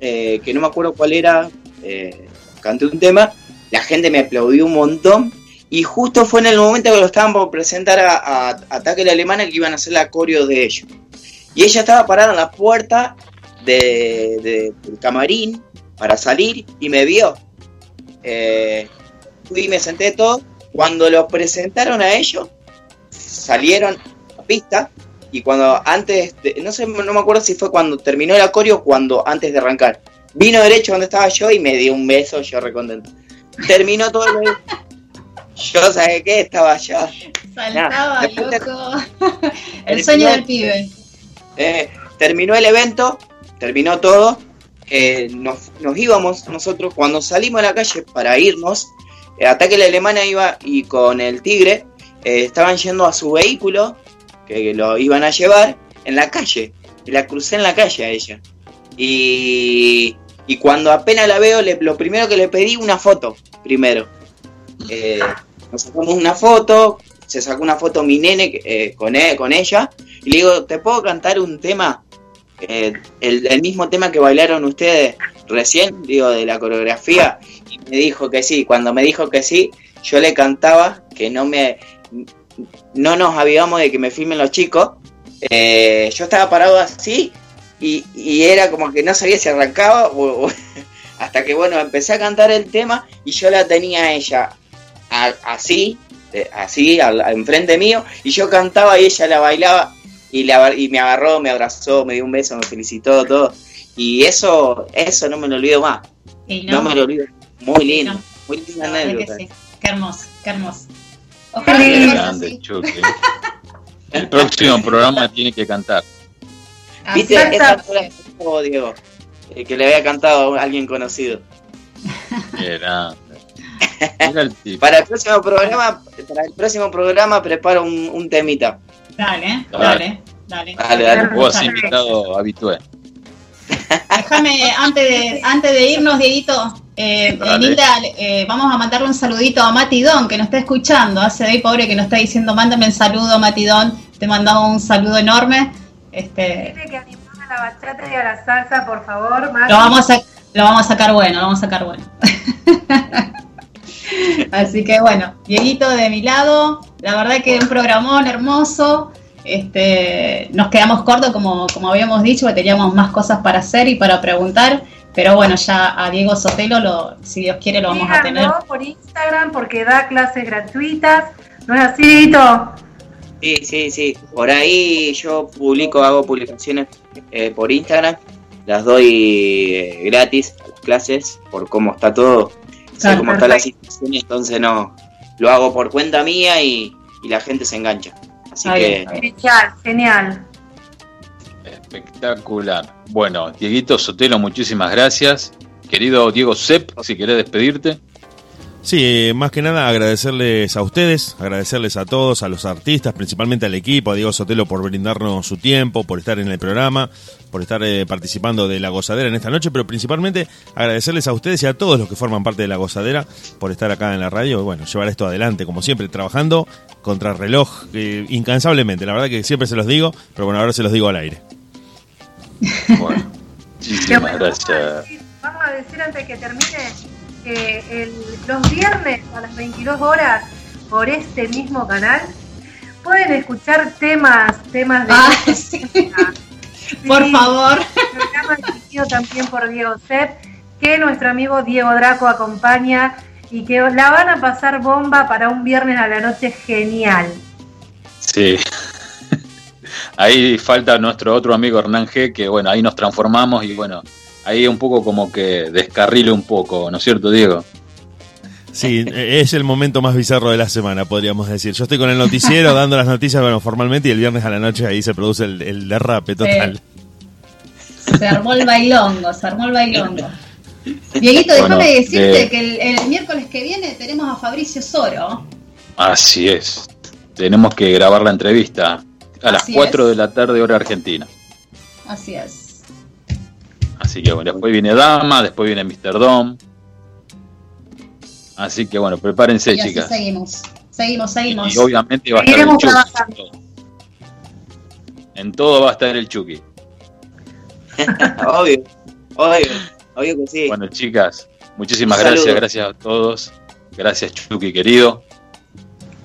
eh, que no me acuerdo cuál era, eh, canté un tema, la gente me aplaudió un montón, y justo fue en el momento que lo estaban por presentar a, a Ataque la Alemana que iban a hacer la coreo de ellos. Y ella estaba parada en la puerta de, de- del camarín para salir y me vio. Eh, fui y me senté todo. Cuando lo presentaron a ellos, salieron a pista y cuando antes, de- no sé, no me acuerdo si fue cuando terminó el acorio o cuando antes de arrancar. Vino derecho donde estaba yo y me dio un beso, yo recontento. Terminó todo el Yo, ¿sabes qué? Estaba allá. Saltaba, loco. El sueño del pibe. Eh, terminó el evento, terminó todo. eh, nos, nos íbamos nosotros, cuando salimos a la calle para irnos, eh, Ataque la Alemana iba y con el Tigre eh, estaban yendo a su vehículo, que lo iban a llevar, en la calle. Y la crucé en la calle a ella. Y, y cuando apenas la veo, lo primero que le pedí, una foto, primero. Eh, nos sacamos una foto, se sacó una foto mi nene eh, con, e- con ella, y le digo, ¿te puedo cantar un tema? Eh, el, el mismo tema que bailaron ustedes recién, digo, de la coreografía, y me dijo que sí. Cuando me dijo que sí, yo le cantaba que no me no nos avisamos de que me filmen los chicos. Eh, yo estaba parado así y, y era como que no sabía si arrancaba o, o- hasta que bueno, empecé a cantar el tema y yo la tenía a ella a- así, eh, así, al, enfrente mío, y yo cantaba y ella la bailaba y, la, y me agarró, me abrazó, me dio un beso, me felicitó, todo. Y eso, eso no me lo olvido más. No, no, me lo olvido. Muy lindo, No. muy linda anécdota. sí. Qué hermoso, qué hermoso. Ojalá Grande. Chucky. El próximo programa tiene que cantar. ¿Viste? Exacto. Esa fue la que dijo Diego, eh, que le había cantado a alguien conocido. Qué grande. Mira el tipo. Para el próximo programa, para el próximo programa preparo un, un temita. Dale, Dale. dale, dale. Dale, dale. Vos invitado habitué. Déjame, antes de, antes de irnos, Dieguito, eh. Nilda, eh, vamos a mandarle un saludito a Mati Don, que nos está escuchando. Hace de ahí, pobre, que nos está diciendo, mándame el saludo, Mati Don. Te mandamos un saludo enorme. Este, Dile que a la bachata y a la salsa, por favor. Mati. lo, vamos a, lo vamos a sacar bueno, lo vamos a sacar bueno. Así que bueno, Dieguito de mi lado, la verdad que un programón hermoso. Este, nos quedamos cortos como, como habíamos dicho, que teníamos más cosas para hacer y para preguntar, pero bueno, ya a Diego Sotelo, lo, si Dios quiere, lo vamos a tener. Por Instagram porque da clases gratuitas. ¿No es así, Dieguito? Sí, sí, sí. Por ahí yo publico, hago publicaciones eh, por Instagram. Las doy eh, gratis a las clases por cómo está todo. Sé Claro, cómo está la situación y entonces no. Lo hago por cuenta mía y, y la gente se engancha. Así que. Genial, genial. Espectacular. Bueno, Dieguito Sotelo, muchísimas gracias. Querido Diego Sepp, si querés despedirte. Sí, más que nada agradecerles a ustedes, agradecerles a todos, a los artistas, principalmente al equipo, a Diego Sotelo por brindarnos su tiempo, por estar en el programa, por estar eh, participando de la gozadera en esta noche, pero principalmente agradecerles a ustedes y a todos los que forman parte de la gozadera por estar acá en la radio y bueno, llevar esto adelante, como siempre, trabajando contra reloj, eh, incansablemente, la verdad que siempre se los digo, pero bueno, ahora se los digo al aire. Bueno, muchísimas bueno. gracias. Vamos a decir antes que termine que el- los viernes a las 22 horas por este mismo canal pueden escuchar temas, temas de Ah, sí. Por favor. programa dirigido también por Diego Sepp, que nuestro amigo Diego Draco acompaña y que la van a pasar bomba para un viernes a la noche genial. Sí. Ahí falta nuestro otro amigo Hernán G, que bueno, ahí nos transformamos y bueno, ahí un poco como que descarrile un poco, ¿no es cierto, Diego? Sí, eh, es el momento más bizarro de la semana, podríamos decir. Yo estoy con el noticiero dando las noticias, bueno, formalmente, y el viernes a la noche ahí se produce el, el derrape total. Se armó el bailongo, se armó el bailongo. Dieguito, Bueno, déjame decirte eh, que el, el miércoles que viene tenemos a Fabricio Soro. Así es. Tenemos que grabar la entrevista a las Así 4 es. de la tarde hora argentina. Así es. Así que bueno, después viene Dama, después viene Mr. Dom. Así que bueno, prepárense y así chicas. seguimos. Seguimos, seguimos. Y obviamente va a estar el Chucky. trabajando. En todo va a estar el Chucky. obvio, obvio, obvio que sí. Bueno, chicas, muchísimas Un gracias, saludo. gracias a todos. Gracias, Chucky, querido.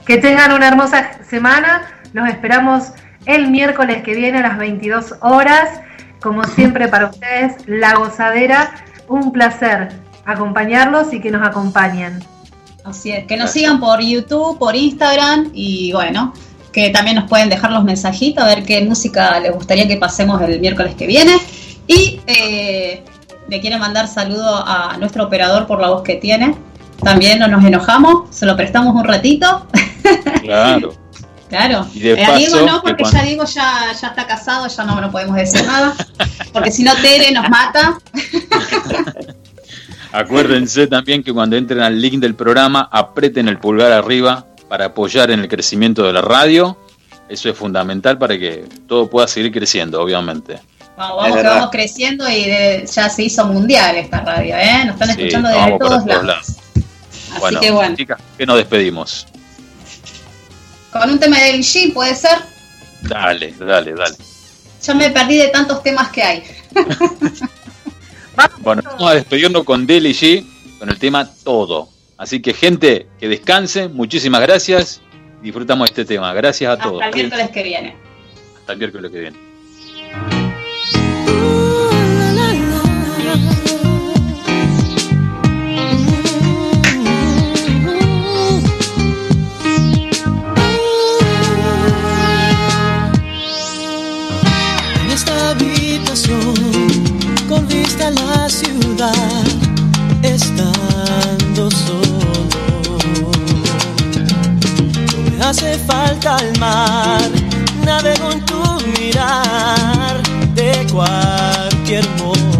Que tengan una hermosa semana. Los esperamos el miércoles que viene a las 22 horas. Como siempre para ustedes, La Gozadera. Un placer acompañarlos y que nos acompañen. Así es. Que nos sigan por YouTube, por Instagram y bueno, que también nos pueden dejar los mensajitos a ver qué música les gustaría que pasemos el miércoles que viene. Y eh, le quiero mandar saludo a nuestro operador por la voz que tiene. También no nos enojamos, se lo prestamos un ratito. Claro. Claro. Y de Eh, a Diego no, que porque cuando- ya Diego ya, ya está casado, ya no, no podemos decir nada. Porque si no, Tere nos mata. Acuérdense también que cuando entren al link del programa, aprieten el pulgar arriba para apoyar en el crecimiento de la radio. Eso es fundamental para que todo pueda seguir creciendo, obviamente. Vamos, vamos que vamos creciendo y de- ya se hizo mundial esta radio, ¿eh? Nos están Sí, escuchando desde todos todos lados. Así Bueno, que bueno, chicas, que nos despedimos. Con un tema del G puede ser. Dale, dale, dale. Ya me perdí de tantos temas que hay. Bueno, vamos a despedirnos con Deli G con el tema Todo. Así que, gente, que descansen. Muchísimas gracias. Disfrutamos este tema. Gracias a todos. Hasta el miércoles que viene. Hasta el miércoles que viene. Estando solo. No me hace falta el mar, navego en tu mirar de cualquier modo.